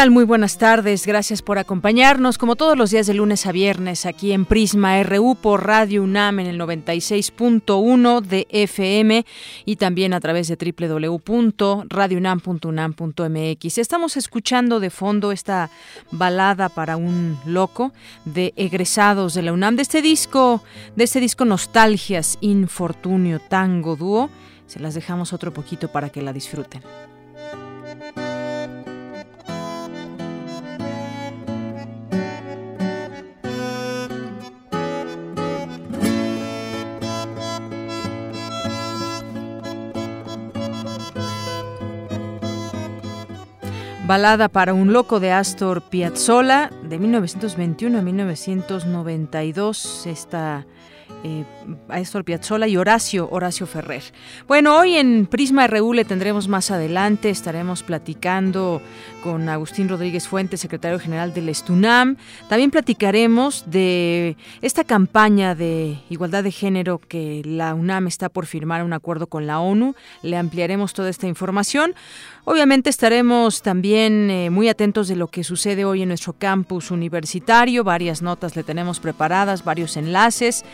Tal? Muy buenas tardes. Gracias por acompañarnos como todos los días de lunes a viernes aquí en Prisma RU por Radio UNAM en el 96.1 de FM y también a través de www.radiounam.unam.mx. Estamos escuchando de fondo esta balada para un loco de egresados de la UNAM de este disco, de este disco Nostalgias Infortunio Tango Dúo. Se las dejamos otro poquito para que la disfruten. Balada para un loco de Astor Piazzolla de 1921 a 1992. Esta eh, Astor Piazzolla y Horacio, Horacio Ferrer. Bueno, hoy en Prisma RU le tendremos más adelante, estaremos platicando con Agustín Rodríguez Fuentes, secretario general del Estunam. También platicaremos de esta campaña de igualdad de género que la UNAM está por firmar un acuerdo con la ONU. Le ampliaremos toda esta información. Obviamente estaremos también eh, muy atentos de lo que sucede hoy en nuestro campus universitario. Varias notas le tenemos preparadas, varios enlaces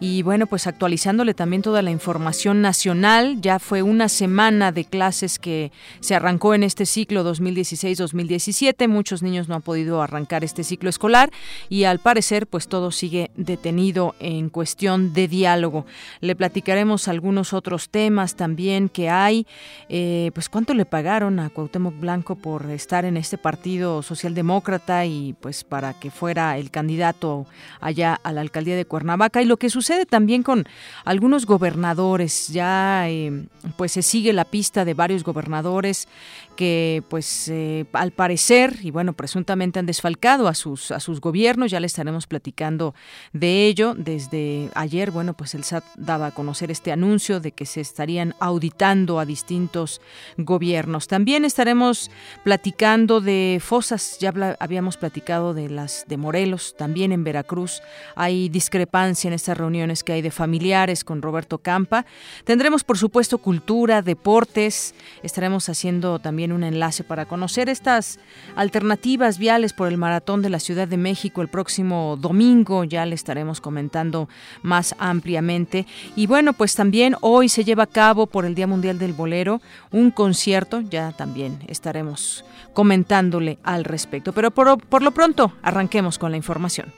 y bueno, pues actualizándole también toda la información nacional. Ya fue una semana de clases que se arrancó en este ciclo 2016-2017. Muchos niños no han podido arrancar este ciclo escolar y al parecer pues todo sigue detenido en cuestión de diálogo. Le platicaremos algunos otros temas también que hay. Eh, pues cuánto le pagaron a Cuauhtémoc Blanco por estar en este partido socialdemócrata y pues para que fuera el candidato allá a la alcaldía de Cuernavaca. Y lo que sucede también con algunos gobernadores ya eh, pues se sigue la pista de varios gobernadores que pues eh, al parecer y bueno presuntamente han desfalcado a sus a sus gobiernos ya le estaremos platicando de ello. Desde ayer bueno pues el SAT daba a conocer este anuncio de que se estarían auditando a distintos gobiernos. También estaremos platicando de fosas. Ya habíamos platicado de las de Morelos. También en Veracruz hay discrepancia en estas reuniones que hay de familiares con Roberto Campa. Tendremos por supuesto cultura deportes. Estaremos haciendo también un enlace para conocer estas alternativas viales por el maratón de la Ciudad de México el próximo domingo. Ya le estaremos comentando más ampliamente. Y bueno, pues también hoy se lleva a cabo por el Día Mundial del Bolero un concierto. Ya también estaremos comentándole al respecto. Pero por, por lo pronto, arranquemos con la información.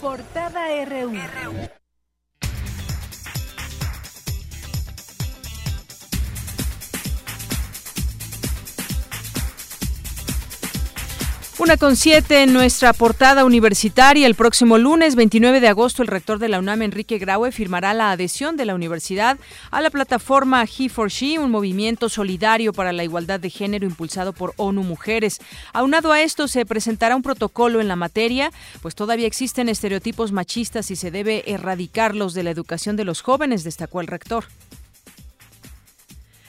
Portada RU. Una con siete en nuestra portada universitaria. El próximo lunes 29 de agosto, el rector de la UNAM, Enrique Graue, firmará la adhesión de la universidad a la plataforma He for She, un movimiento solidario para la igualdad de género impulsado por ONU Mujeres. Aunado a esto, se presentará un protocolo en la materia, pues todavía existen estereotipos machistas y se debe erradicarlos de la educación de los jóvenes, destacó el rector.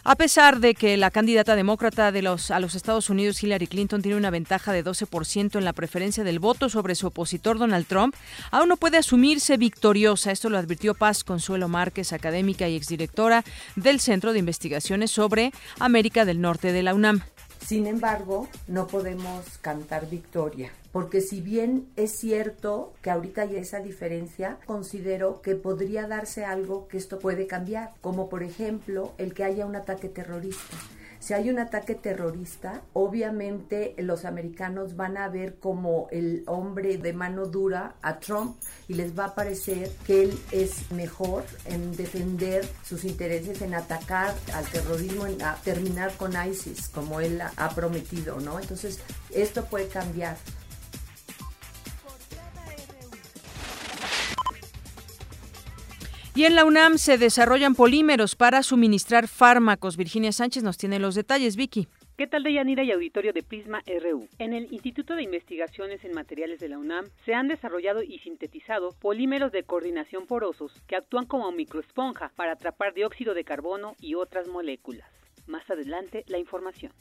A pesar de que la candidata demócrata de los, a los Estados Unidos, Hillary Clinton, tiene una ventaja de 12% en la preferencia del voto sobre su opositor Donald Trump, aún no puede asumirse victoriosa. Esto lo advirtió Paz Consuelo Márquez, académica y exdirectora del Centro de Investigaciones sobre América del Norte de la UNAM. Sin embargo, no podemos cantar victoria, porque si bien es cierto que ahorita hay esa diferencia, considero que podría darse algo que esto puede cambiar, como por ejemplo el que haya un ataque terrorista Si hay un ataque terrorista, obviamente los americanos van a ver como el hombre de mano dura a Trump y les va a parecer que él es mejor en defender sus intereses, en atacar al terrorismo, en terminar con ISIS, como él ha prometido, ¿no? Entonces, esto puede cambiar. Y en la UNAM se desarrollan polímeros para suministrar fármacos. Virginia Sánchez nos tiene los detalles. Vicky. ¿Qué tal, Deyanira y auditorio de Prisma RU? En el Instituto de Investigaciones en Materiales de la UNAM se han desarrollado y sintetizado polímeros de coordinación porosos que actúan como microesponja para atrapar dióxido de carbono y otras moléculas. Más adelante, la información.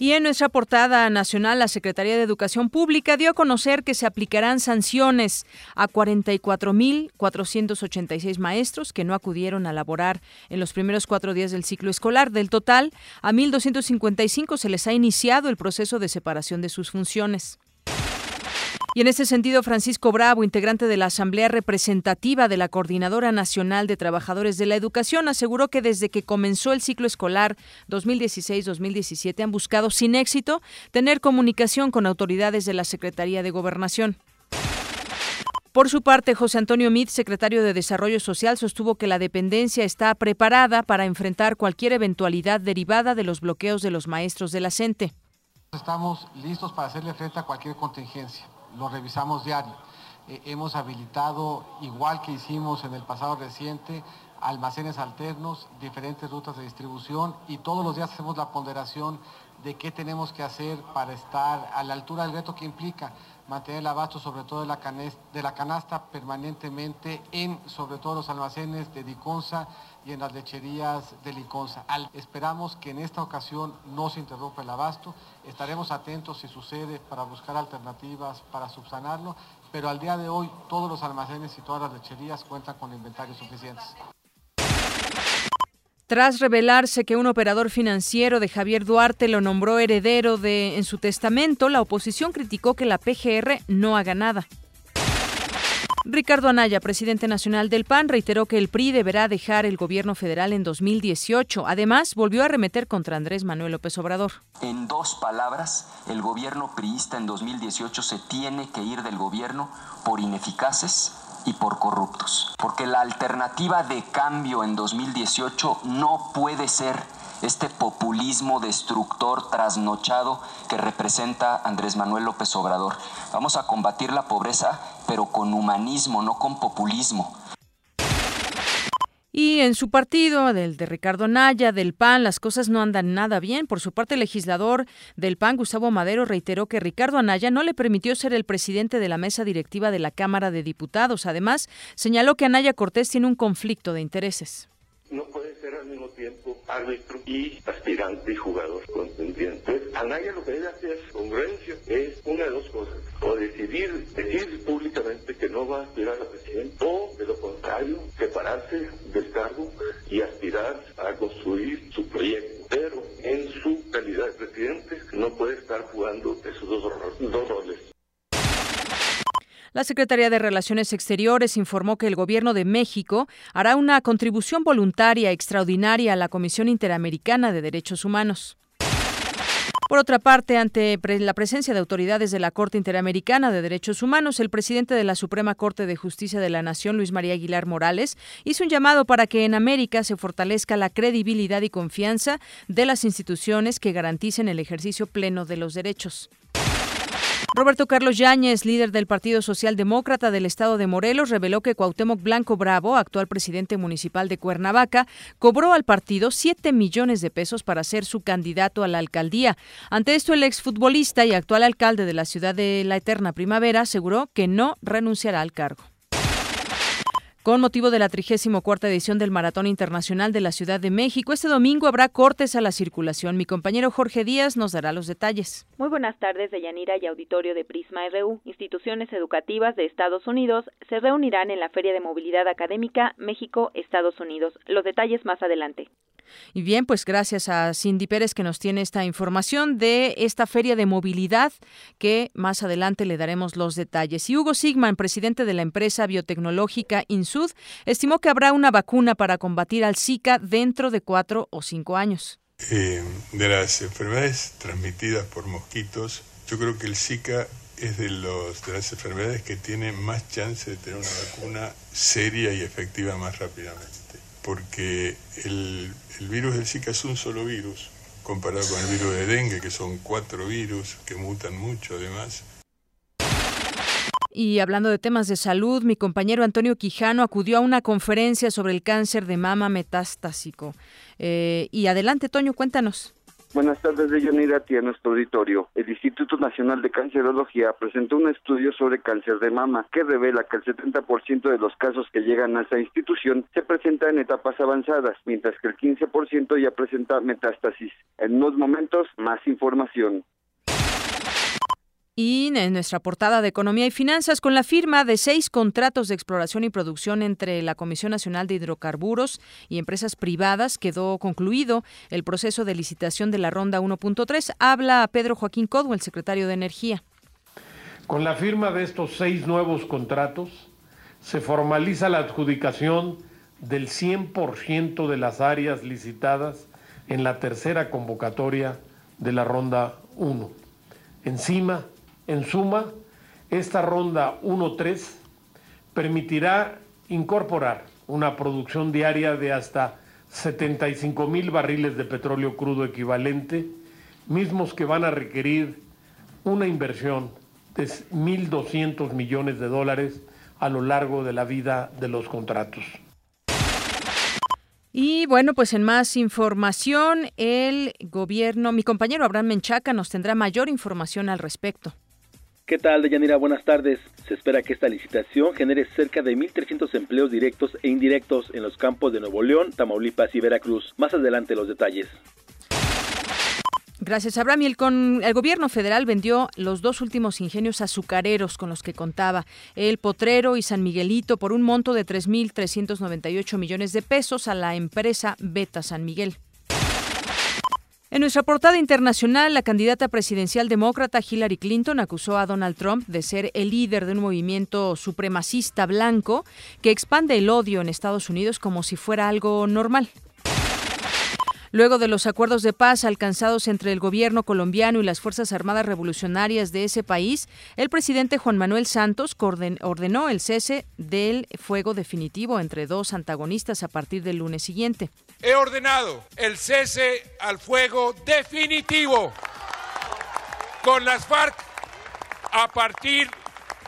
Y en nuestra portada nacional, la Secretaría de Educación Pública dio a conocer que se aplicarán sanciones a 44.486 maestros que no acudieron a laborar en los primeros cuatro días del ciclo escolar. Del total, a 1.255 se les ha iniciado el proceso de separación de sus funciones. Y en ese sentido, Francisco Bravo, integrante de la Asamblea Representativa de la Coordinadora Nacional de Trabajadores de la Educación, aseguró que desde que comenzó el ciclo escolar 2016-2017 han buscado sin éxito tener comunicación con autoridades de la Secretaría de Gobernación. Por su parte, José Antonio Mit, secretario de Desarrollo Social, sostuvo que la dependencia está preparada para enfrentar cualquier eventualidad derivada de los bloqueos de los maestros de la. Estamos listos para hacerle frente a cualquier contingencia lo revisamos diario. Eh, hemos habilitado, igual que hicimos en el pasado reciente, almacenes alternos, diferentes rutas de distribución y todos los días hacemos la ponderación de qué tenemos que hacer para estar a la altura del reto que implica mantener el abasto sobre todo de la, de la canasta permanentemente en sobre todo los almacenes de Diconsa y en las lecherías de Liconza. esperamos que en esta ocasión no se interrumpa el abasto, estaremos atentos si sucede para buscar alternativas para subsanarlo, pero al día de hoy todos los almacenes y todas las lecherías cuentan con inventarios suficientes. Tras revelarse que un operador financiero de Javier Duarte lo nombró heredero de en su testamento, la oposición criticó que la PGR no haga nada. Ricardo Anaya, presidente nacional del PAN, reiteró que el PRI deberá dejar el gobierno federal en 2018. Además, volvió a remeter contra Andrés Manuel López Obrador. En dos palabras, el gobierno priista en 2018 se tiene que ir del gobierno por ineficaces y por corruptos. Porque la alternativa de cambio en 2018 no puede ser este populismo destructor trasnochado que representa Andrés Manuel López Obrador. Vamos a combatir la pobreza, pero con humanismo, no con populismo. Y en su partido, del de Ricardo Naya, del PAN, las cosas no andan nada bien. Por su parte, el legislador del PAN, Gustavo Madero, reiteró que Ricardo Anaya no le permitió ser el presidente de la mesa directiva de la Cámara de Diputados. Además, señaló que Anaya Cortés tiene un conflicto de intereses. No puede ser al mismo tiempo árbitro y aspirante y jugador contendiente. Anaya lo que debe hacer congruencia es una de dos cosas. O decidir, decir públicamente que no va a aspirar a presidente, o de lo contrario, separarse del cargo y aspirar a construir su proyecto. Pero en su calidad de presidente no puede estar jugando esos dos, dos roles. La Secretaría de Relaciones Exteriores informó que el Gobierno de México hará una contribución voluntaria extraordinaria a la Comisión Interamericana de Derechos Humanos. Por otra parte, ante la presencia de autoridades de la Corte Interamericana de Derechos Humanos, el presidente de la Suprema Corte de Justicia de la Nación, Luis María Aguilar Morales, hizo un llamado para que en América se fortalezca la credibilidad y confianza de las instituciones que garanticen el ejercicio pleno de los derechos. Roberto Carlos Yáñez, líder del Partido Socialdemócrata del Estado de Morelos, reveló que Cuauhtémoc Blanco Bravo, actual presidente municipal de Cuernavaca, cobró al partido 7 millones de pesos para ser su candidato a la alcaldía. Ante esto, el exfutbolista y actual alcalde de la ciudad de la Eterna Primavera aseguró que no renunciará al cargo. Con motivo de la 34 edición del Maratón Internacional de la Ciudad de México, este domingo habrá cortes a la circulación. Mi compañero Jorge Díaz nos dará los detalles. Muy buenas tardes, Deyanira y auditorio de Prisma RU. Instituciones educativas de Estados Unidos se reunirán en la Feria de Movilidad Académica México-Estados Unidos. Los detalles más adelante. Y bien, pues gracias a Cindy Pérez que nos tiene esta información de esta feria de movilidad que más adelante le daremos los detalles. Y Hugo Sigman, presidente de la empresa biotecnológica Estimó que habrá una vacuna para combatir al Zika dentro de cuatro o cinco años. Eh, de las enfermedades transmitidas por mosquitos, yo creo que el Zika es de, los, de las enfermedades que tiene más chance de tener una vacuna seria y efectiva más rápidamente. Porque el, el virus del Zika es un solo virus, comparado con el virus de dengue, que son cuatro virus que mutan mucho además. Y hablando de temas de salud, mi compañero Antonio Quijano acudió a una conferencia sobre el cáncer de mama metastásico. Eh, y adelante, Toño, cuéntanos. Buenas tardes, de Yanira, a nuestro auditorio. El Instituto Nacional de Cancerología presentó un estudio sobre cáncer de mama que revela que el 70% de los casos que llegan a esa institución se presenta en etapas avanzadas, mientras que el 15% ya presenta metástasis. En unos momentos, más información. Y en nuestra portada de Economía y Finanzas, con la firma de seis contratos de exploración y producción entre la Comisión Nacional de Hidrocarburos y empresas privadas, quedó concluido el proceso de licitación de la Ronda 1.3. Habla Pedro Joaquín Codwell, el secretario de Energía. Con la firma de estos seis nuevos contratos, se formaliza la adjudicación del 100% de las áreas licitadas en la tercera convocatoria de la Ronda 1. Encima, en suma, esta ronda 1-3 permitirá incorporar una producción diaria de hasta 75 mil barriles de petróleo crudo equivalente, mismos que van a requerir una inversión de 1.200 millones de dólares a lo largo de la vida de los contratos. Y bueno, pues en más información, el gobierno, mi compañero Abraham Menchaca nos tendrá mayor información al respecto. ¿Qué tal, Deyanira? Buenas tardes. Se espera que esta licitación genere cerca de 1.300 empleos directos e indirectos en los campos de Nuevo León, Tamaulipas y Veracruz. Más adelante los detalles. Gracias, Abraham. Y el, gobierno federal vendió los dos últimos ingenios azucareros con los que contaba, el Potrero y San Miguelito, por un monto de 3.398 millones de pesos a la empresa Beta San Miguel. En nuestra portada internacional, la candidata presidencial demócrata Hillary Clinton acusó a Donald Trump de ser el líder de un movimiento supremacista blanco que expande el odio en Estados Unidos como si fuera algo normal. Luego de los acuerdos de paz alcanzados entre el gobierno colombiano y las Fuerzas Armadas Revolucionarias de ese país, el presidente Juan Manuel Santos ordenó el cese del fuego definitivo entre dos antagonistas a partir del lunes siguiente. He ordenado el cese al fuego definitivo con las FARC a partir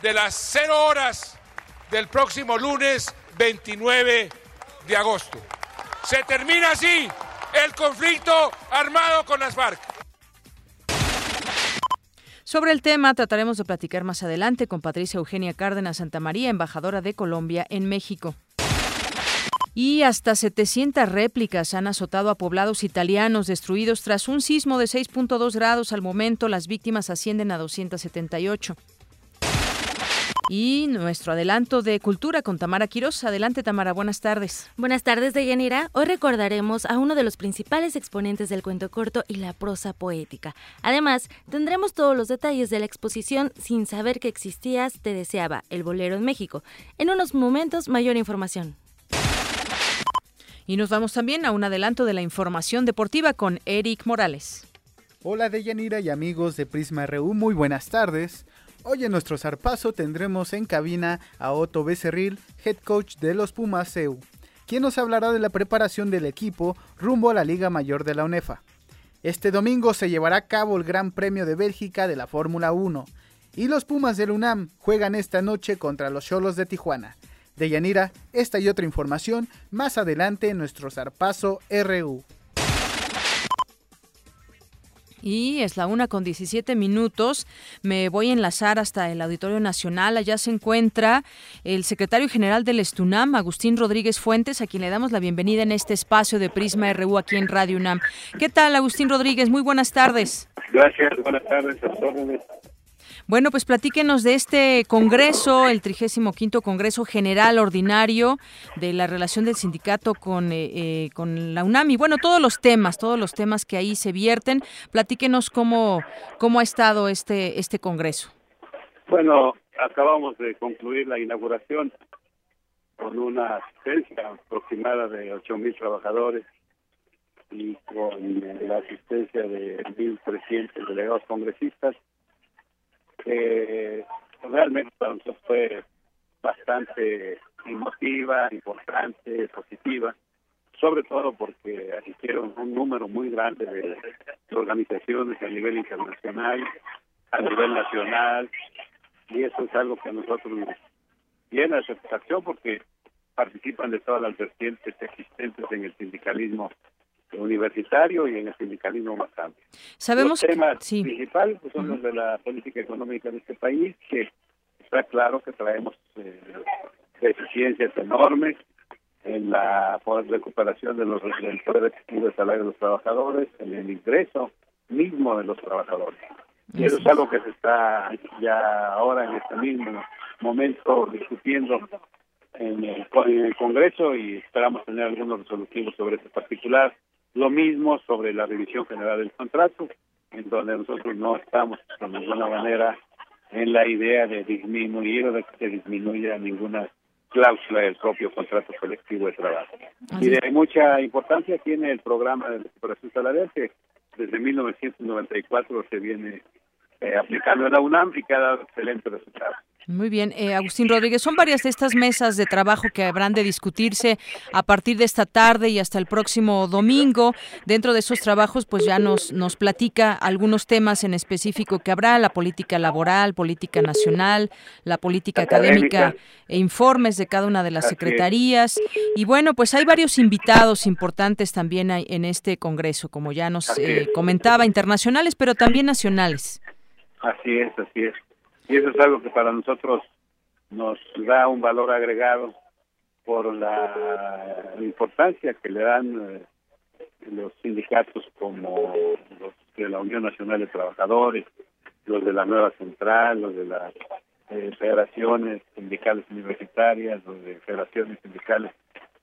de las cero horas del próximo lunes 29 de agosto. Se termina así el conflicto armado con las FARC. Sobre el tema trataremos de platicar más adelante con Patricia Eugenia Cárdenas Santamaría, embajadora de Colombia en México. Y hasta 700 réplicas han azotado a poblados italianos destruidos tras un sismo de 6.2 grados. Al momento, las víctimas ascienden a 278. Y nuestro adelanto de cultura con Tamara Quiroz. Adelante, Tamara, buenas tardes. Buenas tardes, Deyanira. Hoy recordaremos a uno de los principales exponentes del cuento corto y la prosa poética. Además, tendremos todos los detalles de la exposición Sin saber que existías, te deseaba, el bolero en México. En unos momentos, mayor información. Y nos vamos también a un adelanto de la información deportiva con Eric Morales. Hola Deyanira y amigos de Prisma RU, muy buenas tardes. Hoy en nuestro zarpazo tendremos en cabina a Otto Becerril, head coach de los Pumas EU, quien nos hablará de la preparación del equipo rumbo a la Liga Mayor de la UNEFA. Este domingo se llevará a cabo el Gran Premio de Bélgica de la Fórmula 1 y los Pumas del UNAM juegan esta noche contra los Cholos de Tijuana. De Yanira, esta y otra información más adelante en nuestro zarpazo RU. Y es la una con 17 minutos. Me voy a enlazar hasta el Auditorio Nacional. Allá se encuentra el secretario general del Estunam, Agustín Rodríguez Fuentes, a quien le damos la bienvenida en este espacio de Prisma RU aquí en Radio UNAM. ¿Qué tal, Agustín Rodríguez? Muy buenas tardes. Gracias, buenas tardes. Bueno, pues platíquenos de este congreso, el 35 Congreso General Ordinario de la relación del sindicato con, eh, eh, con la UNAM y bueno, todos los temas, todos los temas que ahí se vierten. Platíquenos cómo, cómo ha estado este, este congreso. Bueno, acabamos de concluir la inauguración con una asistencia aproximada de 8.000 trabajadores y con la asistencia de 1.300 delegados congresistas. Que realmente para nosotros fue bastante emotiva, importante, positiva, sobre todo porque asistieron un número muy grande de, organizaciones a nivel internacional, a nivel nacional, y eso es algo que a nosotros nos llena de satisfacción porque participan de todas las vertientes existentes en el sindicalismo universitario y en el sindicalismo más amplio. Sabemos los temas principales pues, son los de la política económica de este país, que está claro que traemos eh, deficiencias enormes en la recuperación de los, del poder adquisitivo de salario de los trabajadores, en el ingreso mismo de los trabajadores. Y eso es algo que se está ya ahora en este mismo momento discutiendo en el, en el Congreso y esperamos tener algunos resolutivos sobre este particular. Lo mismo sobre la revisión general del contrato, en donde nosotros no estamos de ninguna manera en la idea de disminuir o de que se disminuya ninguna cláusula del propio contrato colectivo de trabajo. Y de mucha importancia tiene el programa de recuperación salarial que desde 1994 se viene eh, aplicando en la UNAM y que ha dado excelentes resultados. Muy bien, eh, Agustín Rodríguez, son varias de estas mesas de trabajo que habrán de discutirse a partir de esta tarde y hasta el próximo domingo. Dentro de esos trabajos, pues ya nos, nos platica algunos temas en específico que habrá, la política laboral, política nacional, la política académica, e informes de cada una de las secretarías. Y bueno, pues hay varios invitados importantes también en este Congreso, como ya nos eh, comentaba, internacionales, pero también nacionales. Así es, así es. Y eso es algo que para nosotros nos da un valor agregado por la importancia que le dan eh, los sindicatos como los de la Unión Nacional de Trabajadores, los de la Nueva Central, los de las eh, federaciones sindicales universitarias, los de federaciones sindicales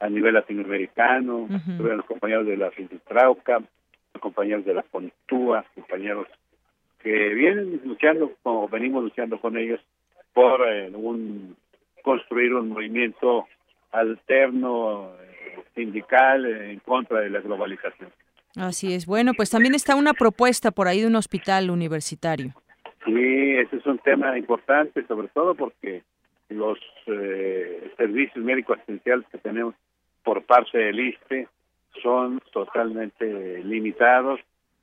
a nivel latinoamericano, los compañeros de la Fintrauca, los compañeros de la Contúa, compañeros que vienen luchando, como venimos luchando con ellos, por eh, un construir un movimiento alterno eh, sindical en contra de la globalización. Así es. Bueno, pues también está una propuesta por ahí de un hospital universitario. Sí, ese es un tema importante, sobre todo porque los eh, servicios médicos esenciales que tenemos por parte del ISPE son totalmente limitados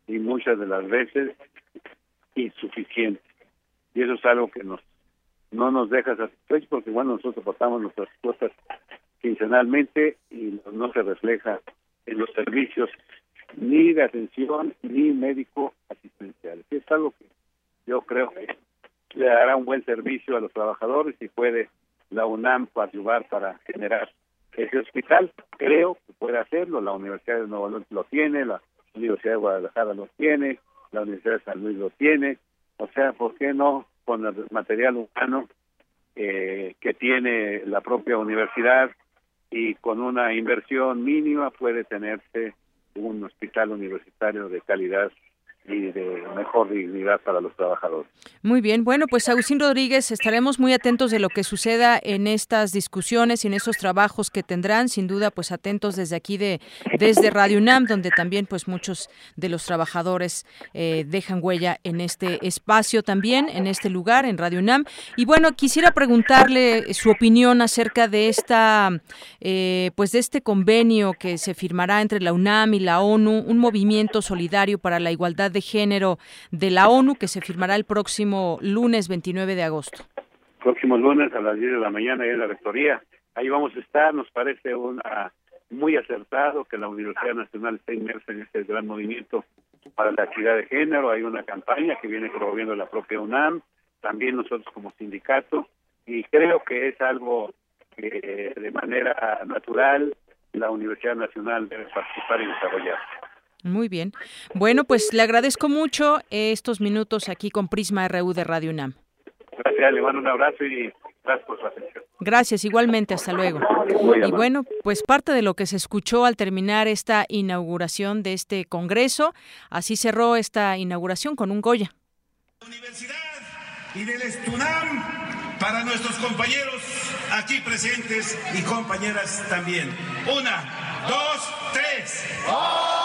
y muchas de las veces insuficiente. Y eso es algo que nos no nos deja satisfechos porque bueno, nosotros aportamos nuestras cosas quincenalmente y no se refleja en los servicios ni de atención ni médico asistencial. Es algo que yo creo que le dará un buen servicio a los trabajadores y puede la UNAM ayudar para generar ese hospital. Creo que puede hacerlo, la Universidad de Nuevo León lo tiene, la Universidad de Guadalajara lo tiene, la Universidad de San Luis lo tiene, o sea, ¿por qué no con el material humano eh, que tiene la propia universidad y con una inversión mínima puede tenerse un hospital universitario de calidad y de mejor dignidad para los trabajadores. Muy bien, bueno, pues Agustín Rodríguez, estaremos muy atentos de lo que suceda en estas discusiones y en esos trabajos que tendrán, sin duda, pues atentos desde aquí de desde Radio UNAM, donde también pues muchos de los trabajadores eh, dejan huella en este espacio también, en este lugar, en Radio UNAM. Y bueno, quisiera preguntarle su opinión acerca de esta, eh, pues de este convenio que se firmará entre la UNAM y la ONU, un movimiento solidario para la igualdad de Género de la ONU que se firmará el próximo lunes 29 de agosto. Próximo lunes a las 10 de la mañana en la rectoría. Ahí vamos a estar, nos parece una muy acertado que la Universidad Nacional esté inmersa en este gran movimiento para la actividad de género. Hay una campaña que viene promoviendo la propia UNAM, también nosotros como sindicato, y creo que es algo que de manera natural la Universidad Nacional debe participar y desarrollar. Muy bien. Bueno, pues le agradezco mucho estos minutos aquí con Prisma RU de Radio UNAM. Gracias, le mando un abrazo y gracias por su atención. Gracias, igualmente, hasta luego. Y bueno, pues parte de lo que se escuchó al terminar esta inauguración de este Congreso, así cerró esta inauguración con un Goya. Universidad y del Estunam para nuestros compañeros aquí presentes y compañeras también. Una, dos, tres. ¡Goya!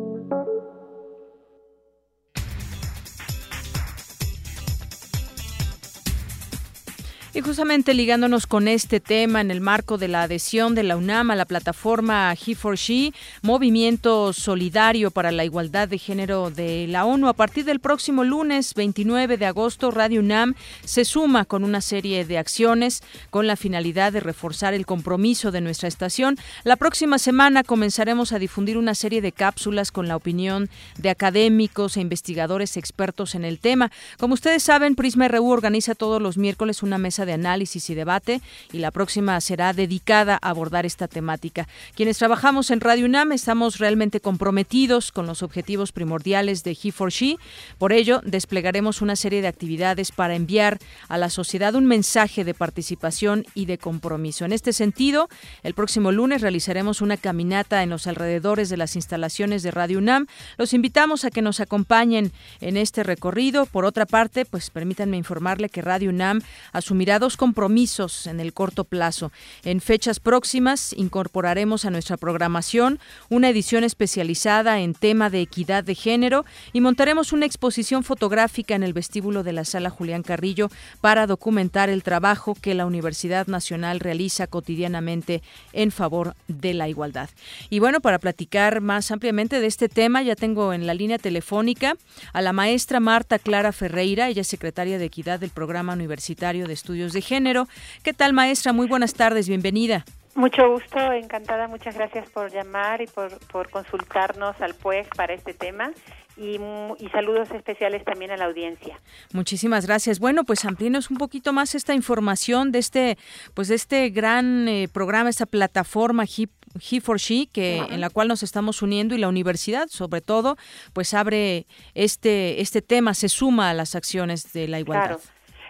Y justamente ligándonos con este tema en el marco de la adhesión de la UNAM a la plataforma He4She, Movimiento Solidario para la Igualdad de Género de la ONU, a partir del próximo lunes 29 de agosto, Radio UNAM se suma con una serie de acciones con la finalidad de reforzar el compromiso de nuestra estación. La próxima semana comenzaremos a difundir una serie de cápsulas con la opinión de académicos e investigadores expertos en el tema. Como ustedes saben, Prisma RU organiza todos los miércoles una mesa de análisis y debate y la próxima será dedicada a abordar esta temática. Quienes trabajamos en Radio UNAM estamos realmente comprometidos con los objetivos primordiales de He4She. Por ello, desplegaremos una serie de actividades para enviar a la sociedad un mensaje de participación y de compromiso. En este sentido, el próximo lunes realizaremos una caminata en los alrededores de las instalaciones de Radio UNAM. Los invitamos a que nos acompañen en este recorrido. Por otra parte, pues permítanme informarle que Radio UNAM asumirá dos compromisos en el corto plazo. En fechas próximas incorporaremos a nuestra programación una edición especializada en tema de equidad de género y montaremos una exposición fotográfica en el vestíbulo de la sala Julián Carrillo para documentar el trabajo que la Universidad Nacional realiza cotidianamente en favor de la igualdad. Y bueno, para platicar más ampliamente de este tema, ya tengo en la línea telefónica a la maestra Marta Clara Ferreira, ella es secretaria de Equidad del Programa Universitario de Estudios de Género. ¿Qué tal, maestra? Muy buenas tardes, bienvenida. Mucho gusto, encantada, muchas gracias por llamar y por, por consultarnos al PUEG para este tema. Y, y, saludos especiales también a la audiencia. Muchísimas gracias. Bueno, pues amplíenos un poquito más esta información de este, pues de este gran eh, programa, esta plataforma He, He4She, que en la cual nos estamos uniendo y la universidad, sobre todo, pues abre este este tema, se suma a las acciones de la igualdad. Claro.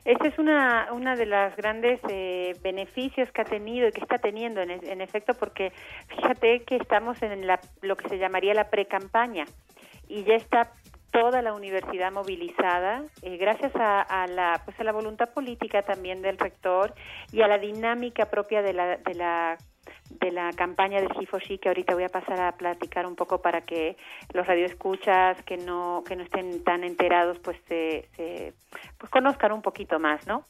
Ese es una, una de las grandes eh, beneficios que ha tenido y que está teniendo en, en efecto porque fíjate que estamos en la, lo que se llamaría la pre-campaña y ya está toda la universidad movilizada eh, gracias a, a, la pues a la voluntad política también del rector y a la dinámica propia de la de la de la campaña del Gifoshi que ahorita voy a pasar a platicar un poco para que los radioescuchas que no que no estén tan enterados pues se, pues conozcan un poquito más no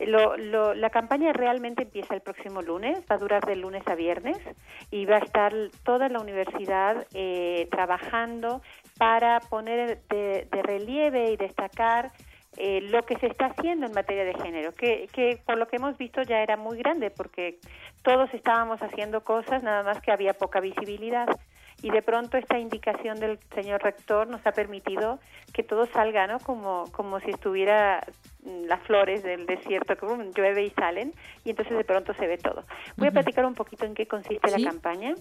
lo, lo, la campaña realmente empieza el próximo lunes va a durar de lunes a viernes y va a estar toda la universidad eh, trabajando para poner de relieve y destacar eh, lo que se está haciendo en materia de género, que, que por lo que hemos visto ya era muy grande, porque todos estábamos haciendo cosas, nada más que había poca visibilidad. Y de pronto esta indicación del señor rector nos ha permitido que todo salga, ¿no? Como, como si estuviera mm, las flores del desierto que llueve y salen, y entonces de pronto se ve todo. Voy a platicar un poquito en qué consiste ¿Sí? la campaña.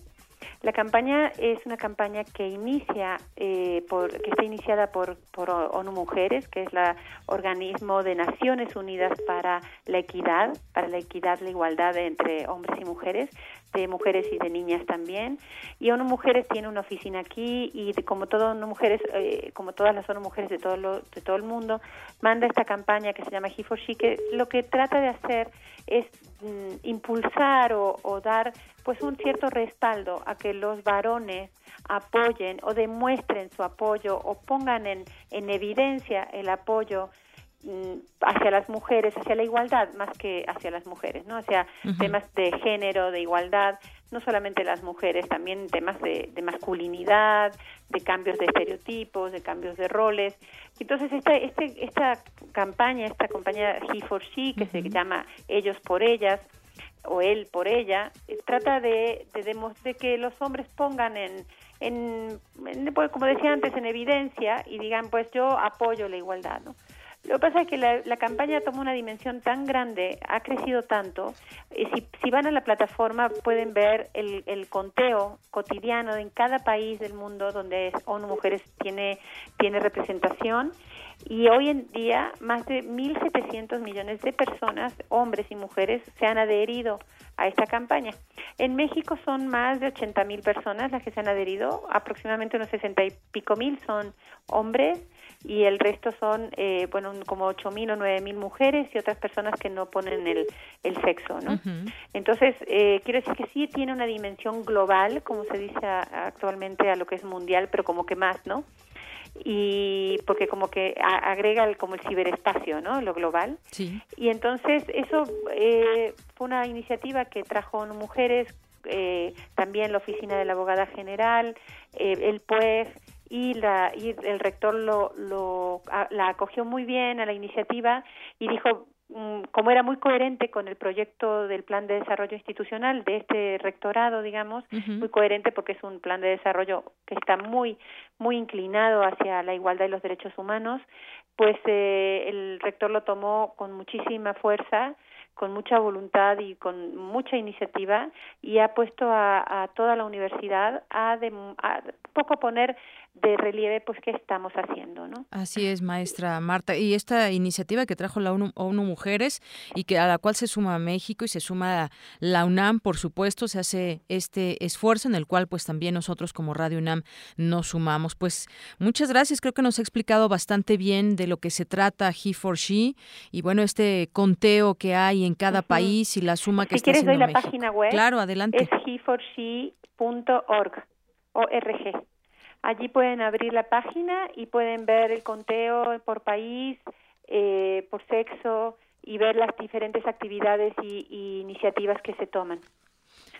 La campaña es una campaña que inicia, eh, por, que está iniciada por, por ONU Mujeres, que es el organismo de Naciones Unidas para la equidad, para la equidad, la igualdad entre hombres y mujeres, de mujeres y de niñas también. Y ONU Mujeres tiene una oficina aquí y de, como todo Mujeres, eh, como todas las ONU Mujeres de todo lo, de todo el mundo, manda esta campaña que se llama He for She, que lo que trata de hacer es mm, impulsar o, dar pues un cierto respaldo a que los varones apoyen o demuestren su apoyo o pongan en, en evidencia el apoyo hacia las mujeres, hacia la igualdad más que hacia las mujeres, ¿no? Hacia Uh -huh. temas de género, de igualdad, no solamente las mujeres, también temas de, de masculinidad, de cambios de estereotipos, de cambios de roles. Entonces esta este, esta campaña, esta campaña He for She que uh -huh. se llama Ellos por ellas o él por ella, eh, trata de, de, de que los hombres pongan en, en, en, como decía antes, en evidencia y digan, pues yo apoyo la igualdad, ¿no? Lo que pasa es que la, campaña toma una dimensión tan grande, ha crecido tanto. Y si, si van a la plataforma pueden ver el, el conteo cotidiano en cada país del mundo donde ONU Mujeres tiene, tiene representación. Y hoy en día más de 1.700 millones de personas, hombres y mujeres, se han adherido a esta campaña. En México son más de 80.000 personas las que se han adherido, aproximadamente unos 60 y pico mil son hombres y el resto son, eh, bueno, como 8.000 o 9.000 mujeres y otras personas que no ponen el, el sexo, ¿no? Entonces, eh, quiero decir que sí tiene una dimensión global, como se dice actualmente a lo que es mundial, pero como que más, ¿no? y porque como que agrega el, como el ciberespacio, ¿no? Lo global. Sí. Y entonces eso eh, fue una iniciativa que trajo mujeres, eh, también la oficina de la abogada general, eh, el PUEG y, la, y el rector lo, lo la acogió muy bien a la iniciativa y dijo Mm, como era muy coherente con el proyecto del plan de desarrollo institucional de este rectorado, digamos, muy coherente porque es un plan de desarrollo que está muy muy inclinado hacia la igualdad y los derechos humanos, pues eh, el rector lo tomó con muchísima fuerza con mucha voluntad y con mucha iniciativa y ha puesto a, toda la universidad a, de, a poco poner de relieve pues qué estamos haciendo, ¿no? Así es, maestra Marta. Y esta iniciativa que trajo la ONU, Mujeres y que a la cual se suma México y se suma la UNAM, por supuesto, se hace este esfuerzo en el cual pues también nosotros como Radio UNAM nos sumamos. Pues muchas gracias, creo que nos ha explicado bastante bien de lo que se trata He for She y bueno, este conteo que hay en cada país y la suma que si está quieres, haciendo doy la página web. Claro, adelante. Es heforshe.org. Allí pueden abrir la página y pueden ver el conteo por país, eh, por sexo y ver las diferentes actividades y, iniciativas que se toman.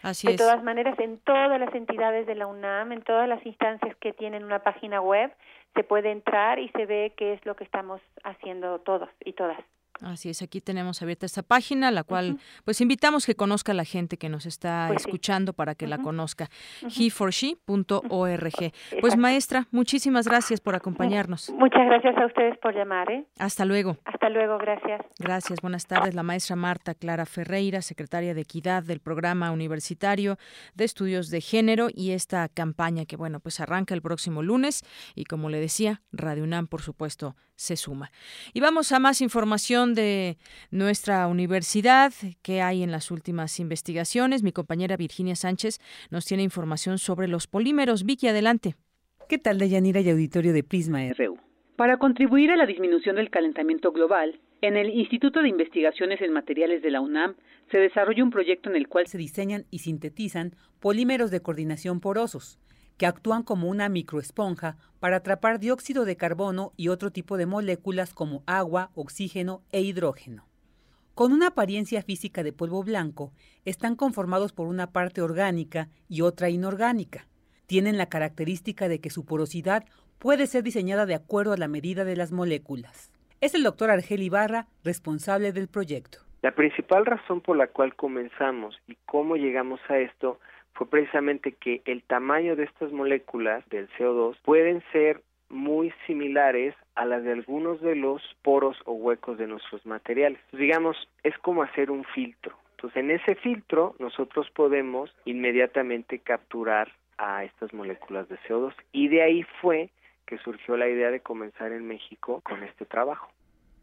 Así de todas maneras, en todas las entidades de la UNAM, en todas las instancias que tienen una página web, se puede entrar y se ve qué es lo que estamos haciendo todos y todas. Así es, aquí tenemos abierta esta página, la cual pues invitamos que conozca a la gente que nos está pues escuchando para que la conozca. he4she.org. Pues maestra, muchísimas gracias por acompañarnos. Muchas gracias a ustedes por llamar. ¿eh? Hasta luego. Hasta luego, gracias. Gracias, buenas tardes. La maestra Marta Clara Ferreira, secretaria de Equidad del Programa Universitario de Estudios de Género y esta campaña que bueno, pues arranca el próximo lunes y como le decía, Radio UNAM por supuesto se suma. Y vamos a más información de nuestra universidad que hay en las últimas investigaciones. Mi compañera Virginia Sánchez nos tiene información sobre los polímeros. Vicky, adelante. ¿Qué tal, Deyanira y auditorio de Prisma RU? Para contribuir a la disminución del calentamiento global, en el Instituto de Investigaciones en Materiales de la UNAM se desarrolla un proyecto en el cual se diseñan y sintetizan polímeros de coordinación porosos que actúan como una microesponja para atrapar dióxido de carbono y otro tipo de moléculas como agua, oxígeno e hidrógeno. Con una apariencia física de polvo blanco, están conformados por una parte orgánica y otra inorgánica. Tienen la característica de que su porosidad puede ser diseñada de acuerdo a la medida de las moléculas. Es el doctor Argel Ibarra, responsable del proyecto. La principal razón por la cual comenzamos y cómo llegamos a esto fue precisamente que el tamaño de estas moléculas del CO2 pueden ser muy similares a las de algunos de los poros o huecos de nuestros materiales. digamos, es como hacer un filtro. Entonces, en ese filtro nosotros podemos inmediatamente capturar a estas moléculas de CO2 y de ahí fue que surgió la idea de comenzar en México con este trabajo.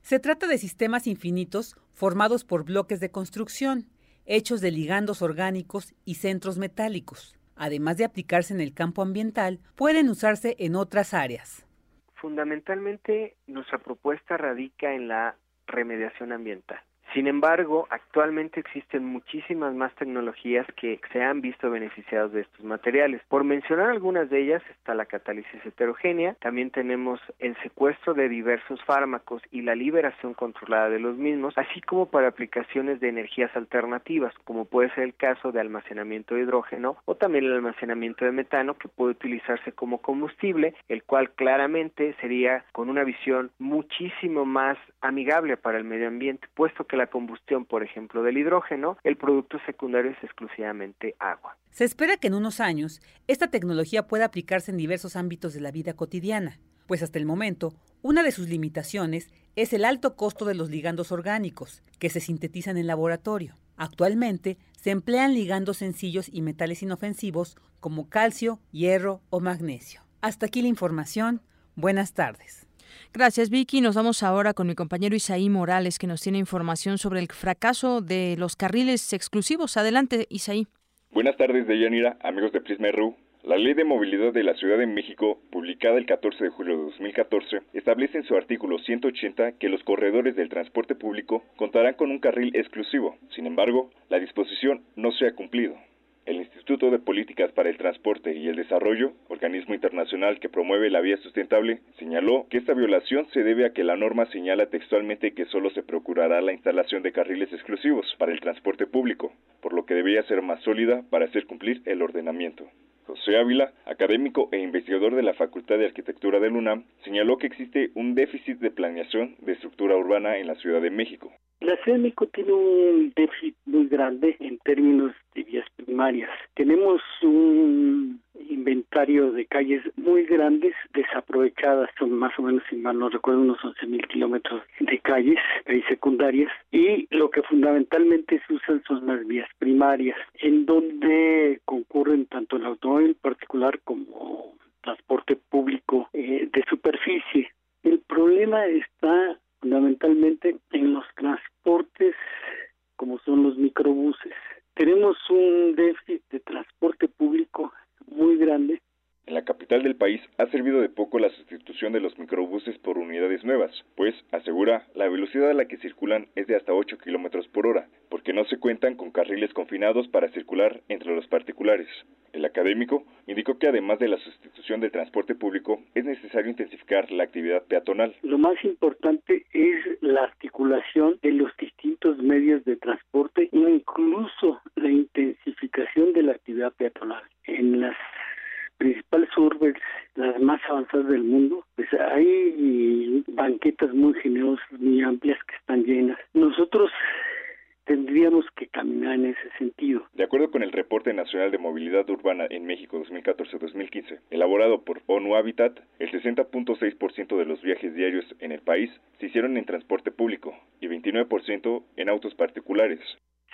Se trata de sistemas infinitos formados por bloques de construcción hechos de ligandos orgánicos y centros metálicos. Además de aplicarse en el campo ambiental, pueden usarse en otras áreas. Fundamentalmente, nuestra propuesta radica en la remediación ambiental. Sin embargo, actualmente existen muchísimas más tecnologías que se han visto beneficiados de estos materiales. Por mencionar algunas de ellas está la catálisis heterogénea, también tenemos el secuestro de diversos fármacos y la liberación controlada de los mismos, así como para aplicaciones de energías alternativas, como puede ser el caso de almacenamiento de hidrógeno o también el almacenamiento de metano que puede utilizarse como combustible, el cual claramente sería con una visión muchísimo más amigable para el medio ambiente, puesto que la combustión, por ejemplo, del hidrógeno, el producto secundario es exclusivamente agua. Se espera que en unos años esta tecnología pueda aplicarse en diversos ámbitos de la vida cotidiana, pues hasta el momento Una de sus limitaciones es el alto costo de los ligandos orgánicos, que se sintetizan en laboratorio. Actualmente se emplean ligandos sencillos y metales inofensivos como calcio, hierro o magnesio. Hasta aquí la información. Buenas tardes. Gracias, Vicky. Nos vamos ahora con mi compañero Isaí Morales, que nos tiene información sobre el fracaso de los carriles exclusivos. Adelante, Isaí. Buenas tardes, Deyanira, amigos de Prisma RU. La Ley de Movilidad de la Ciudad de México, publicada el 14 de julio de 2014, establece en su artículo 180 que los corredores del transporte público contarán con un carril exclusivo. Sin embargo, la disposición no se ha cumplido. El Instituto de Políticas para el Transporte y el Desarrollo, organismo internacional que promueve la vía sustentable, señaló que esta violación se debe a que la norma señala textualmente que solo se procurará la instalación de carriles exclusivos para el transporte público, por lo que debería ser más sólida para hacer cumplir el ordenamiento. José Ávila, académico e investigador de la Facultad de Arquitectura del UNAM, señaló que existe un déficit de planeación de estructura urbana en la Ciudad de México. La Ciudad de México tiene un déficit muy grande en términos de vías primarias. Tenemos un inventario de calles muy grandes, desaprovechadas, son más o menos, si mal no recuerdo, unos 11 mil kilómetros de calles, calles secundarias, y lo que fundamentalmente se usan son las vías primarias, en donde concurren tanto el automóvil particular como transporte público eh, de superficie. El problema está fundamentalmente en los transportes como son los microbuses. Tenemos un déficit de transporte público muy grande. En la capital del país ha servido de poco la sustitución de los microbuses por unidades nuevas, pues, asegura, la velocidad a la que circulan es de hasta 8 kilómetros por hora, porque no se cuentan con carriles confinados para circular entre los particulares. El académico indicó que además de la sustitución del transporte público, es necesario intensificar la actividad peatonal. Lo más importante es la articulación de los distintos medios de transporte e incluso la intensificación de la actividad peatonal. En las principales urbes, las más avanzadas del mundo, pues hay banquetas muy generosas, muy amplias que están llenas. Nosotros tendríamos que caminar en ese sentido. De acuerdo con el Reporte Nacional de Movilidad Urbana en México 2014-2015, elaborado por ONU Habitat, el 60.6% de los viajes diarios en el país se hicieron en transporte público y 29% en autos particulares.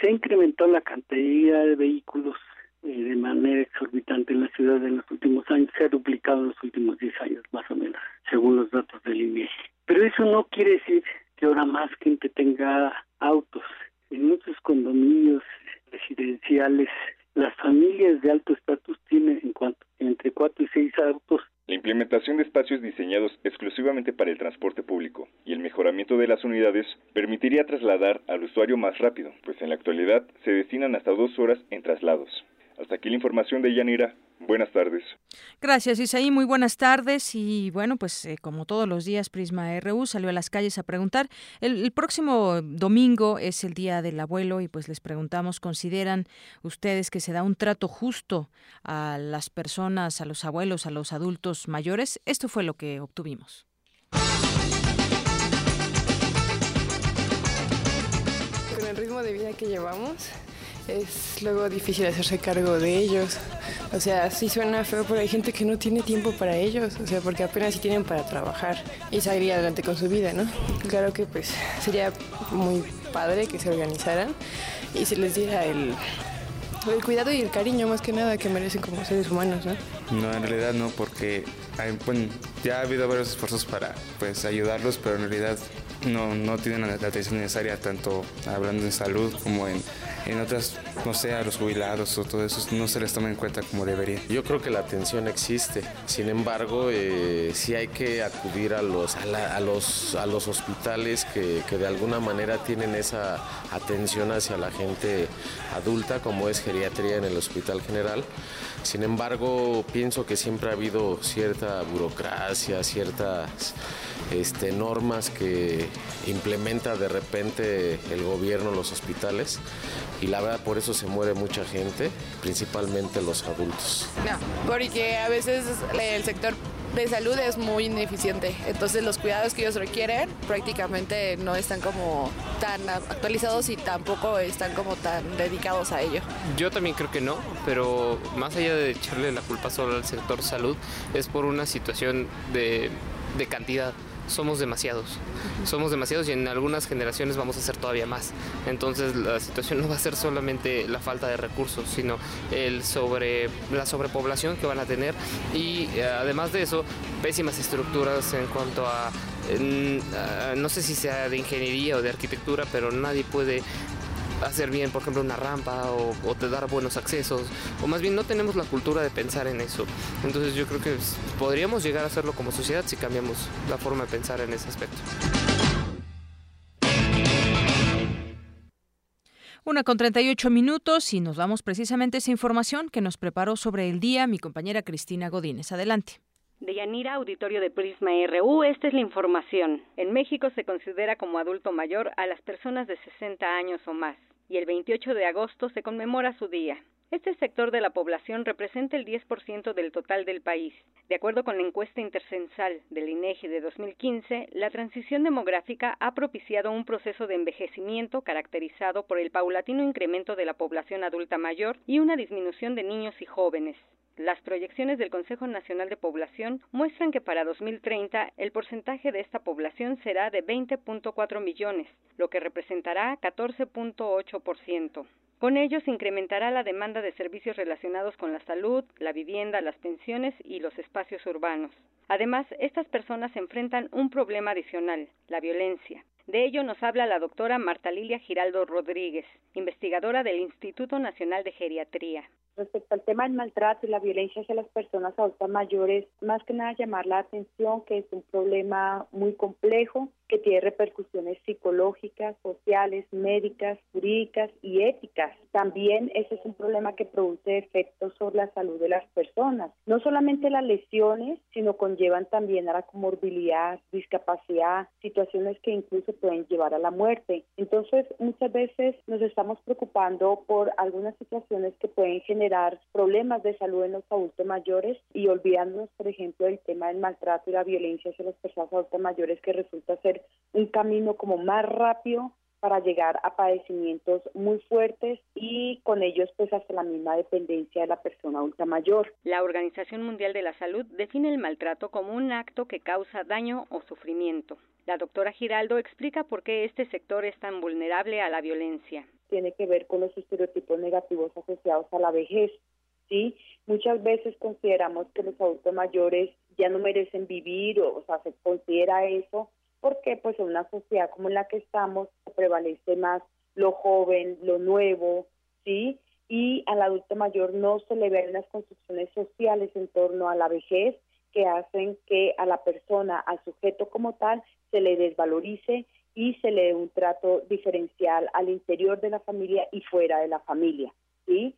Se ha incrementado la cantidad de vehículos eh, de manera exorbitante en la ciudad en los últimos años, se ha duplicado en los últimos 10 años más o menos, según los datos del INEGI. Pero eso no quiere decir que ahora más gente tenga autos en muchos condominios residenciales, las familias de alto estatus tienen en cuanto entre cuatro y seis autos. La implementación de espacios diseñados exclusivamente para el transporte público y el mejoramiento de las unidades permitiría trasladar al usuario más rápido, pues en la actualidad se destinan hasta dos horas en traslados. Hasta aquí la información de Yanira. Buenas tardes. Gracias, Isaí. Muy buenas tardes. Y bueno, pues eh, como todos los días, Prisma RU salió a las calles a preguntar. El, el, próximo domingo es el Día del Abuelo y pues les preguntamos, ¿consideran ustedes que se da un trato justo a las personas, a los abuelos, a los adultos mayores? Esto fue lo que obtuvimos. Con el ritmo de vida que llevamos, es luego difícil hacerse cargo de ellos. O sea, sí suena feo, pero hay gente que no tiene tiempo para ellos, o sea, porque apenas sí tienen para trabajar y salir adelante con su vida, ¿no? Claro que pues sería muy padre que se organizaran y se les diera el, el cuidado y el cariño más que nada que merecen como seres humanos, ¿no? No, en realidad no, porque bueno, ya ha habido varios esfuerzos para pues ayudarlos, pero en realidad no, no tienen la atención necesaria, tanto hablando en salud como en, en otras, no sé, a los jubilados o todo eso, no se les toma en cuenta como debería. Yo creo que la atención existe, sin embargo, eh, sí hay que acudir a los, a, los, a los hospitales que, que, de alguna manera tienen esa atención hacia la gente adulta, como es geriatría en el Hospital General. Sin embargo, pienso que siempre ha habido cierta burocracia, ciertas este, normas que implementa de repente el gobierno, los hospitales, y la verdad por eso se muere mucha gente, principalmente los adultos. No, porque a veces el sector de salud es muy ineficiente, entonces los cuidados que ellos requieren prácticamente no están como tan actualizados y tampoco están como tan dedicados a ello. Yo también creo que no, pero más allá de echarle la culpa solo al sector salud, es por una situación de, de cantidad somos demasiados. Somos demasiados y en algunas generaciones vamos a ser todavía más. Entonces la situación no va a ser solamente la falta de recursos, sino el sobre, la sobrepoblación que van a tener y eh, además de eso, pésimas estructuras en cuanto a no sé si sea de ingeniería o de arquitectura, pero nadie puede hacer bien, por ejemplo, una rampa o, te dar buenos accesos, o más bien no tenemos la cultura de pensar en eso. Entonces yo creo que podríamos llegar a hacerlo como sociedad si cambiamos la forma de pensar en ese aspecto. Una con 38 minutos y nos vamos precisamente esa información que nos preparó sobre el día mi compañera Cristina Godínez. Adelante. De Yanira, auditorio de Prisma RU, esta es la información. En México se considera como adulto mayor a las personas de 60 años o más, y el 28 de agosto se conmemora su día. Este sector de la población representa el 10% del total del país. De acuerdo con la encuesta intercensal del INEGI de 2015, la transición demográfica ha propiciado un proceso de envejecimiento caracterizado por el paulatino incremento de la población adulta mayor y una disminución de niños y jóvenes. Las proyecciones del Consejo Nacional de Población muestran que para 2030 el porcentaje de esta población será de 20.4 millones, lo que representará 14.8%. Con ello se incrementará la demanda de servicios relacionados con la salud, la vivienda, las pensiones y los espacios urbanos. Además, estas personas enfrentan un problema adicional, la violencia. De ello nos habla la doctora Marta Lilia Giraldo Rodríguez, investigadora del Instituto Nacional de Geriatría. Respecto al tema del maltrato y la violencia hacia las personas adultas mayores, más que nada llamar la atención que es un problema muy complejo que tiene repercusiones psicológicas, sociales, médicas, jurídicas y éticas. También ese es un problema que produce efectos sobre la salud de las personas. No solamente las lesiones, sino conllevan también a la comorbilidad, discapacidad, situaciones que incluso pueden llevar a la muerte. Entonces, muchas veces nos estamos preocupando por algunas situaciones que pueden generar problemas de salud en los adultos mayores y olvidándonos, por ejemplo, del tema del maltrato y la violencia hacia las personas adultas mayores que resulta ser un camino como más rápido para llegar a padecimientos muy fuertes y con ellos pues hasta la misma dependencia de la persona adulta mayor. La Organización Mundial de la Salud define el maltrato como un acto que causa daño o sufrimiento. La doctora Giraldo explica por qué este sector es tan vulnerable a la violencia. Tiene que ver con los estereotipos negativos asociados a la vejez. ¿sí? Muchas veces consideramos que los adultos mayores ya no merecen vivir o, o sea, se considera eso porque pues en una sociedad como la que estamos prevalece más lo joven, lo nuevo, ¿sí? Y al adulto mayor no se le ven las construcciones sociales en torno a la vejez que hacen que a la persona, al sujeto como tal, se le desvalorice y se le dé un trato diferencial al interior de la familia y fuera de la familia, ¿sí?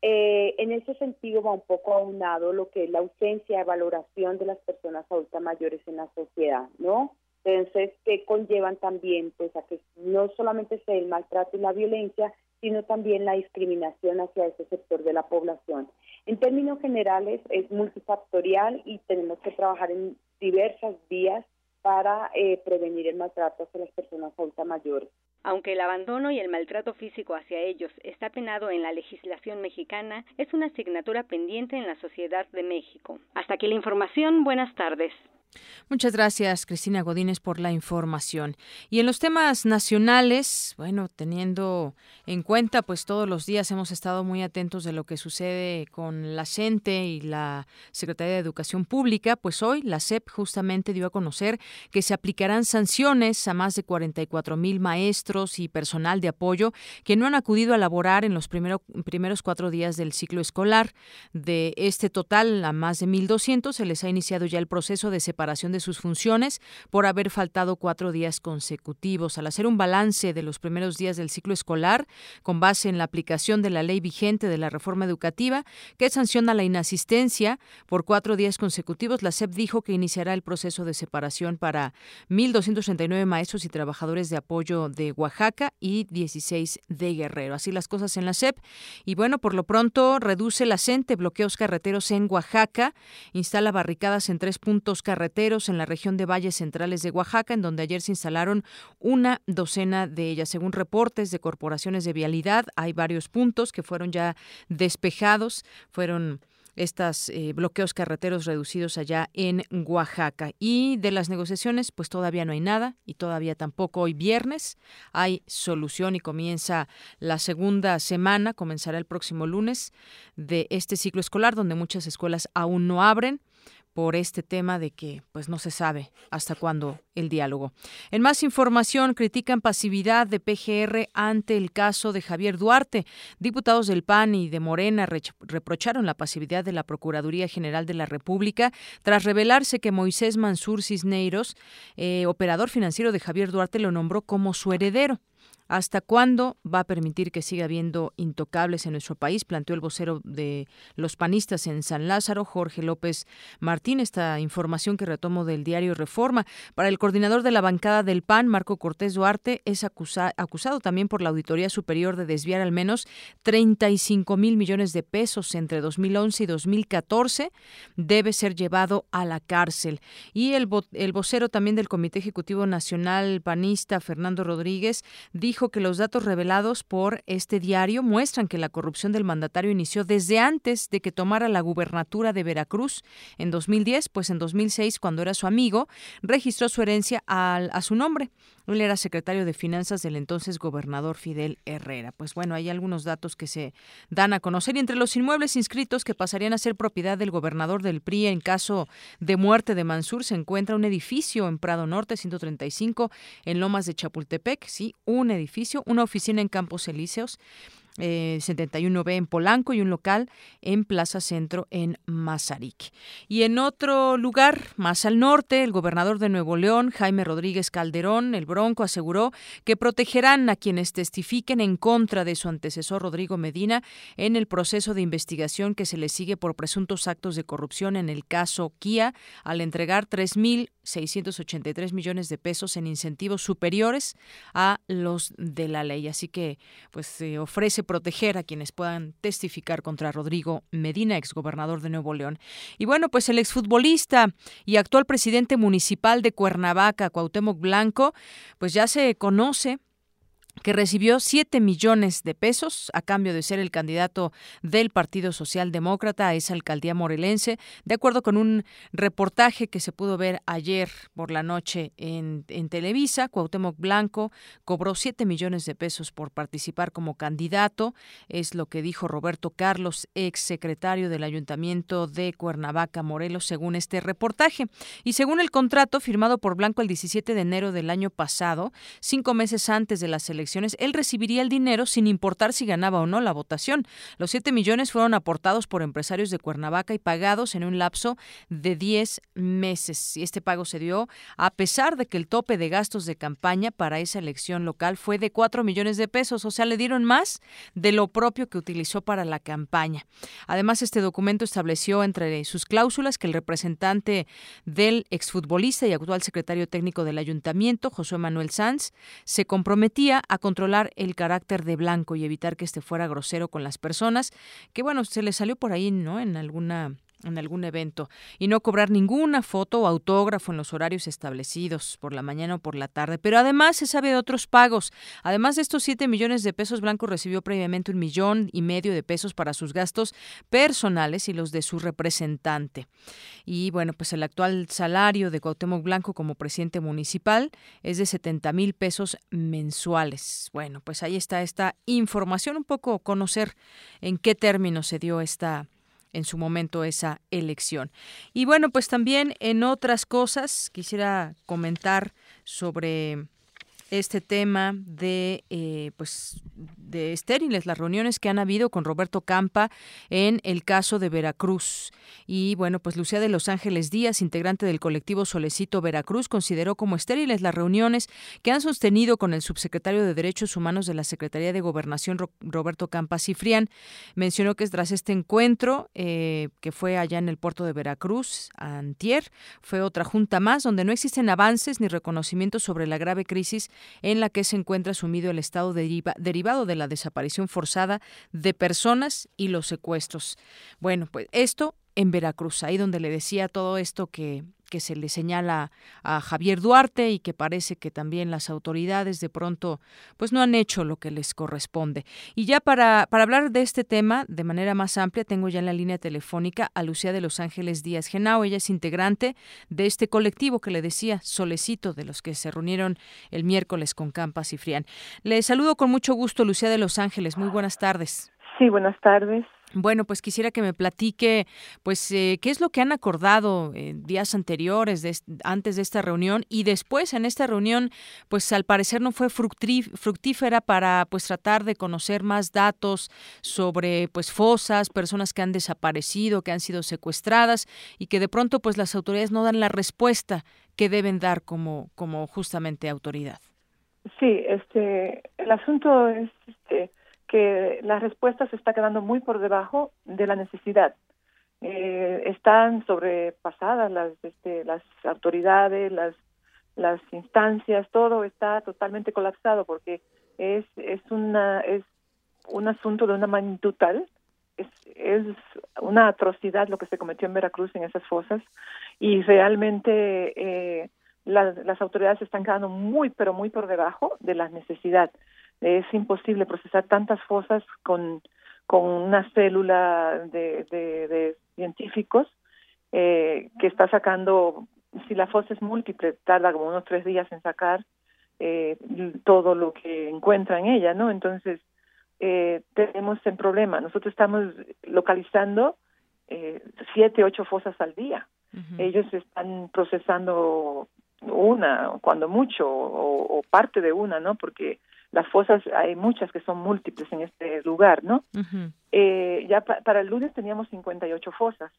Eh, en ese sentido va un poco aunado lo que es la ausencia de valoración de las personas adultas mayores en la sociedad, ¿no? Entonces, que conllevan también pues a que no solamente sea el maltrato y la violencia, sino también la discriminación hacia ese sector de la población. En términos generales es multifactorial y tenemos que trabajar en diversas vías para eh, prevenir el maltrato hacia las personas adultas mayores. Aunque el abandono y el maltrato físico hacia ellos está penado en la legislación mexicana, es una asignatura pendiente en la sociedad de México. Hasta aquí la información. Buenas tardes. Muchas gracias, Cristina Godínez, por la información. Y en los temas nacionales, bueno, teniendo en cuenta, pues todos los días hemos estado muy atentos de lo que sucede con la CENTE y la Secretaría de Educación Pública, pues hoy la SEP justamente dio a conocer que se aplicarán sanciones a más de 44 mil maestros y personal de apoyo que no han acudido a laborar en los primeros cuatro días del ciclo escolar. De este total, a más de 1.200 se les ha iniciado ya el proceso de separación de sus funciones por haber faltado cuatro días consecutivos. Al hacer un balance de los primeros días del ciclo escolar, con base en la aplicación de la ley vigente de la reforma educativa, que sanciona la inasistencia por cuatro días consecutivos, la SEP dijo que iniciará el proceso de separación para 1.239 maestros y trabajadores de apoyo de Oaxaca y 16 de Guerrero. Así las cosas en la SEP. Y bueno, por lo pronto reduce la CENTE bloqueos carreteros en Oaxaca, instala barricadas en tres puntos carreteros en la región de Valles Centrales de Oaxaca, en donde ayer se instalaron una docena de ellas. Según reportes de corporaciones de vialidad, hay varios puntos que fueron ya despejados, fueron estos eh, bloqueos carreteros reducidos allá en Oaxaca. Y de las negociaciones, pues todavía no hay nada y todavía tampoco hoy viernes hay solución y comienza la segunda semana, comenzará el próximo lunes de este ciclo escolar donde muchas escuelas aún no abren por este tema de que pues no se sabe hasta cuándo el diálogo. En más información, critican pasividad de PGR ante el caso de Javier Duarte. Diputados del PAN y de Morena reprocharon la pasividad de la Procuraduría General de la República tras revelarse que Moisés Mansur Cisneiros, eh, operador financiero de Javier Duarte, lo nombró como su heredero. ¿Hasta cuándo va a permitir que siga habiendo intocables en nuestro país? Planteó el vocero de los panistas en San Lázaro, Jorge López Martín, esta información que retomo del diario Reforma. Para el coordinador de la bancada del PAN, Marco Cortés Duarte, es acusado también por la Auditoría Superior de desviar al menos 35 mil millones de pesos entre 2011 y 2014. Debe ser llevado a la cárcel. Y el, el vocero también del Comité Ejecutivo Nacional Panista, Fernando Rodríguez, dijo dijo que los datos revelados por este diario muestran que la corrupción del mandatario inició desde antes de que tomara la gubernatura de Veracruz en 2010, pues en 2006, cuando era su amigo, registró su herencia a su nombre. Él era secretario de Finanzas del entonces gobernador Fidel Herrera. Pues bueno, hay algunos datos que se dan a conocer y entre los inmuebles inscritos que pasarían a ser propiedad del gobernador del PRI en caso de muerte de Mansur se encuentra un edificio en Prado Norte 135 en Lomas de Chapultepec, sí, un edificio, una oficina en Campos Elíseos eh, 71B en Polanco y un local en Plaza Centro en Mazarik. Y en otro lugar, más al norte, el gobernador de Nuevo León, Jaime Rodríguez Calderón, el Bronco, aseguró que protegerán a quienes testifiquen en contra de su antecesor Rodrigo Medina en el proceso de investigación que se le sigue por presuntos actos de corrupción en el caso Kia al entregar 3.683 millones de pesos en incentivos superiores a los de la ley. Así que pues se ofrece proteger a quienes puedan testificar contra Rodrigo Medina, exgobernador de Nuevo León. Y bueno, pues el exfutbolista y actual presidente municipal de Cuernavaca, Cuauhtémoc Blanco, pues ya se conoce que recibió 7 millones de pesos a cambio de ser el candidato del Partido Socialdemócrata a esa alcaldía morelense, de acuerdo con un reportaje que se pudo ver ayer por la noche en, en Televisa. Cuauhtémoc Blanco cobró 7 millones de pesos por participar como candidato, es lo que dijo Roberto Carlos, ex secretario del Ayuntamiento de Cuernavaca, Morelos, según este reportaje. Y según el contrato firmado por Blanco el 17 de enero del año pasado, cinco meses antes de las elecciones, él recibiría el dinero sin importar si ganaba o no la votación. Los 7 millones fueron aportados por empresarios de Cuernavaca y pagados en un lapso de 10 meses. Y este pago se dio a pesar de que el tope de gastos de campaña para esa elección local fue de 4 millones de pesos, o sea, le dieron más de lo propio que utilizó para la campaña. Además, este documento estableció entre sus cláusulas que el representante del exfutbolista y actual secretario técnico del ayuntamiento, José Manuel Sanz, se comprometía a controlar el carácter de Blanco y evitar que este fuera grosero con las personas, que bueno, se le salió por ahí, ¿no? En alguna en algún evento y no cobrar ninguna foto o autógrafo en los horarios establecidos por la mañana o por la tarde. Pero además se sabe de otros pagos. Además de estos 7 millones de pesos, Blanco recibió previamente un millón y medio de pesos para sus gastos personales y los de su representante. Y bueno, pues el actual salario de Cuauhtémoc Blanco como presidente municipal es de 70 mil pesos mensuales. Bueno, pues ahí está esta información, un poco conocer en qué términos se dio esta en su momento esa elección. Y bueno, pues también en otras cosas quisiera comentar sobre este tema de eh, pues de estériles las reuniones que han habido con Roberto Campa en el caso de Veracruz. Y bueno pues Lucía de Los Ángeles Díaz integrante del colectivo Solecito Veracruz consideró como estériles las reuniones que han sostenido con el subsecretario de Derechos Humanos de la Secretaría de Gobernación Roberto Campa Cifrián. Mencionó que tras este encuentro eh, que fue allá en el puerto de Veracruz antier fue otra junta más donde no existen avances ni reconocimientos sobre la grave crisis en la que se encuentra sumido el Estado derivado de la desaparición forzada de personas y los secuestros. Bueno, pues esto en Veracruz, ahí donde le decía todo esto que, que se le señala a Javier Duarte y que parece que también las autoridades de pronto pues no han hecho lo que les corresponde. Y ya para, para hablar de este tema de manera más amplia, tengo ya en la línea telefónica a Lucía de Los Ángeles Díaz Genao. Ella es integrante de este colectivo que le decía Solecito, de los que se reunieron el miércoles con Campas y Frián. Le saludo con mucho gusto, Lucía de Los Ángeles. Muy buenas tardes. Sí, buenas tardes. Bueno, pues quisiera que me platique, pues, eh, qué es lo que han acordado días anteriores, de, antes de esta reunión y después en esta reunión, pues, al parecer no fue fructífera para, pues, tratar de conocer más datos sobre, pues, fosas, personas que han desaparecido, que han sido secuestradas y que de pronto, pues, las autoridades no dan la respuesta que deben dar como, como justamente autoridad. Sí, este, el asunto es, este que la respuesta se está quedando muy por debajo de la necesidad. Eh, están sobrepasadas las, este, las autoridades, las, las instancias, todo está totalmente colapsado porque es, es, una, es un asunto de una magnitud tal, es, es una atrocidad lo que se cometió en Veracruz en esas fosas y realmente eh, las, las autoridades están quedando muy, pero muy por debajo de la necesidad es imposible procesar tantas fosas con, con una célula de, de, científicos eh, que está sacando, si la fosa es múltiple, tarda como unos tres días en sacar eh, todo lo que encuentra en ella, ¿no? Entonces, eh, tenemos el problema. Nosotros estamos localizando eh, siete, ocho fosas al día. Ellos están procesando una, cuando mucho, o, o, parte de una, ¿no? Porque las fosas hay muchas que son múltiples en este lugar, ¿no? eh, ya para el lunes teníamos 58 fosas.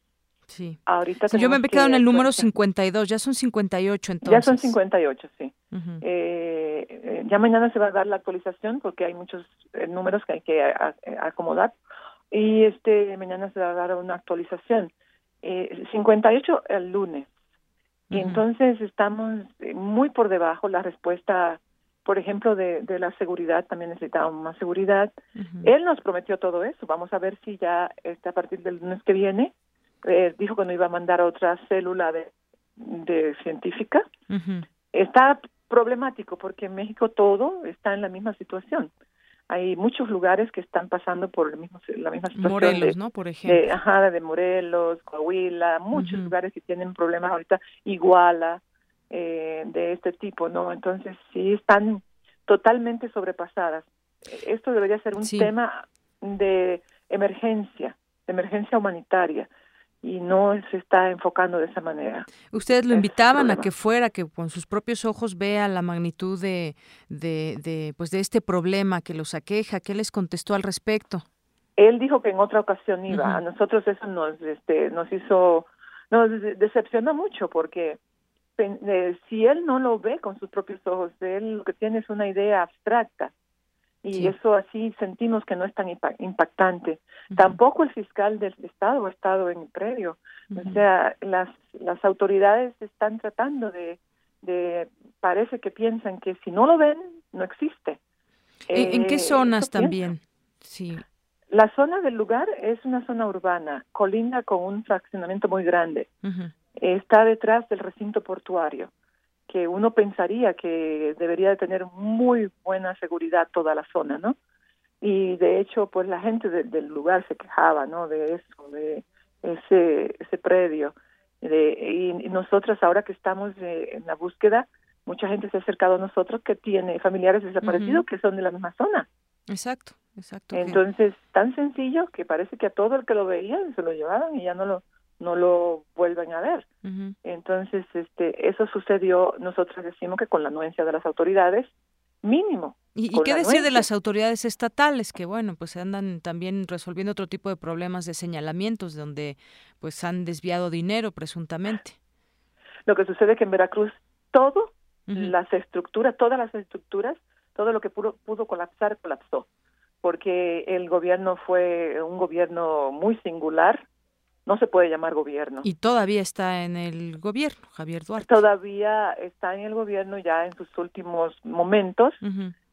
Sí. Ahorita yo me he quedado en el número 52, ya son 58 entonces. Ya son 58, sí. Eh, eh, ya mañana se va a dar la actualización porque hay muchos eh, números que hay que acomodar y este mañana se va a dar una actualización. Eh, 58 el lunes. Y entonces estamos muy por debajo la respuesta por ejemplo, de, de la seguridad, también necesitábamos más seguridad. Él nos prometió todo eso. Vamos a ver si ya este, a partir del lunes que viene, eh, dijo que no iba a mandar otra célula de, de científica. Está problemático porque en México todo está en la misma situación. Hay muchos lugares que están pasando por el mismo, la misma situación. Morelos, ¿no? Por ejemplo. De, ajá, de Morelos, Coahuila, muchos lugares que tienen problemas ahorita. Iguala, eh, de este tipo, ¿no? Entonces sí están totalmente sobrepasadas. Esto debería ser un tema de emergencia, de emergencia humanitaria y no se está enfocando de esa manera. Ustedes lo invitaban a que fuera, que con sus propios ojos vea la magnitud de, de, de, pues de este problema que los aqueja. ¿Qué les contestó al respecto? Él dijo que en otra ocasión iba. A nosotros eso nos, este, nos hizo, nos decepcionó mucho porque si él no lo ve con sus propios ojos, él lo que tiene es una idea abstracta y eso así sentimos que no es tan impactante. Tampoco el fiscal del Estado ha estado en el predio. O sea, las, las autoridades están tratando de, de, parece que piensan que si no lo ven, no existe. ¿En, qué eh, zonas también? Sí. La zona del lugar es una zona urbana, colinda con un fraccionamiento muy grande está detrás del recinto portuario, que uno pensaría que debería de tener muy buena seguridad toda la zona, ¿no? Y de hecho, pues la gente del lugar se quejaba, ¿no? De eso, de ese, ese predio. De, y, nosotros ahora que estamos en la búsqueda, mucha gente se ha acercado a nosotros que tiene familiares desaparecidos que son de la misma zona. Exacto, exacto. Entonces, tan sencillo que parece que a todo el que lo veía se lo llevaban y ya no lo no lo vuelven a ver. Entonces, este, eso sucedió, nosotros decimos que con la anuencia de las autoridades, mínimo. ¿Y, qué decir de las autoridades estatales que, bueno, pues andan también resolviendo otro tipo de problemas de señalamientos donde pues han desviado dinero presuntamente? Lo que sucede es que en Veracruz todo, las estructuras, todas las estructuras, todo lo que pudo, pudo colapsar, colapsó porque el gobierno fue un gobierno muy singular, no se puede llamar gobierno. Y todavía está en el gobierno, Javier Duarte. Todavía está en el gobierno ya en sus últimos momentos,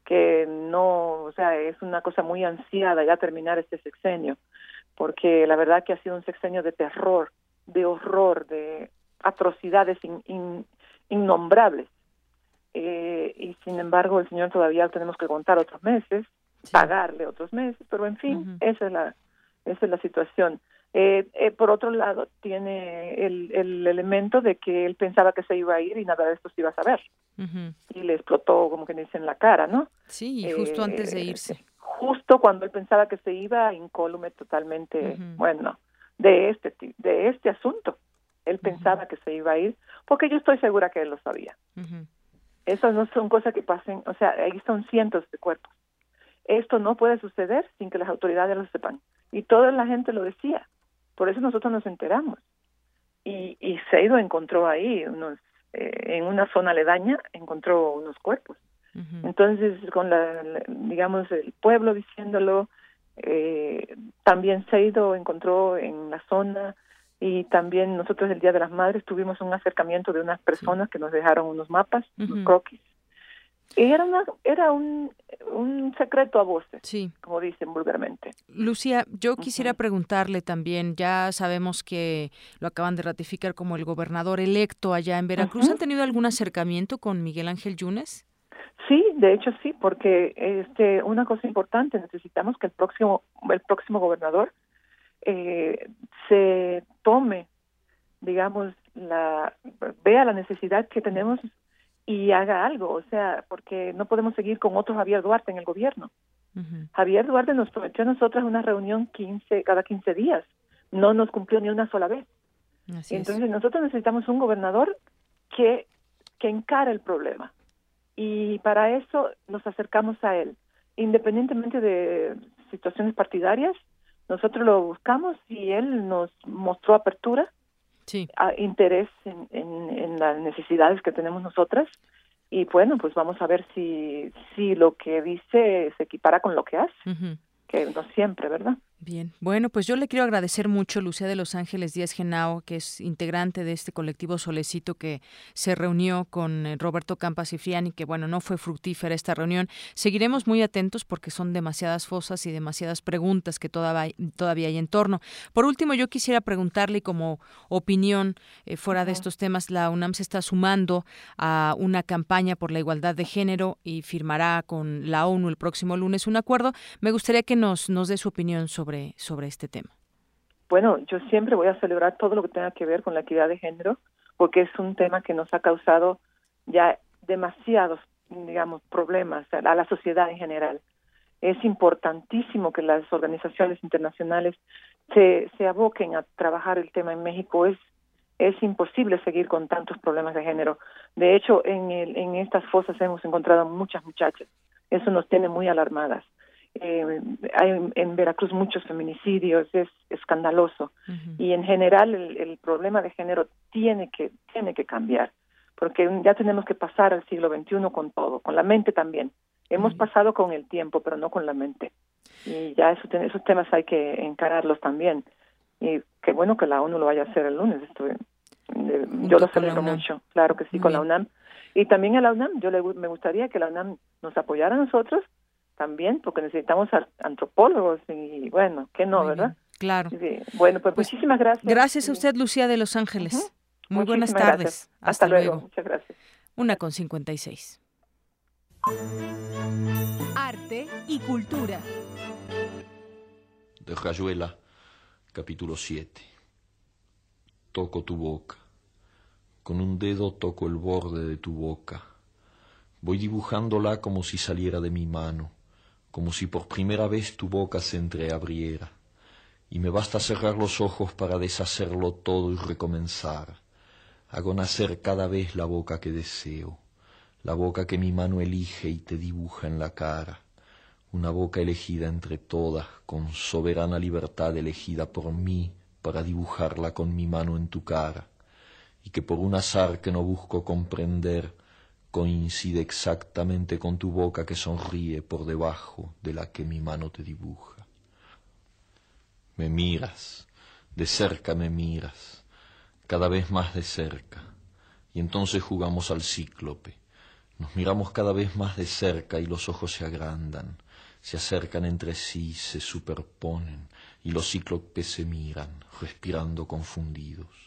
que no, o sea, es una cosa muy ansiada ya terminar este sexenio, porque la verdad que ha sido un sexenio de terror, de horror, de atrocidades innombrables. Eh, y sin embargo, el señor todavía tenemos que contar otros meses, pagarle otros meses, pero en fin, esa es la esa es la situación. Eh, eh, por otro lado, tiene el, el, elemento de que él pensaba que se iba a ir y nada de esto se iba a saber. Y le explotó, como que dice, en la cara, ¿no? Sí, justo antes de irse. Justo cuando él pensaba que se iba, incólume totalmente, bueno, de este, de este asunto. Él pensaba que se iba a ir, porque yo estoy segura que él lo sabía. Esas no son cosas que pasen, o sea, ahí son cientos de cuerpos. Esto no puede suceder sin que las autoridades lo sepan. Y toda la gente lo decía. Por eso nosotros nos enteramos. Y, y Seido encontró ahí, unos, eh, en una zona aledaña, encontró unos cuerpos. Entonces, con la, digamos, el pueblo diciéndolo, eh, también Seido encontró en la zona y también nosotros el Día de las Madres tuvimos un acercamiento de unas personas que nos dejaron unos mapas, unos croquis. Y era, era un, un secreto a voces, sí. como dicen vulgarmente. Lucía, yo quisiera preguntarle también, ya sabemos que lo acaban de ratificar como el gobernador electo allá en Veracruz, ¿han tenido algún acercamiento con Miguel Ángel Yunes? Sí, de hecho sí, porque este una cosa importante, necesitamos que el próximo el próximo gobernador eh, se tome, digamos, la vea la necesidad que tenemos y haga algo, o sea, porque no podemos seguir con otro Javier Duarte en el gobierno. Javier Duarte nos prometió a nosotras una reunión 15, cada 15 días, no nos cumplió ni una sola vez. Entonces nosotros necesitamos un gobernador que, que encare el problema. Y para eso nos acercamos a él, independientemente de situaciones partidarias, nosotros lo buscamos y él nos mostró apertura, interés en, las necesidades que tenemos nosotras. Y bueno, pues vamos a ver si, si lo que dice se equipara con lo que hace, que no siempre, ¿verdad? Bien, bueno, pues yo le quiero agradecer mucho a Lucía de Los Ángeles Díaz Genao, que es integrante de este colectivo Solecito que se reunió con eh, Roberto Campas y Friani, que bueno, no fue fructífera esta reunión. Seguiremos muy atentos porque son demasiadas fosas y demasiadas preguntas que todavía, todavía hay en torno. Por último, yo quisiera preguntarle como opinión eh, fuera de estos temas, la UNAM se está sumando a una campaña por la igualdad de género y firmará con la ONU el próximo lunes un acuerdo. Me gustaría que nos, nos dé su opinión sobre sobre, este tema? Bueno, yo siempre voy a celebrar todo lo que tenga que ver con la equidad de género, porque es un tema que nos ha causado ya demasiados, digamos, problemas a la sociedad en general. Es importantísimo que las organizaciones internacionales se, se aboquen a trabajar el tema en México. Es, es imposible seguir con tantos problemas de género. De hecho, en, el, en estas fosas hemos encontrado muchas muchachas. Eso nos tiene muy alarmadas eh, hay en Veracruz muchos feminicidios, es escandaloso. Y en general el, problema de género tiene que, tiene que cambiar, porque ya tenemos que pasar al siglo XXI con todo, con la mente también. Hemos pasado con el tiempo, pero no con la mente. Y ya eso, esos temas hay que encararlos también. Y qué bueno que la ONU lo vaya a hacer el lunes. Estoy, yo lo celebro mucho, claro que sí, con la UNAM. Y también a la UNAM, yo le, me gustaría que la UNAM nos apoyara a nosotros también, porque necesitamos antropólogos y bueno, que no, ¿verdad? claro. Bueno, pues, pues, muchísimas gracias. Gracias a usted, Lucía de Los Ángeles. Muy buenas tardes. Hasta, luego. Muchas gracias. Una con cincuenta y seis. Arte y cultura. De Rayuela, capítulo 7. Toco tu boca. Con un dedo toco el borde de tu boca. Voy dibujándola como si saliera de mi mano como si por primera vez tu boca se entreabriera, y me basta cerrar los ojos para deshacerlo todo y recomenzar. Hago nacer cada vez la boca que deseo, la boca que mi mano elige y te dibuja en la cara, una boca elegida entre todas, con soberana libertad elegida por mí para dibujarla con mi mano en tu cara, y que por un azar que no busco comprender, coincide exactamente con tu boca que sonríe por debajo de la que mi mano te dibuja. Me miras, de cerca me miras, cada vez más de cerca, y entonces jugamos al cíclope. Nos miramos cada vez más de cerca y los ojos se agrandan, se acercan entre sí, se superponen, y los cíclopes se miran, respirando confundidos.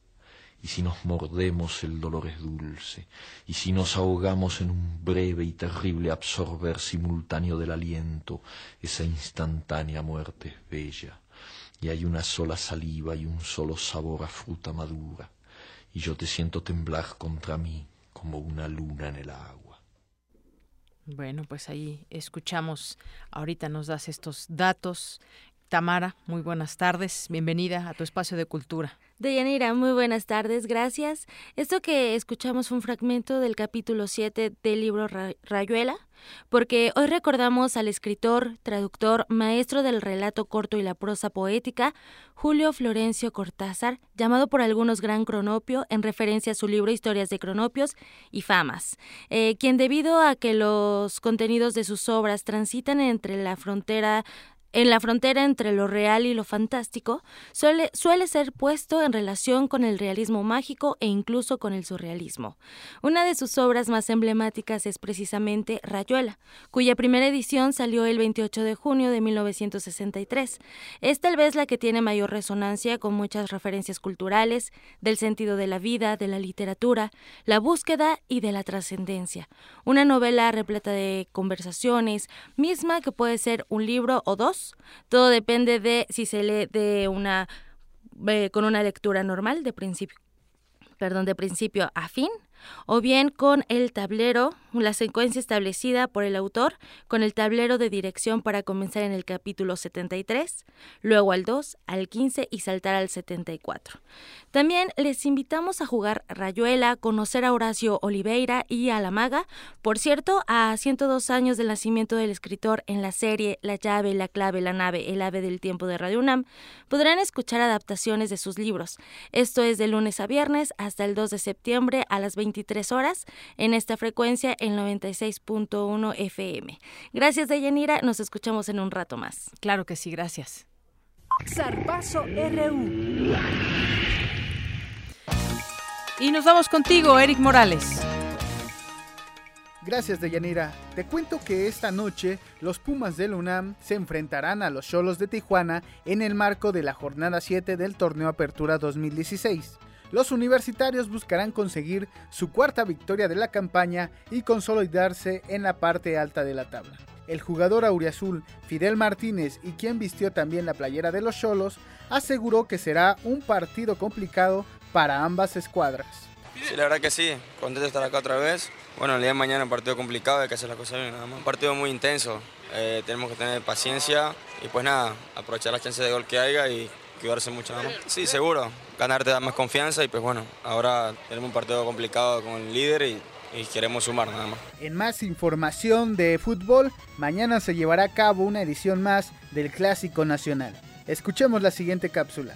Y si nos mordemos el dolor es dulce, y si nos ahogamos en un breve y terrible absorber simultáneo del aliento, esa instantánea muerte es bella, y hay una sola saliva y un solo sabor a fruta madura y yo te siento temblar contra mí como una luna en el agua. Bueno, pues ahí escuchamos, ahorita nos das estos datos. Tamara, muy buenas tardes, bienvenida a tu espacio de cultura. Deyanira, muy buenas tardes, gracias. Esto que escuchamos fue un fragmento del capítulo 7 del libro Rayuela, porque hoy recordamos al escritor, traductor, maestro del relato corto y la prosa poética, Julio Florencio Cortázar, llamado por algunos Gran Cronopio en referencia a su libro Historias de Cronopios y Famas, eh, quien debido a que los contenidos de sus obras transitan entre la frontera en la frontera entre lo real y lo fantástico, suele, suele, ser puesto en relación con el realismo mágico e incluso con el surrealismo. Una de sus obras más emblemáticas es precisamente Rayuela, cuya primera edición salió el 28 de junio de 1963. Es tal vez la que tiene mayor resonancia con muchas referencias culturales, del sentido de la vida, de la literatura, la búsqueda y de la trascendencia. Una novela repleta de conversaciones, misma que puede ser un libro o dos, todo depende de si se lee de una eh, con una lectura normal de principio perdón, de principio a fin o bien con el tablero, la secuencia establecida por el autor, con el tablero de dirección para comenzar en el capítulo 73, luego al 2, al 15 y saltar al 74. También les invitamos a jugar Rayuela, conocer a Horacio Oliveira y a la maga. Por cierto, a 102 años del nacimiento del escritor en la serie La llave, la clave, la nave, el ave del tiempo de Radio UNAM, podrán escuchar adaptaciones de sus libros. Esto es de lunes a viernes hasta el 2 de septiembre a las 20 23 horas en esta frecuencia el 96.1 FM. Gracias, Deyanira. Nos escuchamos en un rato más. Claro que sí, gracias. Zarpazo RU. Y nos vamos contigo, Eric Morales. Gracias, Deyanira. Te cuento que esta noche los Pumas del UNAM se enfrentarán a los Cholos de Tijuana en el marco de la jornada 7 del Torneo Apertura 2016 los universitarios buscarán conseguir su cuarta victoria de la campaña y consolidarse en la parte alta de la tabla. El jugador auriazul Fidel Martínez y quien vistió también la playera de los Cholos aseguró que será un partido complicado para ambas escuadras. Sí, la verdad que sí, contento de estar acá otra vez. Bueno, el día de mañana un partido complicado, hay que hacer las cosas bien nada más. Un partido muy intenso, eh, tenemos que tener paciencia y pues nada, aprovechar las chances de gol que haya y cuidarse mucho nada más. Sí, seguro, ganar te da más confianza y pues bueno, ahora tenemos un partido complicado con el líder y, queremos sumar nada más. En más información de fútbol, mañana se llevará a cabo una edición más del Clásico Nacional. Escuchemos la siguiente cápsula.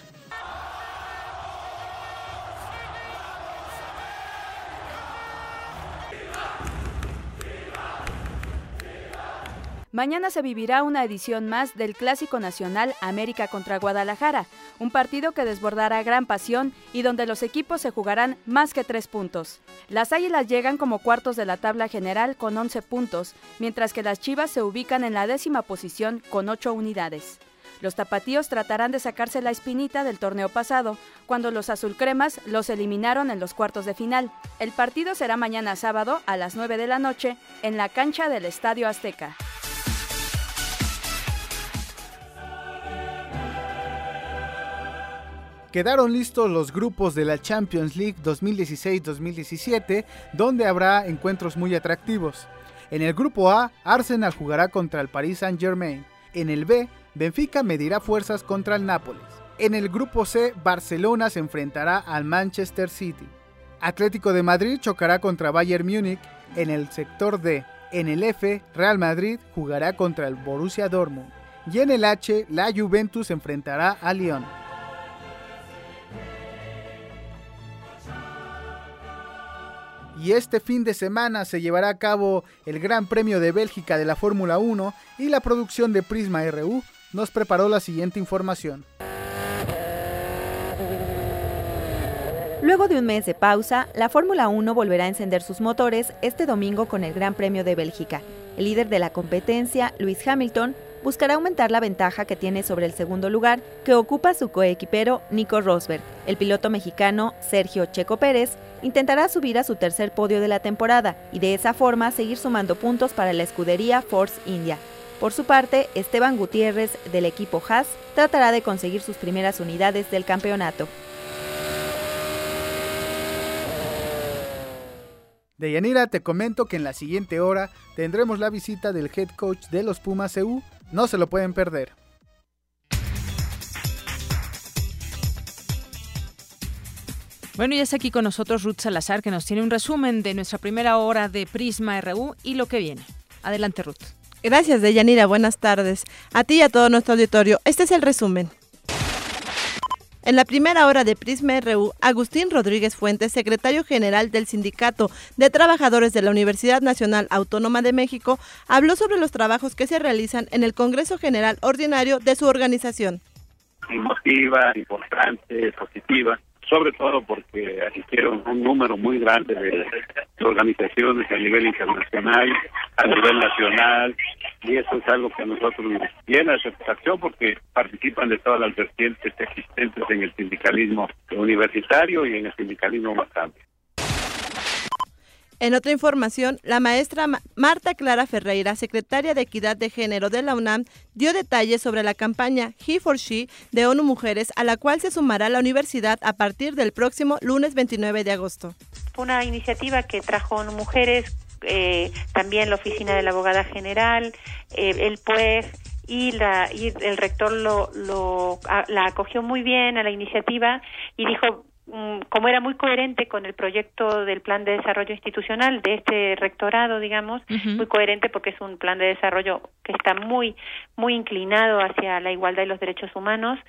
Mañana se vivirá una edición más del Clásico Nacional América contra Guadalajara, un partido que desbordará gran pasión y donde los equipos se jugarán más que tres puntos. Las Águilas llegan como cuartos de la tabla general con 11 puntos, mientras que las Chivas se ubican en la décima posición con 8 unidades. Los tapatíos tratarán de sacarse la espinita del torneo pasado, cuando los azulcremas los eliminaron en los cuartos de final. El partido será mañana sábado a las 9 de la noche en la cancha del Estadio Azteca. Quedaron listos los grupos de la Champions League 2016-2017, donde habrá encuentros muy atractivos. En el grupo A, Arsenal jugará contra el Paris Saint-Germain. En el B, Benfica medirá fuerzas contra el Nápoles. En el grupo C, Barcelona se enfrentará al Manchester City. Atlético de Madrid chocará contra Bayern Múnich en el sector D. En el F, Real Madrid jugará contra el Borussia Dortmund. Y en el H, la Juventus enfrentará a Lyon. Y este fin de semana se llevará a cabo el Gran Premio de Bélgica de la Fórmula 1 y la producción de Prisma RU nos preparó la siguiente información. Luego de un mes de pausa, la Fórmula 1 volverá a encender sus motores este domingo con el Gran Premio de Bélgica. El líder de la competencia, Lewis Hamilton, buscará aumentar la ventaja que tiene sobre el segundo lugar que ocupa su coequipero Nico Rosberg. El piloto mexicano Sergio Checo Pérez intentará subir a su tercer podio de la temporada y de esa forma seguir sumando puntos para la escudería Force India. Por su parte, Esteban Gutiérrez del equipo Haas tratará de conseguir sus primeras unidades del campeonato. Deyanira, te comento que en la siguiente hora tendremos la visita del head coach de los Pumas EU. No se lo pueden perder. Bueno, ya está aquí con nosotros Ruth Salazar, que nos tiene un resumen de nuestra primera hora de Prisma RU y lo que viene. Adelante, Ruth. Gracias, Deyanira. Buenas tardes. A ti y a todo nuestro auditorio. Este es el resumen. En la primera hora de Prisma RU, Agustín Rodríguez Fuentes, secretario general del Sindicato de Trabajadores de la Universidad Nacional Autónoma de México, habló sobre los trabajos que se realizan en el Congreso General Ordinario de su organización. Emotiva, importante, positiva, sobre todo porque asistieron un número muy grande de, organizaciones a nivel internacional, a nivel nacional, y eso es algo que a nosotros nos llena de porque participan de todas las vertientes existentes en el sindicalismo universitario y en el sindicalismo más amplio. En otra información, la maestra Marta Clara Ferreira, secretaria de Equidad de Género de la UNAM, dio detalles sobre la campaña He for She de ONU Mujeres, a la cual se sumará la universidad a partir del próximo lunes 29 de agosto. Una iniciativa que trajo ONU Mujeres, eh, también la Oficina de la Abogada General, eh, el PUEF, y, la, y el rector lo, lo, la acogió muy bien a la iniciativa y dijo como era muy coherente con el proyecto del plan de desarrollo institucional de este rectorado, digamos, muy coherente porque es un plan de desarrollo que está muy muy inclinado hacia la igualdad y los derechos humanos,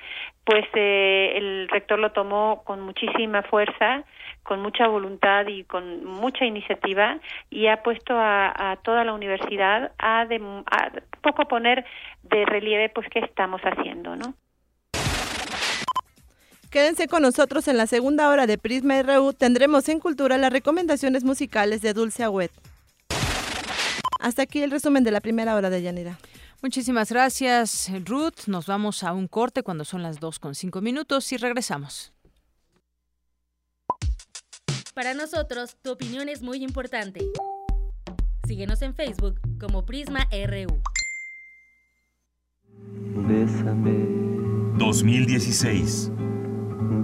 pues eh, el rector lo tomó con muchísima fuerza, con mucha voluntad y con mucha iniciativa y ha puesto a, toda la universidad a, de, a poco poner de relieve pues qué estamos haciendo, ¿no? Quédense con nosotros en la segunda hora de Prisma RU. Tendremos en Cultura las recomendaciones musicales de Dulce Agüet. Hasta aquí el resumen de la primera hora de Yanira. Muchísimas gracias, Ruth. Nos vamos a un corte cuando son las 2 con 5 minutos y regresamos. Para nosotros, tu opinión es muy importante. Síguenos en Facebook como Prisma RU. Bésame. 2016.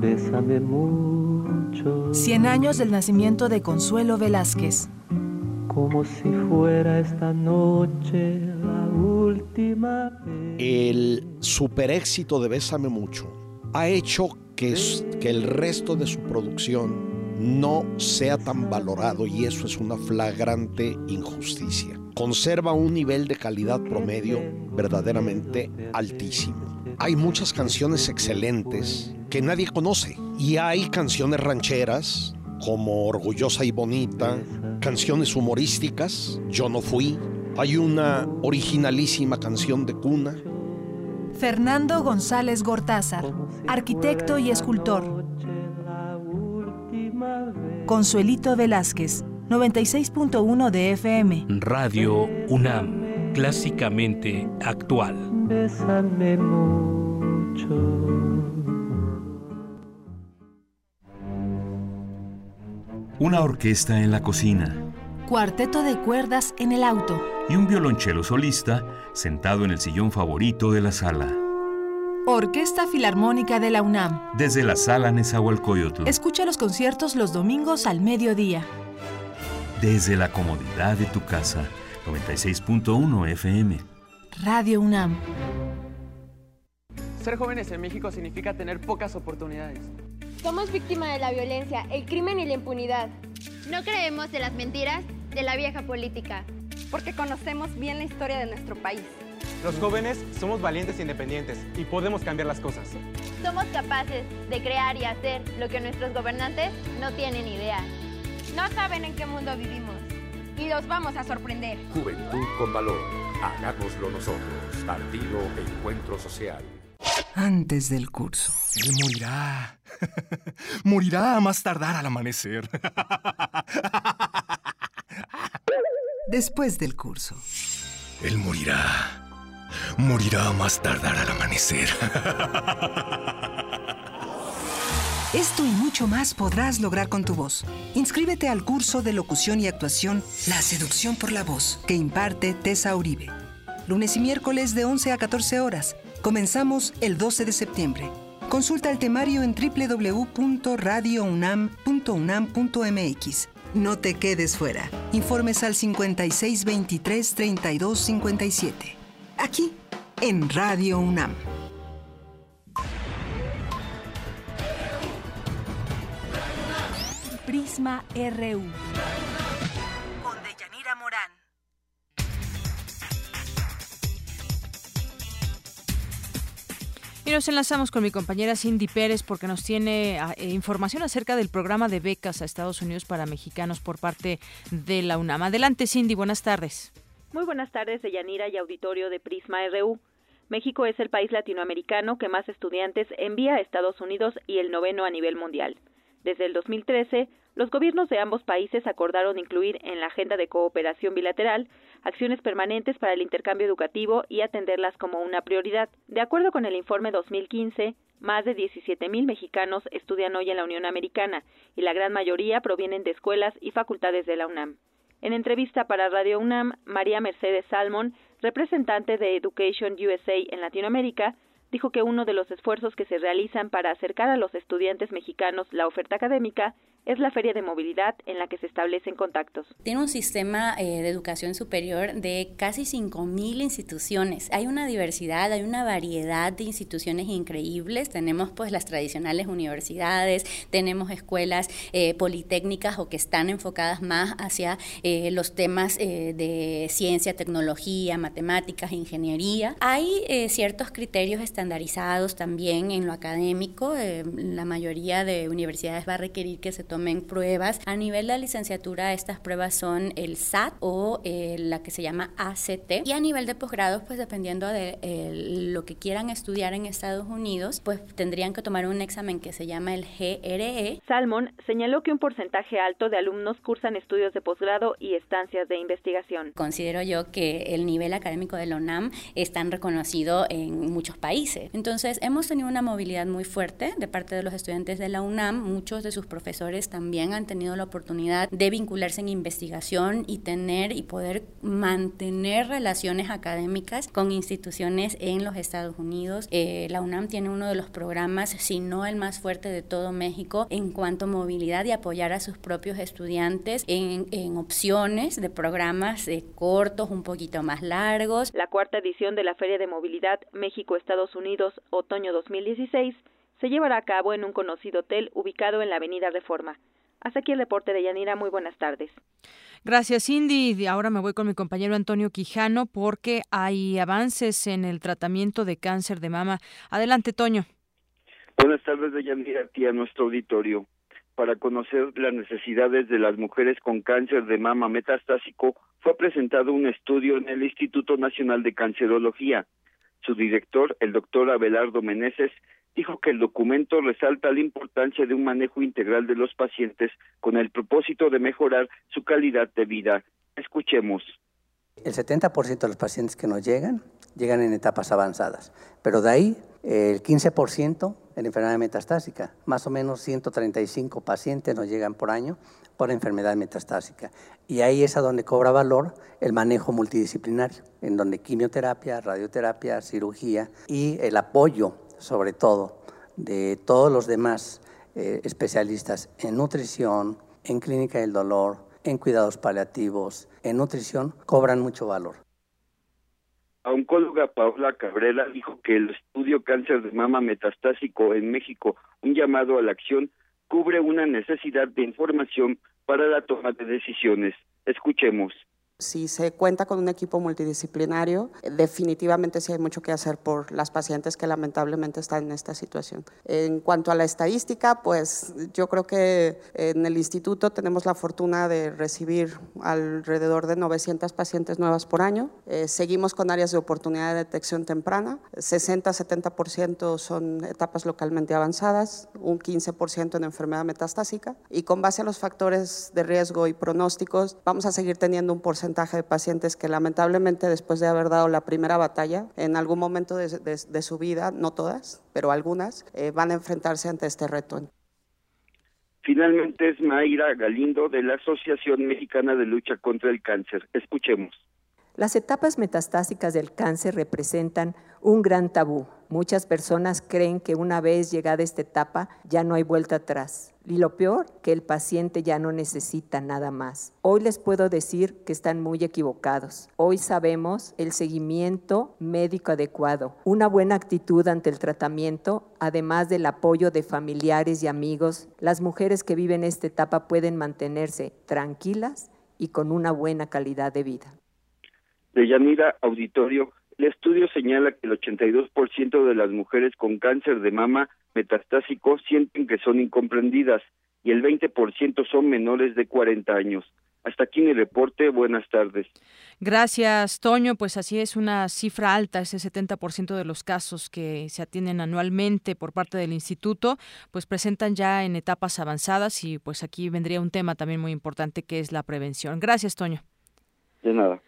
Bésame mucho. 100 años del nacimiento de Consuelo Velázquez. Como si fuera esta noche la última vez. El super éxito de Bésame mucho ha hecho que, que el resto de su producción no sea tan valorado y eso es una flagrante injusticia. Conserva un nivel de calidad promedio verdaderamente altísimo. Hay muchas canciones excelentes que nadie conoce. Y hay canciones rancheras como Orgullosa y Bonita, canciones humorísticas, Yo no fui. Hay una originalísima canción de cuna. Fernando González Gortázar, arquitecto y escultor. Consuelito Velázquez, 96.1 de FM. Radio UNAM, clásicamente actual. mucho. Una orquesta en la cocina. Cuarteto de cuerdas en el auto. Y un violonchelo solista sentado en el sillón favorito de la sala. Orquesta Filarmónica de la UNAM. Desde la sala Nezahualcóyotl. Escucha los conciertos los domingos al mediodía. Desde la comodidad de tu casa. 96.1 FM. Radio UNAM. Ser jóvenes en México significa tener pocas oportunidades. Somos víctimas de la violencia, el crimen y la impunidad. No creemos en las mentiras de la vieja política. Porque conocemos bien la historia de nuestro país. Los jóvenes somos valientes e independientes y podemos cambiar las cosas. Somos capaces de crear y hacer lo que nuestros gobernantes no tienen idea. No saben en qué mundo vivimos y los vamos a sorprender. Juventud con valor. Hagámoslo nosotros. Partido Encuentro Social. Antes del curso. Él morirá. morirá a más tardar al amanecer. Después del curso. Él morirá. Morirá más tardar al amanecer. Esto y mucho más podrás lograr con tu voz. Inscríbete al curso de locución y actuación La seducción por la voz que imparte Tessa Uribe. Lunes y miércoles de 11 a 14 horas. Comenzamos el 12 de septiembre. Consulta el temario en www.radiounam.unam.mx. No te quedes fuera. Informes al 5623 3257. Aquí, en Radio UNAM. Prisma RU. Con Deyanira Morán. Y nos enlazamos con mi compañera Cindy Pérez porque nos tiene ah, eh, información acerca del programa de becas a Estados Unidos para mexicanos por parte de la UNAM. Adelante, Cindy, buenas tardes. Muy buenas tardes, Deyanira y auditorio de Prisma RU. México es el país latinoamericano que más estudiantes envía a Estados Unidos y el noveno a nivel mundial. Desde el 2013, los gobiernos de ambos países acordaron incluir en la agenda de cooperación bilateral acciones permanentes para el intercambio educativo y atenderlas como una prioridad. De acuerdo con el informe 2015, más de 17.000 mexicanos estudian hoy en la Unión Americana y la gran mayoría provienen de escuelas y facultades de la UNAM. En entrevista para Radio UNAM, María Mercedes Salmon, representante de Education USA en Latinoamérica, dijo que uno de los esfuerzos que se realizan para acercar a los estudiantes mexicanos la oferta académica es la feria de movilidad en la que se establecen contactos. Tiene un sistema eh, de educación superior de casi 5.000 instituciones. Hay una diversidad, hay una variedad de instituciones increíbles. Tenemos pues las tradicionales universidades, tenemos escuelas eh, politécnicas o que están enfocadas más hacia eh, los temas de ciencia, tecnología, matemáticas, ingeniería. Hay ciertos criterios estandarizados también en lo académico. la mayoría de universidades va a requerir que se tomen pruebas. A nivel de licenciatura, estas pruebas son el SAT o eh, la que se llama ACT. Y a nivel de posgrados, pues dependiendo de lo que quieran estudiar en Estados Unidos, pues tendrían que tomar un examen que se llama el GRE. Salmon señaló que un porcentaje alto de alumnos cursan estudios de posgrado y estancias de investigación. Considero yo que el nivel académico de la UNAM es tan reconocido en muchos países. Entonces, hemos tenido una movilidad muy fuerte de parte de los estudiantes de la UNAM. Muchos de sus profesores también han tenido la oportunidad de vincularse en investigación y tener y poder mantener relaciones académicas con instituciones en los Estados Unidos. Eh, la UNAM tiene uno de los programas, si no el más fuerte de todo México, en cuanto a movilidad y apoyar a sus propios estudiantes en, en opciones de programas de cortos, un poquito más largos. La cuarta edición de la Feria de Movilidad México-Estados Unidos, otoño 2016, se llevará a cabo en un conocido hotel ubicado en la Avenida Reforma. Hasta aquí el reporte de Yanira. Muy buenas tardes. Gracias, Cindy. Ahora me voy con mi compañero Antonio Quijano porque hay avances en el tratamiento de cáncer de mama. Adelante, Toño. Buenas tardes, Yanira, aquí a nuestro auditorio. Para conocer las necesidades de las mujeres con cáncer de mama metastásico, fue presentado un estudio en el Instituto Nacional de Cancerología. Su director, el doctor Abelardo Meneses, dijo que el documento resalta la importancia de un manejo integral de los pacientes con el propósito de mejorar su calidad de vida. Escuchemos. El 70% de los pacientes que nos llegan llegan en etapas avanzadas, pero de ahí el 15% en enfermedad metastásica. Más o menos 135 pacientes nos llegan por año por enfermedad metastásica. Y ahí es a donde cobra valor el manejo multidisciplinario, en donde quimioterapia, radioterapia, cirugía y el apoyo sobre todo, de todos los demás eh, especialistas en nutrición, en clínica del dolor, en cuidados paliativos, en nutrición, cobran mucho valor. Oncóloga Paola Cabrera dijo que el estudio cáncer de mama metastásico en México, un llamado a la acción, cubre una necesidad de información para la toma de decisiones. Escuchemos si se cuenta con un equipo multidisciplinario, definitivamente sí hay mucho que hacer por las pacientes que lamentablemente están en esta situación. En cuanto a la estadística, pues yo creo que en el instituto tenemos la fortuna de recibir alrededor de 900 pacientes nuevas por año. Eh, seguimos con áreas de oportunidad de detección temprana. 60-70% son etapas localmente avanzadas, un 15% en enfermedad metastásica. Y con base a los factores de riesgo y pronósticos, vamos a seguir teniendo un porcentaje de pacientes que lamentablemente después de haber dado la primera batalla, en algún momento de, su vida, no todas, pero algunas, eh, van a enfrentarse ante este reto. Finalmente es Mayra Galindo de la Asociación Mexicana de Lucha contra el Cáncer. Escuchemos. Las etapas metastásicas del cáncer representan un gran tabú. Muchas personas creen que una vez llegada esta etapa ya no hay vuelta atrás. Y lo peor, que el paciente ya no necesita nada más. Hoy les puedo decir que están muy equivocados. Hoy sabemos el seguimiento médico adecuado, una buena actitud ante el tratamiento, además del apoyo de familiares y amigos. Las mujeres que viven esta etapa pueden mantenerse tranquilas y con una buena calidad de vida de Yanira Auditorio, el estudio señala que el 82% de las mujeres con cáncer de mama metastásico sienten que son incomprendidas y el 20% son menores de 40 años. Hasta aquí mi reporte. Buenas tardes. Gracias, Toño. Pues así es una cifra alta, ese 70% de los casos que se atienden anualmente por parte del instituto, pues presentan ya en etapas avanzadas y pues aquí vendría un tema también muy importante que es la prevención. Gracias, Toño. De nada.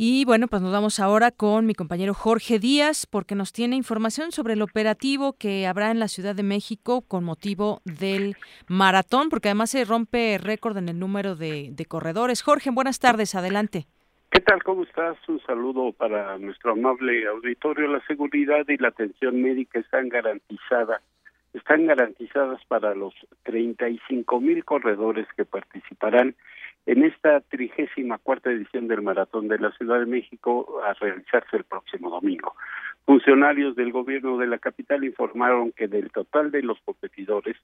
Y bueno, pues nos vamos ahora con mi compañero Jorge Díaz porque nos tiene información sobre el operativo que habrá en la Ciudad de México con motivo del maratón, porque además se rompe récord en el número de, corredores. Jorge, buenas tardes, adelante. ¿Qué tal? ¿Cómo estás? Un saludo para nuestro amable auditorio. La seguridad y la atención médica están garantizadas. Están garantizadas para los 35 mil corredores que participarán en esta trigésima cuarta edición del Maratón de la Ciudad de México a realizarse el próximo domingo. Funcionarios del gobierno de la capital informaron que del total de los competidores,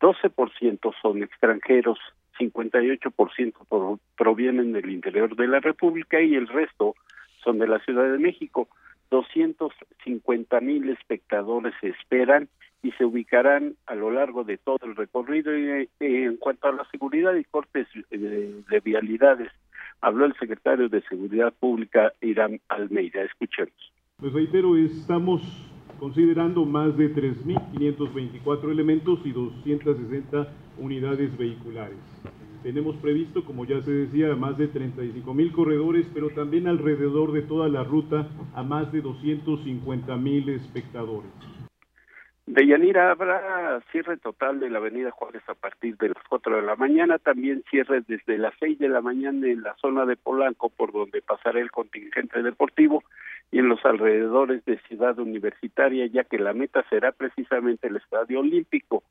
12% son extranjeros, 58% provienen del interior de la República y el resto son de la Ciudad de México. 250 mil espectadores se esperan y se ubicarán a lo largo de todo el recorrido. Eh, en cuanto a la seguridad y cortes de, vialidades, habló el secretario de Seguridad Pública, Irán Almeida. Escuchemos. Pues reitero, estamos considerando más de 3.524 elementos y 260 unidades vehiculares. Tenemos previsto, como ya se decía, más de 35.000 corredores, pero también alrededor de toda la ruta a más de 250.000 espectadores. De Yanira habrá cierre total de la avenida Juárez a partir de las 4 de la mañana, también cierre desde las 6 de la mañana en la zona de Polanco por donde pasará el contingente deportivo y en los alrededores de Ciudad Universitaria, ya que la meta será precisamente el Estadio Olímpico.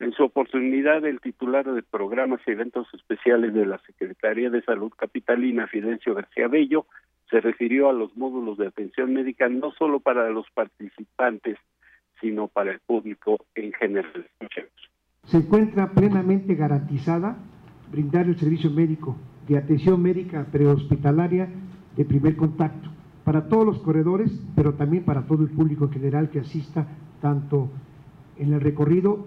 En su oportunidad, el titular de programas y eventos especiales de la Secretaría de Salud Capitalina, Fidencio García Bello, se refirió a los módulos de atención médica no solo para los participantes, sino para el público en general. Se encuentra plenamente garantizada brindar el servicio médico de atención médica prehospitalaria de primer contacto para todos los corredores, pero también para todo el público en general que asista tanto en el recorrido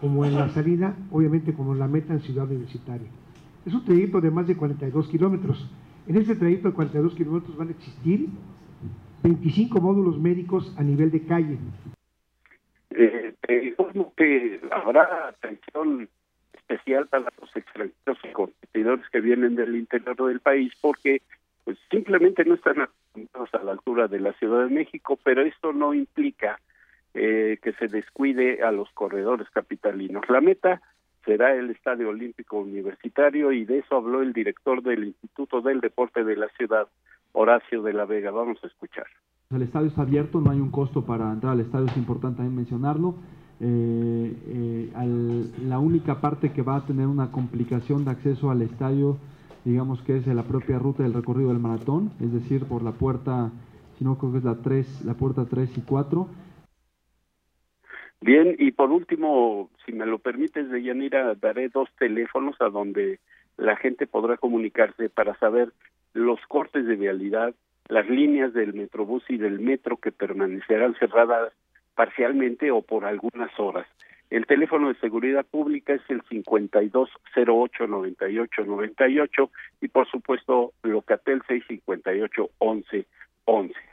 como en la salida, obviamente como en la meta en Ciudad Universitaria. Es un trayecto de más de 42 kilómetros. En este trayecto de 42 kilómetros van a existir 25 módulos médicos a nivel de calle, eh, que habrá atención especial para los extranjeros y competidores que vienen del interior del país porque pues simplemente no están a la altura de la Ciudad de México, pero esto no implica eh, que se descuide a los corredores capitalinos. La meta será el Estadio Olímpico Universitario y de eso habló el director del Instituto del Deporte de la ciudad, Horacio de la Vega. Vamos a escuchar. El estadio está abierto, no hay un costo para entrar al estadio, es importante también mencionarlo. Eh, eh, la única parte que va a tener una complicación de acceso al estadio, digamos que es la propia ruta del recorrido del maratón, es decir, por la puerta, si no creo que es la 3, la puerta 3 y 4. Bien, y por último, si me lo permites, Deyanira, daré dos teléfonos a donde la gente podrá comunicarse para saber los cortes de vialidad, las líneas del Metrobús y del metro que permanecerán cerradas parcialmente o por algunas horas. El teléfono de seguridad pública es el 5208-9898 y por supuesto Locatel 658-1111.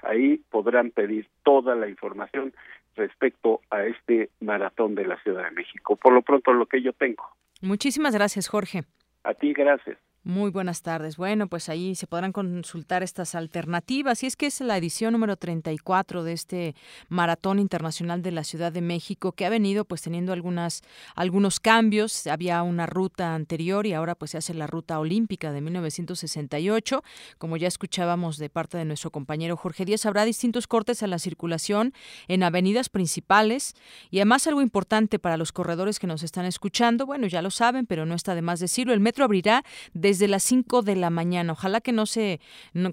Ahí podrán pedir toda la información respecto a este maratón de la Ciudad de México. Por lo pronto lo que yo tengo. Muchísimas gracias, Jorge. A ti, gracias. Muy buenas tardes. Bueno, pues ahí se podrán consultar estas alternativas. Y es que es la edición número 34 de este Maratón Internacional de la Ciudad de México que ha venido pues teniendo algunas algunos cambios. Había una ruta anterior y ahora pues se hace la ruta olímpica de 1968. Como ya escuchábamos de parte de nuestro compañero Jorge Díaz, habrá distintos cortes a la circulación en avenidas principales y además algo importante para los corredores que nos están escuchando, bueno, ya lo saben, pero no está de más decirlo, el metro abrirá de desde las 5 de la mañana. Ojalá que no se,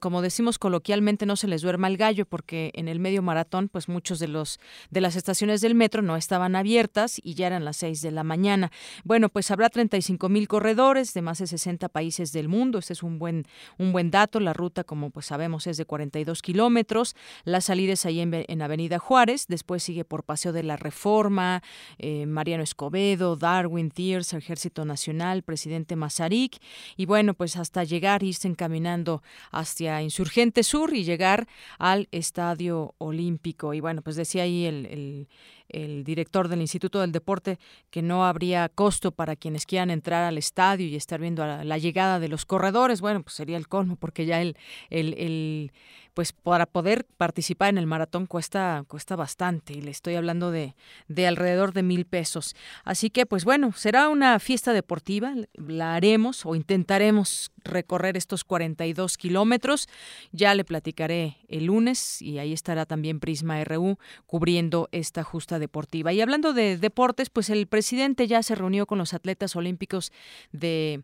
como decimos coloquialmente, no se les duerma el gallo, porque en el medio maratón, pues muchos de los de las estaciones del metro no estaban abiertas y ya eran las 6 de la mañana. Bueno, pues habrá 35 mil corredores de más de 60 países del mundo. Este es un buen, un buen dato. La ruta, como pues sabemos, es de 42 kilómetros. La salida es ahí en, Avenida Juárez. Después sigue por Paseo de la Reforma, eh, Mariano Escobedo, Darwin, Thiers, Ejército Nacional, Presidente Mazarik. Y bueno, pues hasta llegar, irse encaminando hacia Insurgente Sur y llegar al Estadio Olímpico. Y bueno, pues decía ahí el, el director del Instituto del Deporte que no habría costo para quienes quieran entrar al estadio y estar viendo la, llegada de los corredores. Bueno, pues sería el colmo porque ya el, el, el pues para poder participar en el maratón cuesta, cuesta bastante y le estoy hablando de, de alrededor de mil pesos. Así que pues bueno, será una fiesta deportiva, la haremos o intentaremos recorrer estos 42 kilómetros. Ya le platicaré el lunes y ahí estará también Prisma RU cubriendo esta justa deportiva. Y hablando de deportes, pues el presidente ya se reunió con los atletas olímpicos de,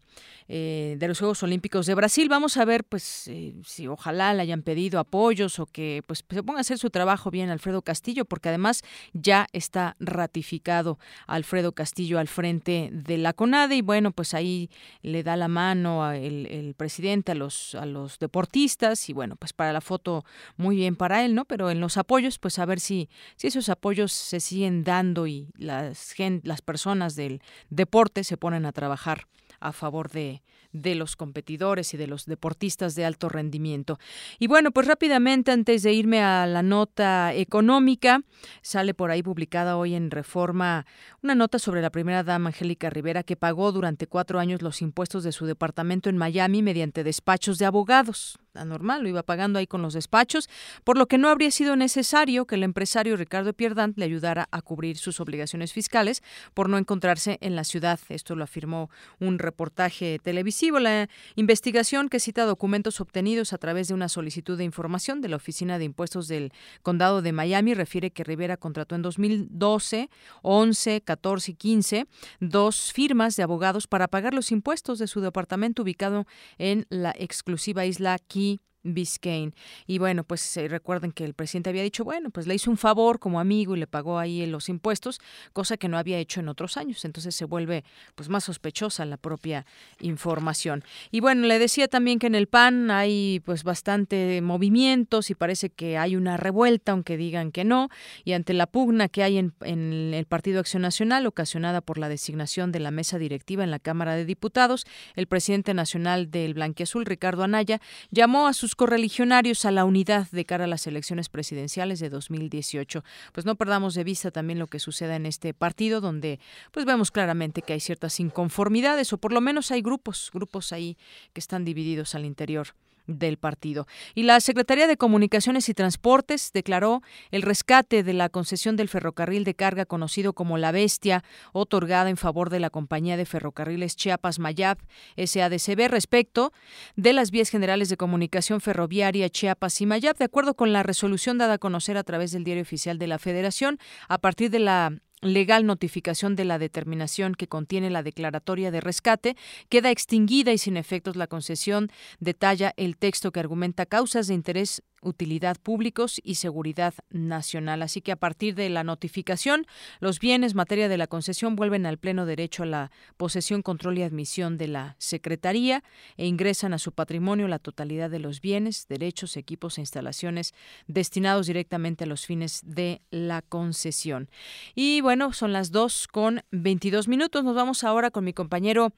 eh, de los Juegos Olímpicos de Brasil. Vamos a ver pues eh, si ojalá le hayan pedido apoyos o que pues se ponga a hacer su trabajo bien Alfredo Castillo, porque además ya está ratificado Alfredo Castillo al frente de la CONADE y bueno, pues ahí le da la mano el, el presidente a los, a los deportistas y bueno, pues para la foto muy bien para él, ¿no? Pero en los apoyos, pues a ver si, si esos apoyos se siguen dando y las, las personas del deporte se ponen a trabajar a favor de, de los competidores y de los deportistas de alto rendimiento. Y bueno, pues rápidamente, antes de irme a la nota económica, sale por ahí publicada hoy en Reforma una nota sobre la primera dama Angélica Rivera que pagó durante cuatro años los impuestos de su departamento en Miami mediante despachos de abogados normal, lo iba pagando ahí con los despachos, por lo que no habría sido necesario que el empresario Ricardo Pierdant le ayudara a cubrir sus obligaciones fiscales por no encontrarse en la ciudad. Esto lo afirmó un reportaje televisivo. La investigación que cita documentos obtenidos a través de una solicitud de información de la Oficina de Impuestos del Condado de Miami refiere que Rivera contrató en 2012, 11, 14 y 15 dos firmas de abogados para pagar los impuestos de su departamento ubicado en la exclusiva isla Key Biscayne. Y bueno, pues recuerden que el presidente había dicho, bueno, pues le hizo un favor como amigo y le pagó ahí los impuestos, cosa que no había hecho en otros años. Entonces se vuelve pues más sospechosa la propia información. Y bueno, le decía también que en el PAN hay pues bastante movimientos y parece que hay una revuelta, aunque digan que no, y ante la pugna que hay en, en el Partido Acción Nacional, ocasionada por la designación de la mesa directiva en la Cámara de Diputados, el presidente nacional del Blanquiazul, Ricardo Anaya, llamó a sus correligionarios a la unidad de cara a las elecciones presidenciales de 2018. Pues no perdamos de vista también lo que suceda en este partido, donde pues vemos claramente que hay ciertas inconformidades, o por lo menos hay grupos, grupos ahí que están divididos al interior del partido. Y la Secretaría de Comunicaciones y Transportes declaró el rescate de la concesión del ferrocarril de carga conocido como La Bestia, otorgada en favor de la compañía de ferrocarriles Chiapas Mayab SADCB respecto de las vías generales de comunicación ferroviaria Chiapas y Mayab, de acuerdo con la resolución dada a conocer a través del Diario Oficial de la Federación, a partir de la legal notificación de la determinación que contiene la declaratoria de rescate, queda extinguida y sin efectos la concesión, detalla el texto que argumenta causas de interés utilidad públicos y seguridad nacional. Así que a partir de la notificación, los bienes materia de la concesión vuelven al pleno derecho a la posesión, control y admisión de la Secretaría e ingresan a su patrimonio la totalidad de los bienes, derechos, equipos e instalaciones destinados directamente a los fines de la concesión. Y bueno, son las dos con 22 minutos. Nos vamos ahora con mi compañero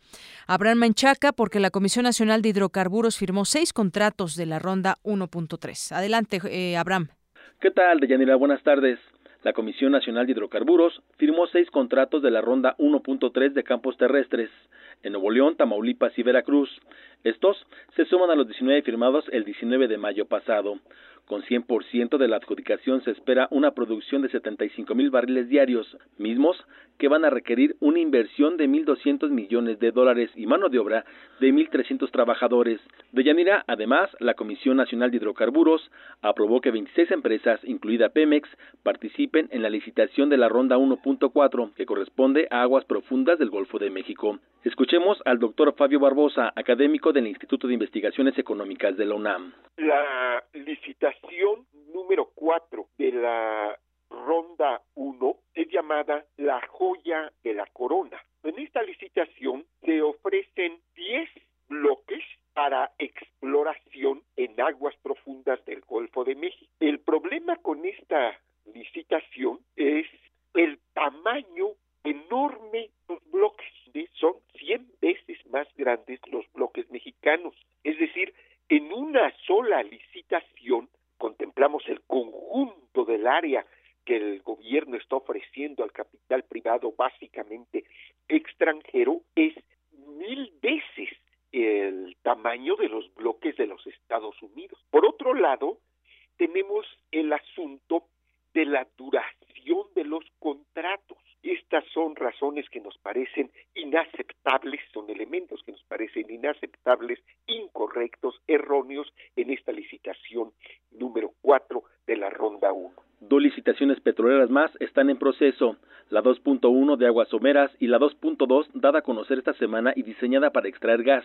Abraham Menchaca porque la Comisión Nacional de Hidrocarburos firmó seis contratos de la ronda 1.3. Adelante, eh, Abraham. ¿Qué tal, Deyanira? Buenas tardes. La Comisión Nacional de Hidrocarburos firmó seis contratos de la ronda 1.3 de campos terrestres en Nuevo León, Tamaulipas y Veracruz. Estos se suman a los 19 firmados el 19 de mayo pasado. Con 100% de la adjudicación se espera una producción de 75 mil barriles diarios, mismos que van a requerir una inversión de 1.200 millones de dólares y mano de obra de 1.300 trabajadores. De Yanira, además, la Comisión Nacional de Hidrocarburos aprobó que 26 empresas, incluida Pemex, participen en la licitación de la Ronda 1.4, que corresponde a aguas profundas del Golfo de México. Escuchemos al doctor Fabio Barbosa, académico del Instituto de Investigaciones Económicas de la UNAM. La licitación número 4 de la ronda 1 es llamada la joya de la corona. En esta licitación se ofrecen 10 bloques para exploración en aguas profundas del Golfo de México. El problema con esta dada a conocer esta semana y diseñada para extraer gas.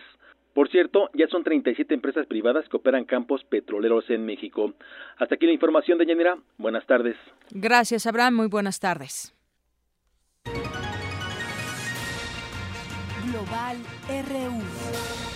Por cierto, ya son 37 empresas privadas que operan campos petroleros en México. Hasta aquí la información de Yanira. Buenas tardes. Gracias, Abraham. Muy buenas tardes. Global RU.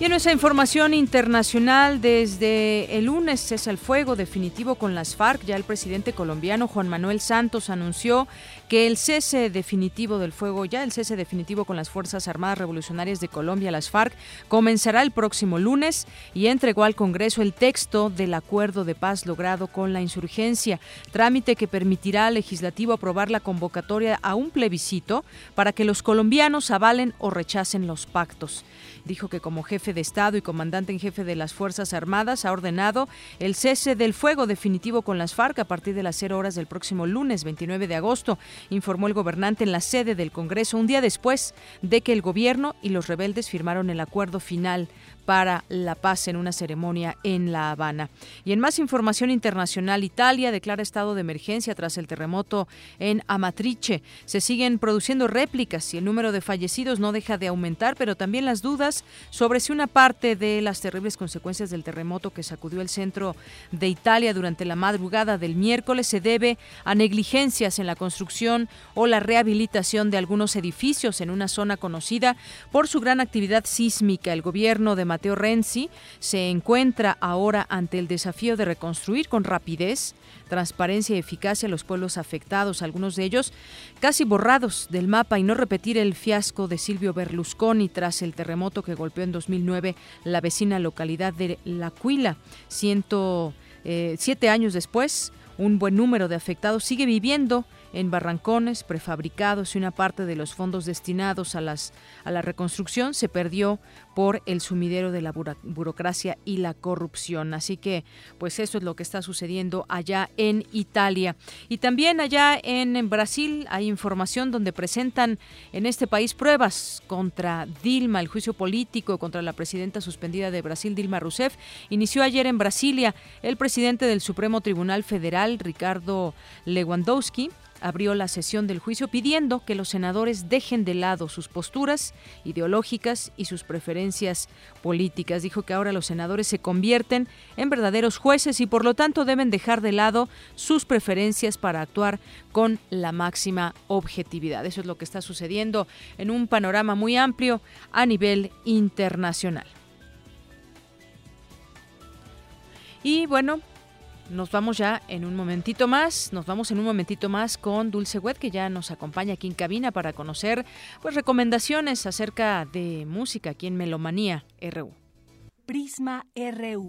Y en nuestra información internacional, desde el lunes cesa el fuego definitivo con las FARC. Ya el presidente colombiano Juan Manuel Santos anunció que el cese definitivo del fuego, ya el cese definitivo con las Fuerzas Armadas Revolucionarias de Colombia, las FARC, comenzará el próximo lunes y entregó al Congreso el texto del acuerdo de paz logrado con la insurgencia, trámite que permitirá al legislativo aprobar la convocatoria a un plebiscito para que los colombianos avalen o rechacen los pactos dijo que como jefe de Estado y comandante en jefe de las Fuerzas Armadas ha ordenado el cese del fuego definitivo con las FARC a partir de las 0 horas del próximo lunes 29 de agosto, informó el gobernante en la sede del Congreso un día después de que el gobierno y los rebeldes firmaron el acuerdo final para la paz en una ceremonia en La Habana. Y en más información internacional, Italia declara estado de emergencia tras el terremoto en Amatrice. Se siguen produciendo réplicas y el número de fallecidos no deja de aumentar, pero también las dudas sobre si una parte de las terribles consecuencias del terremoto que sacudió el centro de Italia durante la madrugada del miércoles se debe a negligencias en la construcción o la rehabilitación de algunos edificios en una zona conocida por su gran actividad sísmica. El gobierno de Mateo Renzi se encuentra ahora ante el desafío de reconstruir con rapidez, transparencia y eficacia los pueblos afectados, algunos de ellos casi borrados del mapa y no repetir el fiasco de Silvio Berlusconi tras el terremoto que golpeó en 2009 la vecina localidad de La Cuila. Ciento, eh, siete años después, un buen número de afectados sigue viviendo en barrancones prefabricados y una parte de los fondos destinados a, las, a la reconstrucción se perdió por el sumidero de la burocracia y la corrupción. Así que, pues eso es lo que está sucediendo allá en Italia. Y también allá en Brasil hay información donde presentan en este país pruebas contra Dilma, el juicio político contra la presidenta suspendida de Brasil, Dilma Rousseff. Inició ayer en Brasilia el presidente del Supremo Tribunal Federal, Ricardo Lewandowski, abrió la sesión del juicio pidiendo que los senadores dejen de lado sus posturas ideológicas y sus preferencias políticas. Dijo que ahora los senadores se convierten en verdaderos jueces y por lo tanto deben dejar de lado sus preferencias para actuar con la máxima objetividad. Eso es lo que está sucediendo en un panorama muy amplio a nivel internacional. Y bueno, nos vamos ya en un momentito más, nos vamos en un momentito más con Dulce Wet que ya nos acompaña aquí en cabina para conocer pues recomendaciones acerca de música aquí en Melomanía RU. Prisma RU.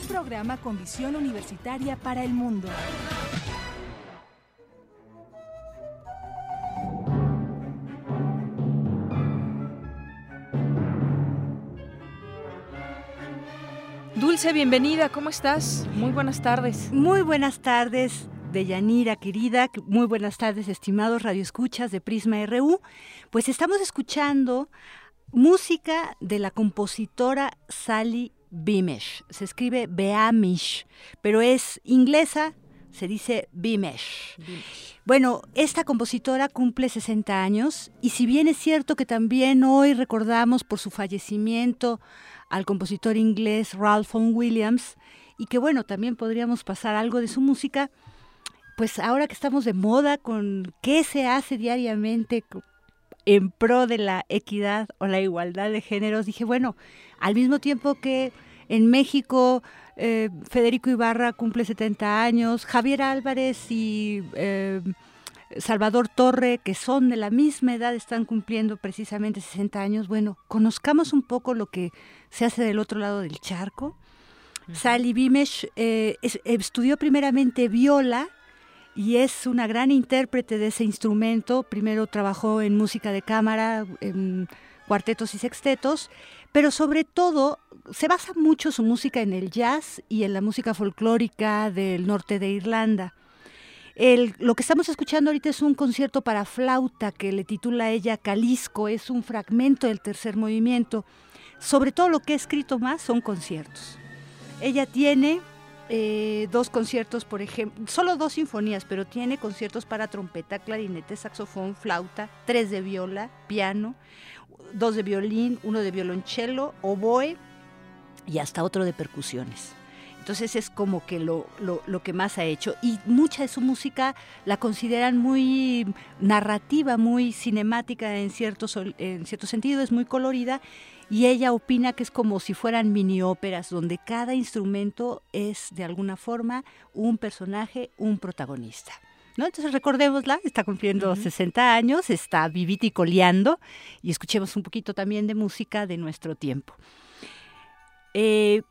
Un programa con visión universitaria para el mundo. Dulce, bienvenida, ¿cómo estás? Muy buenas tardes. Muy buenas tardes, Deyanira querida, muy buenas tardes, estimados radioescuchas de Prisma RU. Pues estamos escuchando música de la compositora Sally Beamish. Se escribe Beamish, pero es inglesa, se dice Beamish. Bueno, esta compositora cumple 60 años y si bien es cierto que también hoy recordamos por su fallecimiento al compositor inglés Ralph Vaughan Williams y que bueno, también podríamos pasar algo de su música, pues ahora que estamos de moda con qué se hace diariamente en pro de la equidad o la igualdad de géneros, dije, bueno, al mismo tiempo que en México eh, Federico Ibarra cumple 70 años, Javier Álvarez y eh, Salvador Torre, que son de la misma edad, están cumpliendo precisamente 60 años. Bueno, conozcamos un poco lo que se hace del otro lado del charco. Sally Bimesh eh, estudió primeramente viola y es una gran intérprete de ese instrumento. Primero trabajó en música de cámara, en cuartetos y sextetos, pero sobre todo se basa mucho su música en el jazz y en la música folclórica del norte de Irlanda. El, lo que estamos escuchando ahorita es un concierto para flauta que le titula ella Calisco, es un fragmento del tercer movimiento. Sobre todo lo que he escrito más son conciertos. Ella tiene eh, dos conciertos, por ejemplo, solo dos sinfonías, pero tiene conciertos para trompeta, clarinete, saxofón, flauta, tres de viola, piano, dos de violín, uno de violonchelo, oboe y hasta otro de percusiones. Entonces es como que lo, lo, que más ha hecho. Y mucha de su música la consideran muy narrativa, muy cinemática en cierto, en cierto sentido, es muy colorida. Y ella opina que es como si fueran mini óperas, donde cada instrumento es de alguna forma un personaje, un protagonista. ¿No? Entonces recordémosla, está cumpliendo 60 años, está vivita y coleando, y escuchemos un poquito también de música de nuestro tiempo. Eh,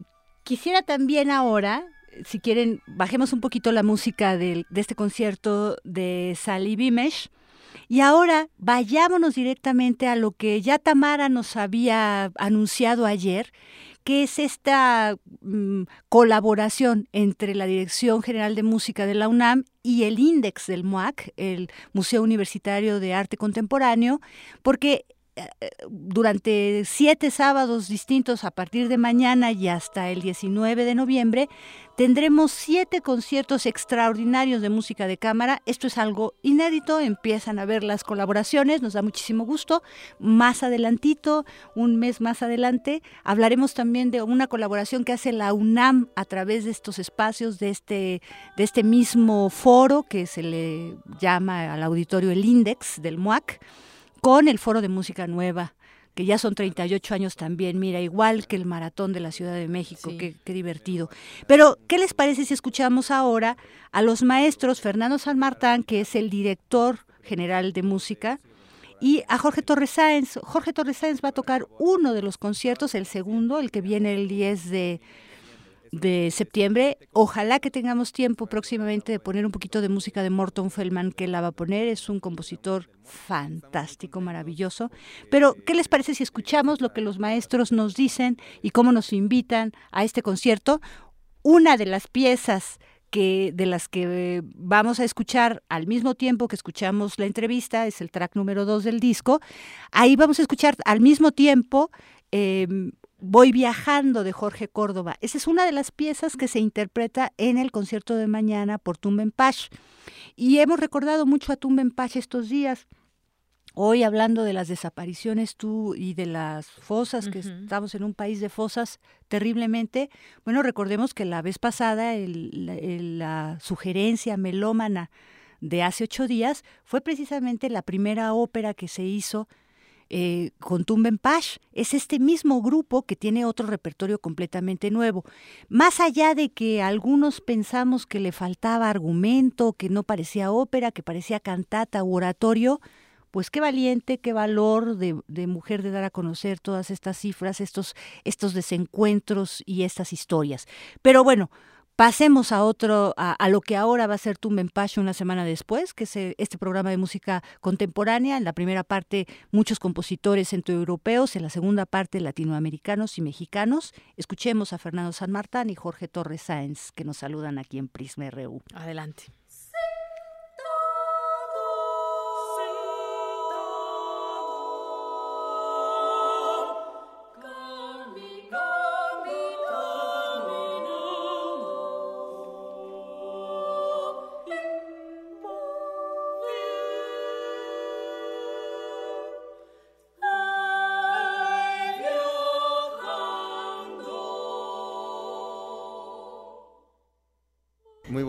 Quisiera también ahora, si quieren, bajemos un poquito la música de, este concierto de Sally Bimesh. Y ahora vayámonos directamente a lo que ya Tamara nos había anunciado ayer, que es esta mm, colaboración entre la Dirección General de Música de la UNAM y el INDEX del MUAC, el Museo Universitario de Arte Contemporáneo, porque durante siete sábados distintos a partir de mañana y hasta el 19 de noviembre, tendremos siete conciertos extraordinarios de música de cámara. Esto es algo inédito, empiezan a ver las colaboraciones, nos da muchísimo gusto. Más adelantito, un mes más adelante, hablaremos también de una colaboración que hace la UNAM a través de estos espacios, de este, de este mismo foro que se le llama al auditorio el Index del MUAC con el Foro de Música Nueva, que ya son 38 años también, mira, igual que el Maratón de la Ciudad de México, qué, divertido. Pero, ¿qué les parece si escuchamos ahora a los maestros Fernando San Martán, que es el director general de música, y a Jorge Torres Sáenz? Jorge Torres Sáenz va a tocar uno de los conciertos, el segundo, el que viene el 10 de de septiembre. Ojalá que tengamos tiempo próximamente de poner un poquito de música de Morton Feldman, que la va a poner. Es un compositor fantástico, maravilloso. Pero, ¿qué les parece si escuchamos lo que los maestros nos dicen y cómo nos invitan a este concierto? Una de las piezas que de las que vamos a escuchar al mismo tiempo que escuchamos la entrevista, es el track número dos del disco. Ahí vamos a escuchar al mismo tiempo em, Voy viajando de Jorge Córdoba. Esa es una de las piezas que se interpreta en el concierto de mañana por Tumbenpach. Y hemos recordado mucho a Tumbenpach estos días. Hoy hablando de las desapariciones tú y de las fosas, que estamos en un país de fosas terriblemente, bueno, recordemos que la vez pasada la sugerencia melómana de hace ocho días fue precisamente la primera ópera que se hizo eh, con Tumbenpach. Es este mismo grupo que tiene otro repertorio completamente nuevo. Más allá de que algunos pensamos que le faltaba argumento, que no parecía ópera, que parecía cantata u oratorio, pues qué valiente, qué valor de, de, mujer de dar a conocer todas estas cifras, estos, estos desencuentros y estas historias. Pero bueno, Pasemos a otro, a, lo que ahora va a ser Tumbenpach una semana después, que es eh, este programa de música contemporánea. En la primera parte, muchos compositores centroeuropeos, en la segunda parte, latinoamericanos y mexicanos. Escuchemos a Fernando San Martín y Jorge Torres Sáenz, que nos saludan aquí en Prisma RU. Adelante.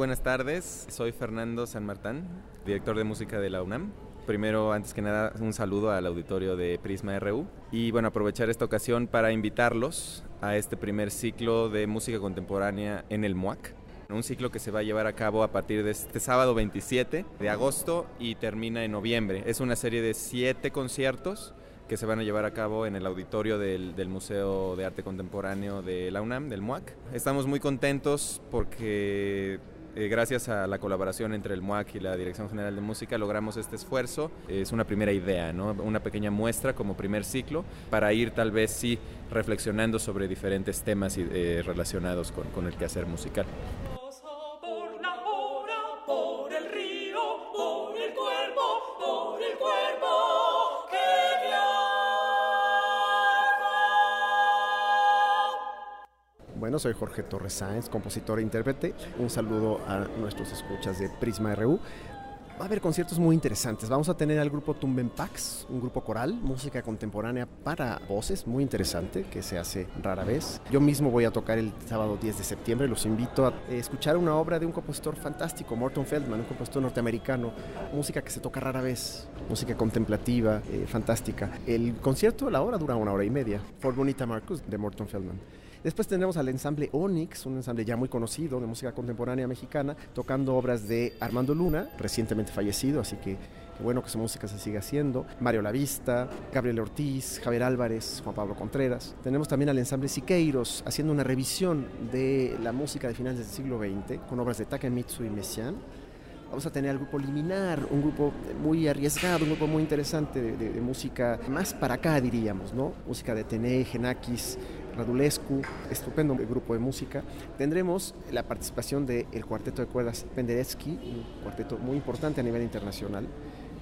Buenas tardes. Soy Fernando San Martín, director de música de la UNAM. Primero, antes que nada, un saludo al auditorio de Prisma RU y bueno, aprovechar esta ocasión para invitarlos a este primer ciclo de música contemporánea en el MUAC. Un ciclo que se va a llevar a cabo a partir de este sábado 27 de agosto y termina en noviembre. Es una serie de siete conciertos que se van a llevar a cabo en el auditorio del, del, Museo de Arte Contemporáneo de la UNAM, del MUAC. Estamos muy contentos porque eh, gracias a la colaboración entre el MUAC y la Dirección General de Música logramos este esfuerzo. Es una primera idea, ¿no? una pequeña muestra como primer ciclo para ir tal vez sí reflexionando sobre diferentes temas eh, relacionados con, con el quehacer musical. Bueno, soy Jorge Torres Sáenz, compositor e intérprete. Un saludo a nuestros escuchas de Prisma RU. Va a haber conciertos muy interesantes. Vamos a tener al grupo Tumbenpax, un grupo coral, música contemporánea para voces, muy interesante, que se hace rara vez. Yo mismo voy a tocar el sábado 10 de septiembre. Los invito a escuchar una obra de un compositor fantástico, Morton Feldman, un compositor norteamericano. Música que se toca rara vez, música contemplativa, eh, fantástica. El concierto, la hora dura una hora y media. For Bonita Marcus, de Morton Feldman. Después tendremos al ensamble Onyx, un ensamble ya muy conocido de música contemporánea mexicana, tocando obras de Armando Luna, recientemente fallecido, así que bueno que su música se siga haciendo. Mario Lavista, Gabriel Ortiz, Javier Álvarez, Juan Pablo Contreras. Tenemos también al ensamble Siqueiros haciendo una revisión de la música de finales del siglo XX con obras de Takemitsu y Messiaen vamos a tener al grupo Liminar, un grupo muy arriesgado, un grupo muy interesante de, música más para acá, diríamos, ¿no? Música de Tene, Genakis, Radulescu, estupendo grupo de música. Tendremos la participación del cuarteto de cuerdas Penderecki, un cuarteto muy importante a nivel internacional,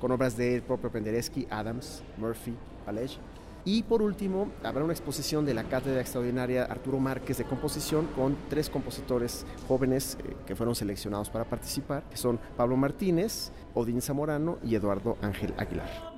con obras del propio Penderecki, Adams, Murphy, Palej. Y por último, habrá una exposición de la Cátedra Extraordinaria Arturo Márquez de Composición con tres compositores jóvenes eh, que fueron seleccionados para participar, que son Pablo Martínez, Odín Zamorano y Eduardo Ángel Aguilar.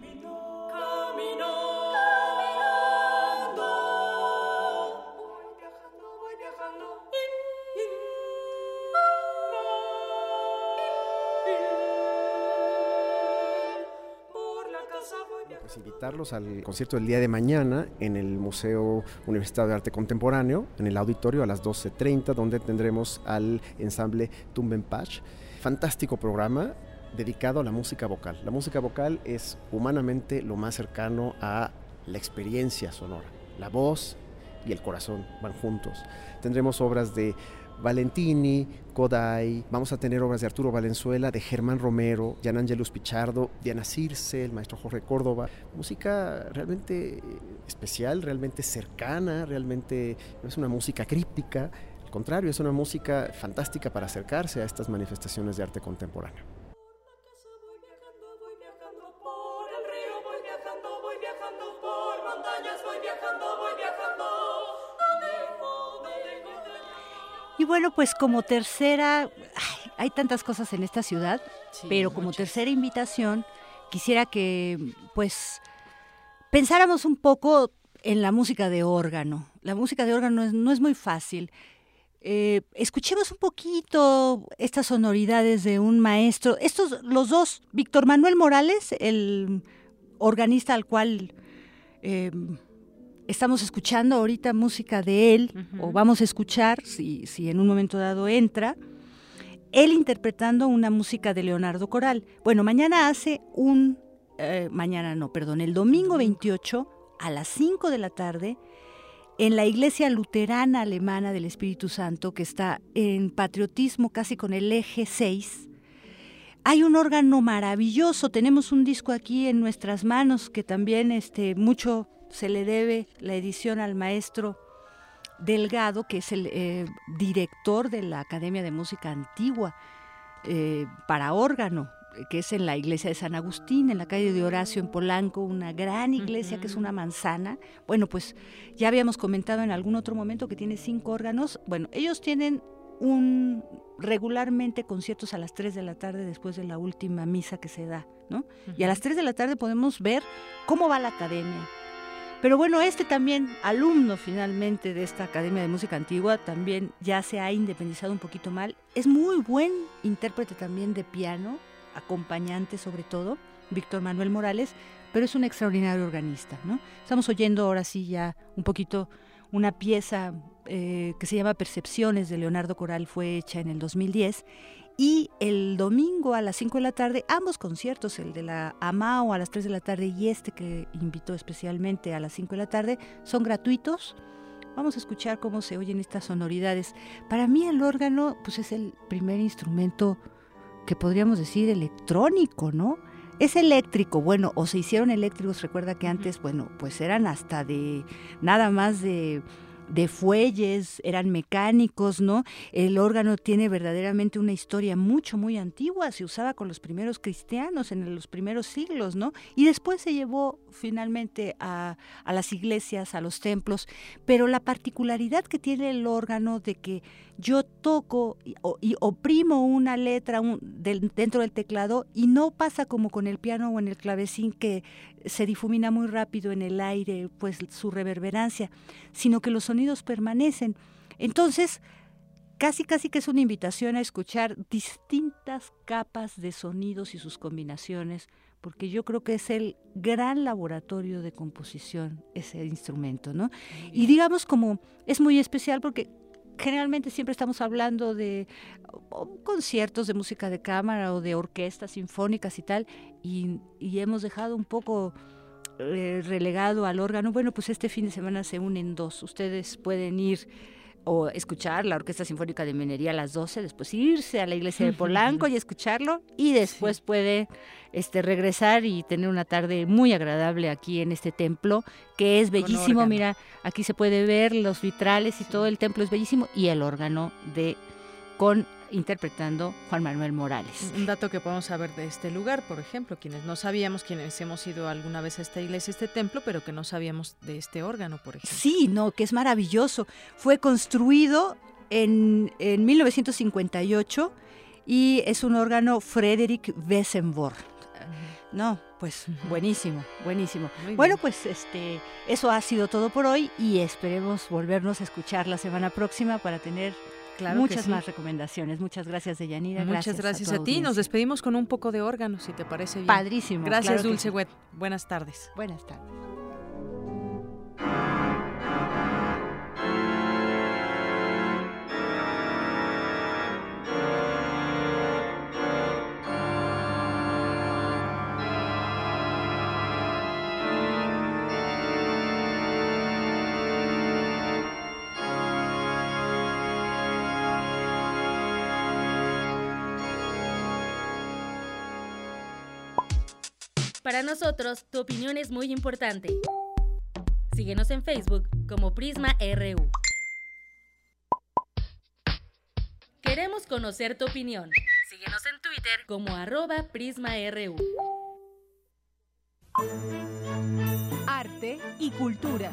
Al concierto del día de mañana en el Museo Universitario de Arte Contemporáneo, en el auditorio a las 12.30, donde tendremos al ensamble Tumbenpach. Fantástico programa dedicado a la música vocal. La música vocal es humanamente lo más cercano a la experiencia sonora. La voz y el corazón van juntos. Tendremos obras de Valentini, Kodai, vamos a tener obras de Arturo Valenzuela, de Germán Romero, Jan Angelus Pichardo, Diana Circe, el maestro Jorge Córdoba. Música realmente especial, realmente cercana, realmente no es una música críptica, al contrario, es una música fantástica para acercarse a estas manifestaciones de arte contemporáneo. Y bueno, pues como tercera, hay tantas cosas en esta ciudad, pero como tercera invitación, quisiera que pues pensáramos un poco en la música de órgano. La música de órgano no es muy fácil. Eh, escuchemos un poquito estas sonoridades de un maestro. Estos, los dos, Víctor Manuel Morales, el organista al cual em, estamos escuchando ahorita música de él, o vamos a escuchar, si, si en un momento dado entra, él interpretando una música de Leonardo Coral. Bueno, mañana hace un, eh, mañana no, perdón, el domingo 28 a las 5 de la tarde, en la iglesia luterana alemana del Espíritu Santo, que está en patriotismo casi con el eje 6, hay un órgano maravilloso. Tenemos un disco aquí en nuestras manos que también este, mucho se le debe la edición al maestro Delgado, que es el eh, director de la Academia de Música Antigua eh, para órgano que es en la iglesia de San Agustín, en la calle de Horacio, en Polanco, una gran iglesia que es una manzana. Bueno, pues ya habíamos comentado en algún otro momento que tiene cinco órganos. Bueno, ellos tienen un regularmente conciertos a las 3 de la tarde después de la última misa que se da, ¿no? Y a las 3 de la tarde podemos ver cómo va la academia. Pero bueno, este también, alumno finalmente de esta Academia de Música Antigua, también ya se ha independizado un poquito mal. Es muy buen intérprete también de piano, acompañante sobre todo, Víctor Manuel Morales, pero es un extraordinario organista. ¿no? Estamos oyendo ahora sí ya un poquito una pieza eh, que se llama Percepciones de Leonardo Coral, fue hecha en el 2010. Y el domingo a las 5 de la tarde, ambos conciertos, el de la AMAO a las 3 de la tarde y este que invitó especialmente a las 5 de la tarde, son gratuitos. Vamos a escuchar cómo se oyen estas sonoridades. Para mí el órgano pues es el primer instrumento que podríamos decir electrónico, ¿no? Es eléctrico, bueno, o se hicieron eléctricos, recuerda que antes, bueno, pues eran hasta de nada más de de fuelles, eran mecánicos, ¿no? El órgano tiene verdaderamente una historia mucho, muy antigua, se usaba con los primeros cristianos en los primeros siglos, ¿no? Y después se llevó finalmente a, a las iglesias, a los templos, pero la particularidad que tiene el órgano de que yo toco y, oprimo una letra dentro del teclado y no pasa como con el piano o en el clavecín que se difumina muy rápido en el aire, pues su reverberancia, sino que los sonidos permanecen. Entonces, casi casi que es una invitación a escuchar distintas capas de sonidos y sus combinaciones, porque yo creo que es el gran laboratorio de composición ese instrumento, ¿no? Y digamos como es muy especial porque generalmente siempre estamos hablando de conciertos de música de cámara o de orquestas sinfónicas y tal, y, hemos dejado un poco eh, relegado al órgano. Bueno, pues este fin de semana se unen dos. Ustedes pueden ir o escuchar la Orquesta Sinfónica de Minería a las 12, después irse a la iglesia de Polanco y escucharlo y después puede este, regresar y tener una tarde muy agradable aquí en este templo, que es bellísimo. Mira, aquí se puede ver los vitrales y todo el templo es bellísimo y el órgano de con interpretando Juan Manuel Morales. Un dato que podemos saber de este lugar, por ejemplo, quienes no sabíamos, quienes hemos ido alguna vez a esta iglesia, este templo, pero que no sabíamos de este órgano, por ejemplo. Sí, no, que es maravilloso. Fue construido en, en 1958 y es un órgano Frederick Wesenborn. No, pues buenísimo, buenísimo. bueno, pues este eso ha sido todo por hoy y esperemos volvernos a escuchar la semana próxima para tener Muchas más recomendaciones. Muchas gracias, Deyanira. Muchas gracias, a, ti. Nos despedimos con un poco de órgano, si te parece bien. Padrísimo. Gracias, Dulce Wet. Buenas tardes. Buenas tardes. Para nosotros, tu opinión es muy importante. Síguenos en Facebook como Prisma RU. Queremos conocer tu opinión. Síguenos en Twitter como arroba PrismaRU. Arte y cultura.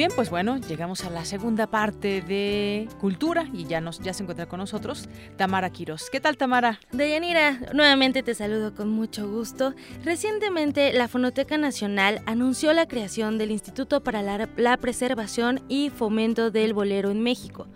Bien, pues bueno, llegamos a la segunda parte de Cultura y ya nos ya se encuentra con nosotros Tamara Quiros. ¿Qué tal, Tamara? Deyanira, nuevamente te saludo con mucho gusto. Recientemente, la Fonoteca Nacional anunció la creación del Instituto para la, la Preservación y Fomento del Bolero en México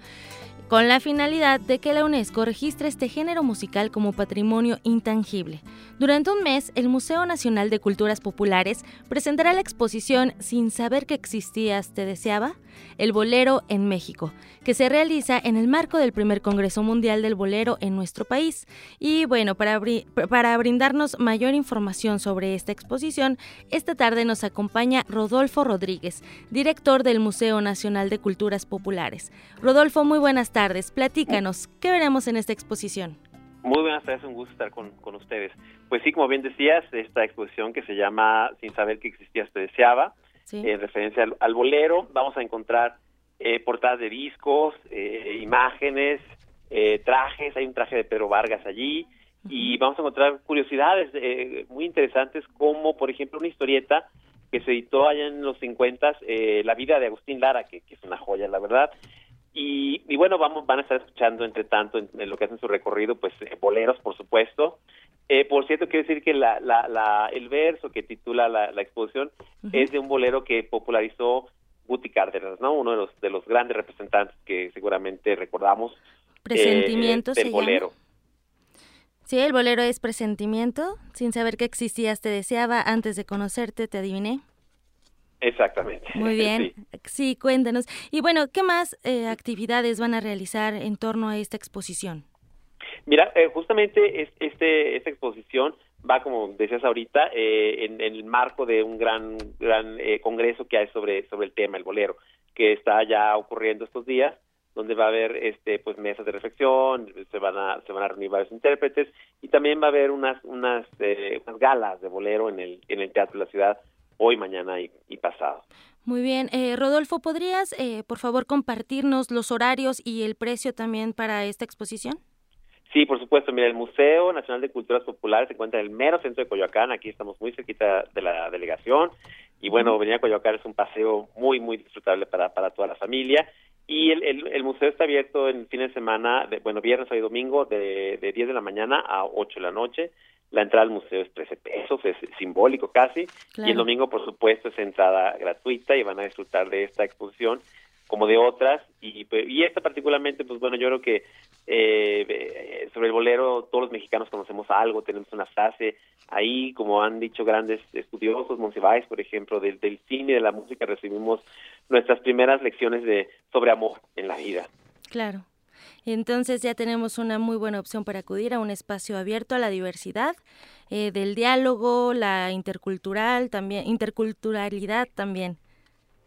con la finalidad de que la UNESCO registre este género musical como patrimonio intangible. Durante un mes, el Museo Nacional de Culturas Populares presentará la exposición Sin saber que existías, te deseaba, el bolero en México, que se realiza en el marco del primer Congreso Mundial del Bolero en nuestro país. Y bueno, para, para brindarnos mayor información sobre esta exposición, esta tarde nos acompaña Rodolfo Rodríguez, director del Museo Nacional de Culturas Populares. Rodolfo, muy buenas tardes. Platícanos, ¿qué veremos en esta exposición? Muy buenas tardes, un gusto estar con, ustedes. Pues sí, como bien decías, esta exposición que se llama Sin saber que existías te deseaba, en referencia al, bolero, vamos a encontrar eh, portadas de discos, eh, imágenes, eh, trajes, hay un traje de Pedro Vargas allí, y vamos a encontrar curiosidades muy interesantes como, por ejemplo, una historieta que se editó allá en los 50, La vida de Agustín Lara, que, que es una joya, la verdad, y, bueno, vamos, van a estar escuchando entre tanto en, lo que hacen su recorrido, pues eh, boleros, por supuesto. Eh, por cierto, quiero decir que la, la, el verso que titula la, exposición es de un bolero que popularizó Guti Cárdenas, ¿no? Uno de los, de los grandes representantes que seguramente recordamos. Presentimiento eh, del bolero. Sí, el bolero es presentimiento. Sin saber que existías, te deseaba. Antes de conocerte, te adiviné. Exactamente. Muy bien. Sí, cuéntanos. Y bueno, ¿qué más eh, actividades van a realizar en torno a esta exposición? Mira, eh, justamente este, esta exposición va, como decías ahorita, eh, en, el marco de un gran, gran congreso que hay sobre, sobre el tema, el bolero, que está ya ocurriendo estos días donde va a haber este pues mesas de reflexión, se van a se van a reunir varios intérpretes y también va a haber unas unas, unas galas de bolero en el en el teatro de la ciudad hoy, mañana y, pasado. Muy bien. Eh, Rodolfo, ¿podrías, eh, por favor, compartirnos los horarios y el precio también para esta exposición? Sí, por supuesto. Mira, el Museo Nacional de Culturas Populares se encuentra en el mero centro de Coyoacán. Aquí estamos muy cerquita de la delegación. Y bueno, venir a Coyoacán es un paseo muy, muy disfrutable para, para toda la familia. Y el, el, museo está abierto en fin de semana, de, bueno, viernes, y domingo, de, de 10 de la mañana a 8 de la noche. La entrada al museo es 13 pesos, es simbólico casi. Y el domingo, por supuesto, es entrada gratuita y van a disfrutar de esta exposición como de otras. Y, y esta particularmente, pues bueno, yo creo que eh, sobre el bolero todos los mexicanos conocemos algo, tenemos una frase ahí, como han dicho grandes estudiosos, Monsiváis, por ejemplo, del, del cine de la música recibimos nuestras primeras lecciones de sobre amor en la vida. Claro. Entonces ya tenemos una muy buena opción para acudir a un espacio abierto a la diversidad, eh, del diálogo, la intercultural también, interculturalidad también.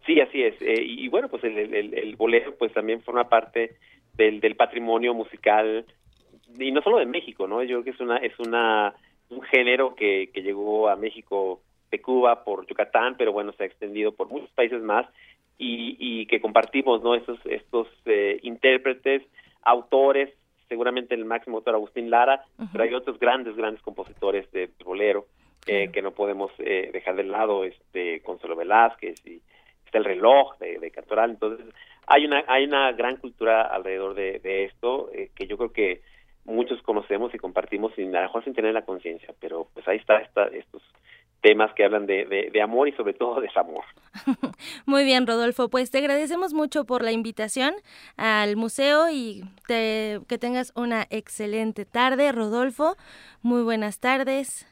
Sí, así es. Eh, y, bueno, pues el, el, bolero pues también forma parte del, del patrimonio musical y no solo de México, ¿no? Yo creo que es una es una un género que, que llegó a México de Cuba por Yucatán, pero bueno, se ha extendido por muchos países más y, y que compartimos, ¿no? Estos estos eh, intérpretes autores, seguramente el máximo autor Agustín Lara, pero hay otros grandes, grandes compositores de bolero eh, que no podemos eh, dejar de lado, este Consuelo Velázquez y está el reloj de, de Cantoral, entonces hay una hay una gran cultura alrededor de, de esto eh, que yo creo que muchos conocemos y compartimos sin a lo mejor sin tener la conciencia, pero pues ahí está, está estos temas que hablan de, de, amor y sobre todo de desamor. Muy bien, Rodolfo, pues te agradecemos mucho por la invitación al museo y te, que tengas una excelente tarde, Rodolfo. Muy buenas tardes.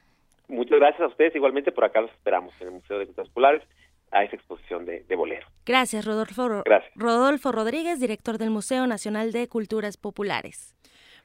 Muchas gracias a ustedes, igualmente por acá los esperamos en el Museo de Culturas Populares a esa exposición de, de bolero. Gracias, Rodolfo. Gracias. Rodolfo Rodríguez, director del Museo Nacional de Culturas Populares.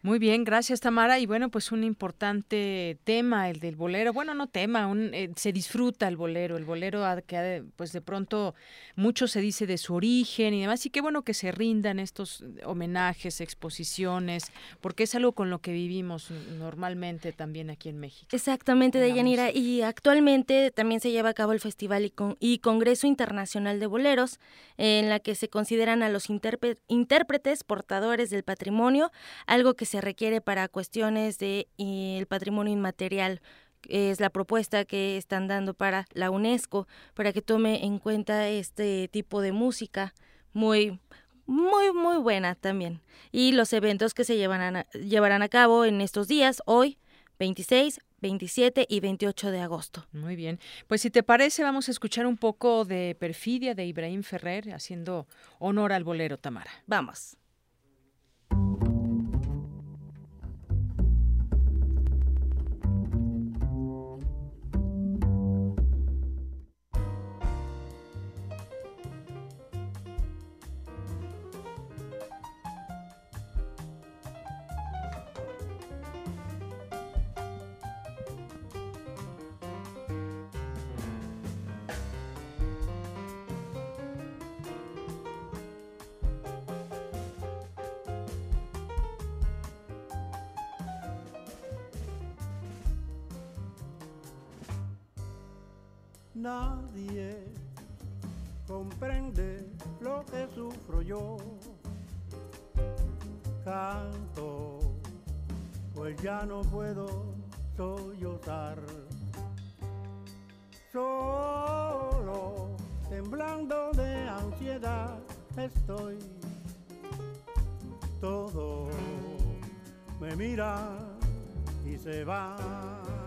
Muy bien, gracias Tamara. Y bueno, pues un importante tema, el del bolero. Bueno, no tema, un, eh, se disfruta el bolero. El bolero, que pues de pronto mucho se dice de su origen y demás. Y qué bueno que se rindan estos homenajes, exposiciones, porque es algo con lo que vivimos normalmente también aquí en México. Exactamente, Deyanira. Y actualmente también se lleva a cabo el Festival y, y Congreso Internacional de Boleros, en la que se consideran a los intérpretes portadores del patrimonio, algo que se requiere para cuestiones de el patrimonio inmaterial es la propuesta que están dando para la UNESCO para que tome en cuenta este tipo de música muy muy muy buena también y los eventos que se llevarán a, llevarán a cabo en estos días hoy 26 27 y 28 de agosto. Muy bien. Pues si te parece, vamos a escuchar un poco de Perfidia de Ibrahim Ferrer haciendo honor al bolero Tamara. Vamos. Nadie comprende lo que sufro yo. Canto, pues ya no puedo sollozar. Solo, temblando de ansiedad, estoy. Todo me mira y se va.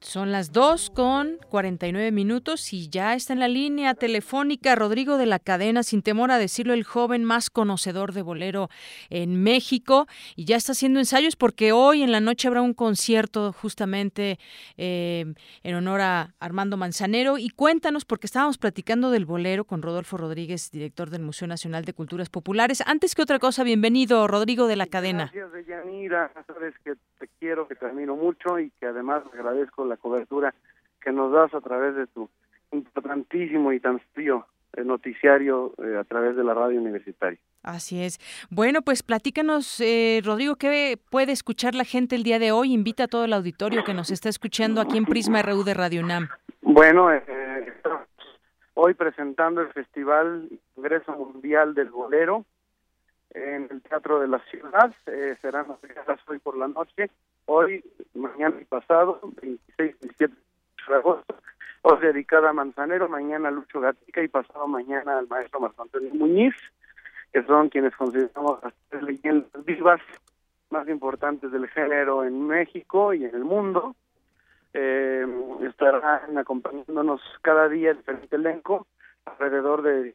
Son las 2 con 49 minutos y ya está en la línea telefónica Rodrigo de la Cadena, sin temor a decirlo, el joven más conocedor de bolero en México y ya está haciendo ensayos porque hoy en la noche habrá un concierto justamente eh, en honor a Armando Manzanero y cuéntanos porque estábamos platicando del bolero con Rodolfo Rodríguez, director del Museo Nacional de Culturas Populares. Antes que otra cosa, bienvenido Rodrigo de la Cadena. Gracias, Deyanira. Sabes que te quiero, que te admiro mucho y que además agradezco la cobertura que nos das a través de tu importantísimo y tan frío eh, noticiario eh, a través de la radio universitaria. Así es. Bueno, pues platícanos, eh, Rodrigo, ¿qué puede escuchar la gente el día de hoy? Invita a todo el auditorio que nos está escuchando aquí en Prisma RU de Radio UNAM. Bueno, eh, hoy presentando el Festival Congreso Mundial del Bolero en el Teatro de la Ciudad. Eh, serán las hoy por la noche, hoy, mañana y pasado, 26 y 27 de agosto. Hoy dedicada a Manzanero, mañana Lucho Gatica y pasado mañana al maestro Marco Antonio Muñiz, que son quienes consideramos las tres leyendas vivas más importantes del género en México y en el mundo. Eh, estarán acompañándonos cada día diferente elenco, alrededor de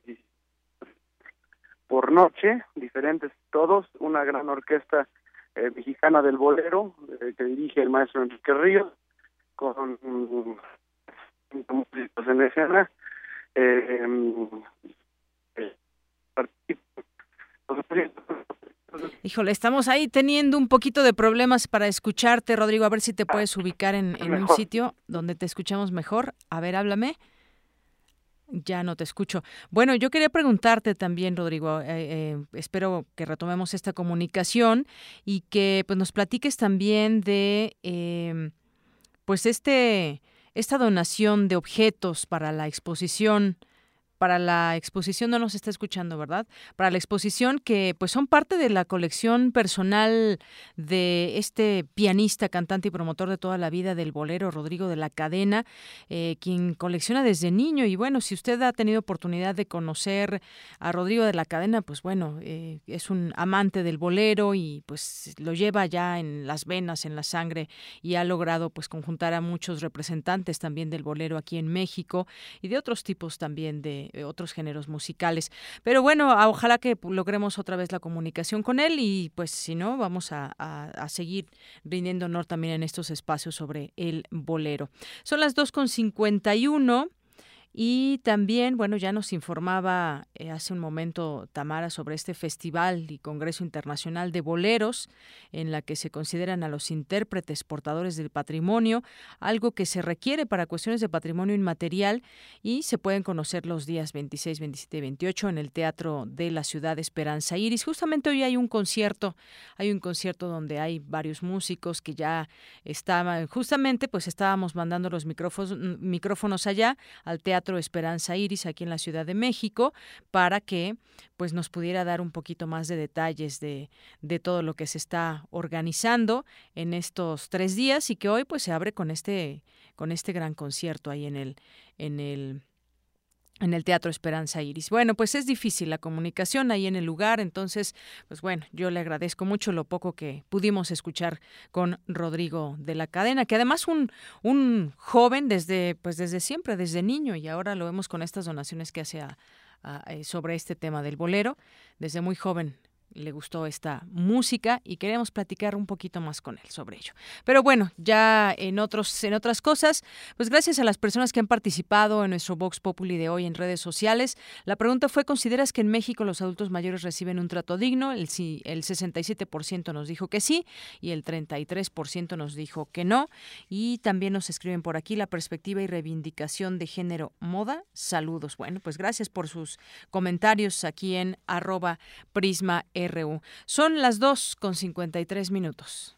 por noche, diferentes todos, una gran orquesta eh, mexicana del bolero eh, que dirige el maestro Enrique Ríos, con mm, músicos en escena. Eh, eh, Híjole, estamos ahí teniendo un poquito de problemas para escucharte, Rodrigo. A ver si te puedes ubicar en, en un sitio donde te escuchamos mejor. A ver, háblame. Ya no te escucho. Bueno, yo quería preguntarte también, Rodrigo, eh, eh, espero que retomemos esta comunicación y que pues nos platiques también de eh, pues este esta donación de objetos para la exposición para la exposición no nos está escuchando, ¿verdad? Para la exposición que pues son parte de la colección personal de este pianista, cantante y promotor de toda la vida del bolero, Rodrigo de la Cadena, eh, quien colecciona desde niño. Y bueno, si usted ha tenido oportunidad de conocer a Rodrigo de la Cadena, pues bueno, eh, es un amante del bolero y pues lo lleva ya en las venas, en la sangre y ha logrado pues conjuntar a muchos representantes también del bolero aquí en México y de otros tipos también de eh, otros géneros musicales. Pero bueno, a- ojalá que logremos otra vez la comunicación con él y pues si no, vamos a, a- a seguir rindiendo honor también en estos espacios sobre el bolero. Son las 2.51. Y también, bueno, ya nos informaba eh, hace un momento Tamara sobre este festival y Congreso Internacional de Boleros, en la que se consideran a los intérpretes portadores del patrimonio, algo que se requiere para cuestiones de patrimonio inmaterial y se pueden conocer los días 26, 27 y 28 en el Teatro de la Ciudad Esperanza Iris. Justamente hoy hay un concierto, hay un concierto donde hay varios músicos que ya estaban, justamente pues estábamos mandando los micrófonos, micrófonos allá al Teatro Esperanza Iris aquí en la Ciudad de México para que pues nos pudiera dar un poquito más de detalles de, de todo lo que se está organizando en estos tres días y que hoy pues se abre con este con este gran concierto ahí en el en el en el Teatro Esperanza Iris. Bueno, pues es difícil la comunicación ahí en el lugar, entonces, pues bueno, yo le agradezco mucho lo poco que pudimos escuchar con Rodrigo de la Cadena, que además un, un joven desde, pues desde siempre, desde niño, y ahora lo vemos con estas donaciones que hace eh, sobre este tema del bolero, desde muy joven le gustó esta música y queremos platicar un poquito más con él sobre ello. Pero bueno, ya en otros en otras cosas, pues gracias a las personas que han participado en nuestro Vox Populi de hoy en redes sociales, la pregunta fue ¿consideras que en México los adultos mayores reciben un trato digno? El sí, el 67% nos dijo que sí y el 33% nos dijo que no y también nos escriben por aquí la perspectiva y reivindicación de género moda. Saludos. Bueno, pues gracias por sus comentarios aquí en arroba prisma RU. Son las 2 con 53 minutos.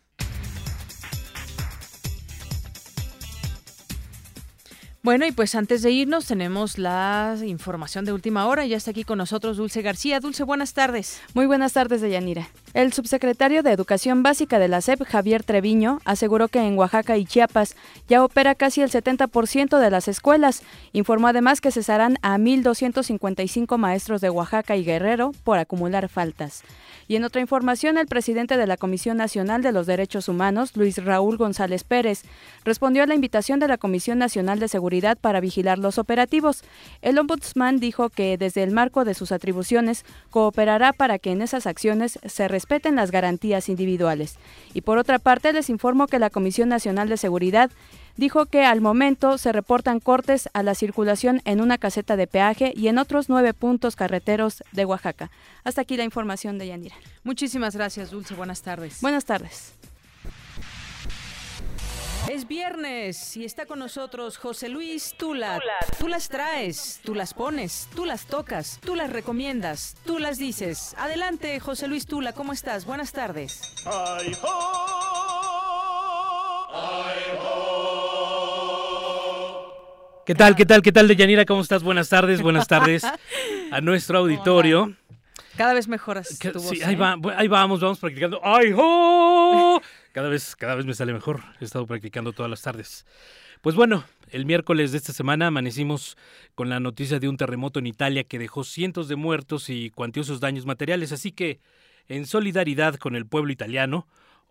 Bueno, y pues antes de irnos tenemos la información de última hora. Ya está aquí con nosotros Dulce García. Dulce, buenas tardes. Muy buenas tardes, Deyanira. El subsecretario de Educación Básica de la SEP, Javier Treviño, aseguró que en Oaxaca y Chiapas ya opera casi el 70% de las escuelas. Informó además que cesarán a 1.255 maestros de Oaxaca y Guerrero por acumular faltas. Y en otra información, el presidente de la Comisión Nacional de los Derechos Humanos, Luis Raúl González Pérez, respondió a la invitación de la Comisión Nacional de Seguridad para vigilar los operativos. El ombudsman dijo que desde el marco de sus atribuciones cooperará para que en esas acciones se respeten las garantías individuales. Y por otra parte, les informo que la Comisión Nacional de Seguridad dijo que al momento se reportan cortes a la circulación en una caseta de peaje y en otros nueve puntos carreteros de Oaxaca. Hasta aquí la información de Yanira. Muchísimas gracias, Dulce. Buenas tardes. Buenas tardes. Es viernes y está con nosotros José Luis Tula. Tú las traes, tú las pones, tú las tocas, tú las recomiendas, tú las dices. Adelante, José Luis Tula, ¿cómo estás? Buenas tardes. Ay, ¿Qué tal, qué tal, qué tal, Deyanira? ¿Cómo estás? Buenas tardes, buenas tardes a nuestro auditorio. Cada vez mejoras tu Sí, voz, ahí, ¿eh? va, ahí vamos, vamos practicando. ¡Ay, ho! Cada vez, cada vez me sale mejor. He estado practicando todas las tardes. Pues bueno, el miércoles de esta semana amanecimos con la noticia de un terremoto en Italia que dejó cientos de muertos y cuantiosos daños materiales, así que, en solidaridad con el pueblo italiano,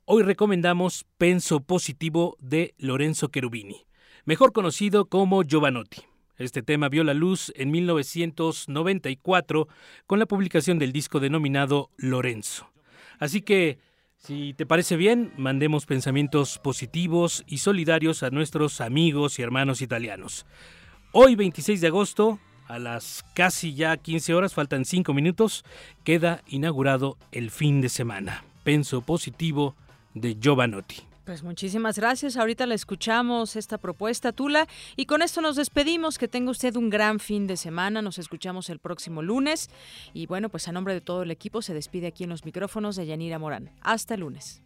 hoy recomendamos Penso Positivo de Lorenzo Cherubini, mejor conocido como Giovanotti. Este tema vio la luz en 1994 con la publicación del disco denominado Lorenzo. Así que, si te parece bien, mandemos pensamientos positivos y solidarios a nuestros amigos y hermanos italianos. Hoy, 26 de agosto, a las casi ya 15 horas, faltan 5 minutos, queda inaugurado el fin de semana. Penso positivo de Giovanotti. Pues muchísimas gracias. Ahorita la escuchamos esta propuesta, Tula. Y con esto nos despedimos. Que tenga usted un gran fin de semana. Nos escuchamos el próximo lunes. Y bueno, pues a nombre de todo el equipo se despide aquí en los micrófonos de Yanira Morán. Hasta lunes.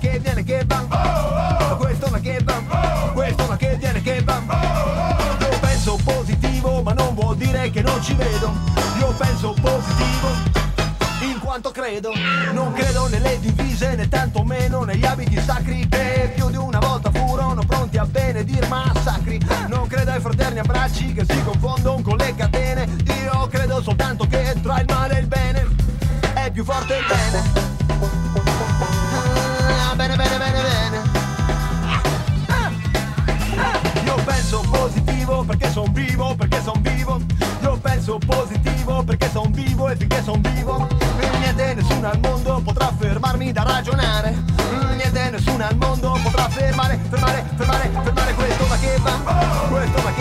Che viene che va ma non vuol dire che non ci vedo. Io penso positivo in quanto credo. Non credo nelle divise né tantomeno negli abiti sacri Che più di una volta furono pronti a benedir massacri. Non credo ai fraterni abbracci che si confondono con le catene. Io credo soltanto che tra il male e il bene È più forte il bene. Ah, Bene, bene, bene, bene. Ah, ah. Io penso positivo perché son vivo, penso positivo perché son vivo e finché son vivo Niente, nessuno al mondo potrà fermarmi da ragionare. Niente, nessuno al mondo potrà fermare, fermare, fermare, fermare questo ma che va Questo ma che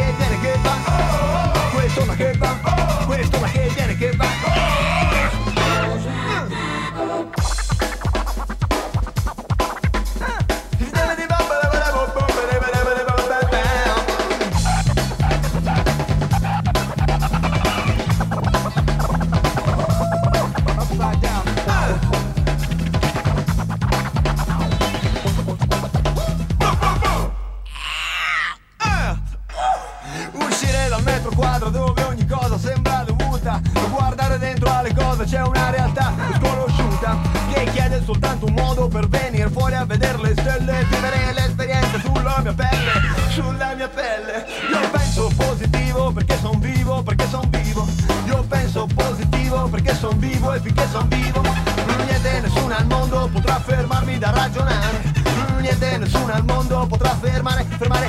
perché son vivo e finché son vivo Niente, nessuno al mondo potrà fermarmi da ragionare. Niente, nessuno al mondo potrà fermare, fermare,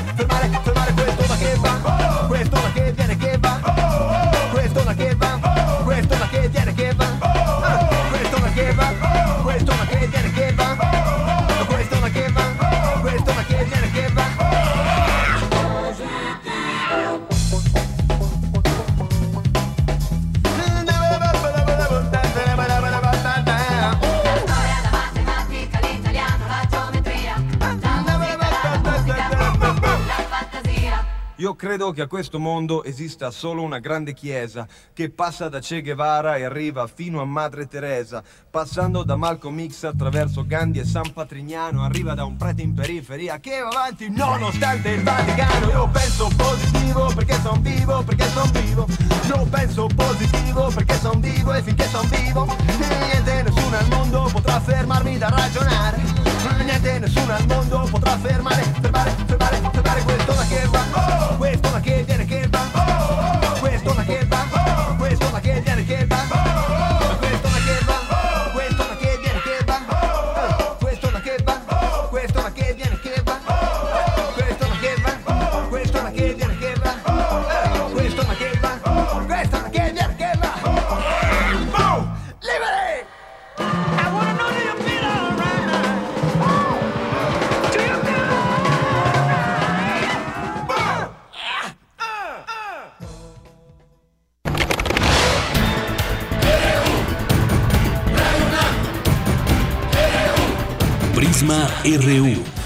credo che a questo mondo esista solo una grande chiesa che passa da Che Guevara e arriva fino a Madre Teresa, passando da Malcolm X attraverso Gandhi e San Patrignano, arriva da un prete in periferia che va avanti nonostante il Vaticano. Io penso positivo perché son vivo, perché son vivo. Io penso positivo perché son vivo e finché son vivo, niente nessuno al mondo potrà fermarmi da ragionare. Niente nessuno al mondo potrà fermare, fermare, fermare,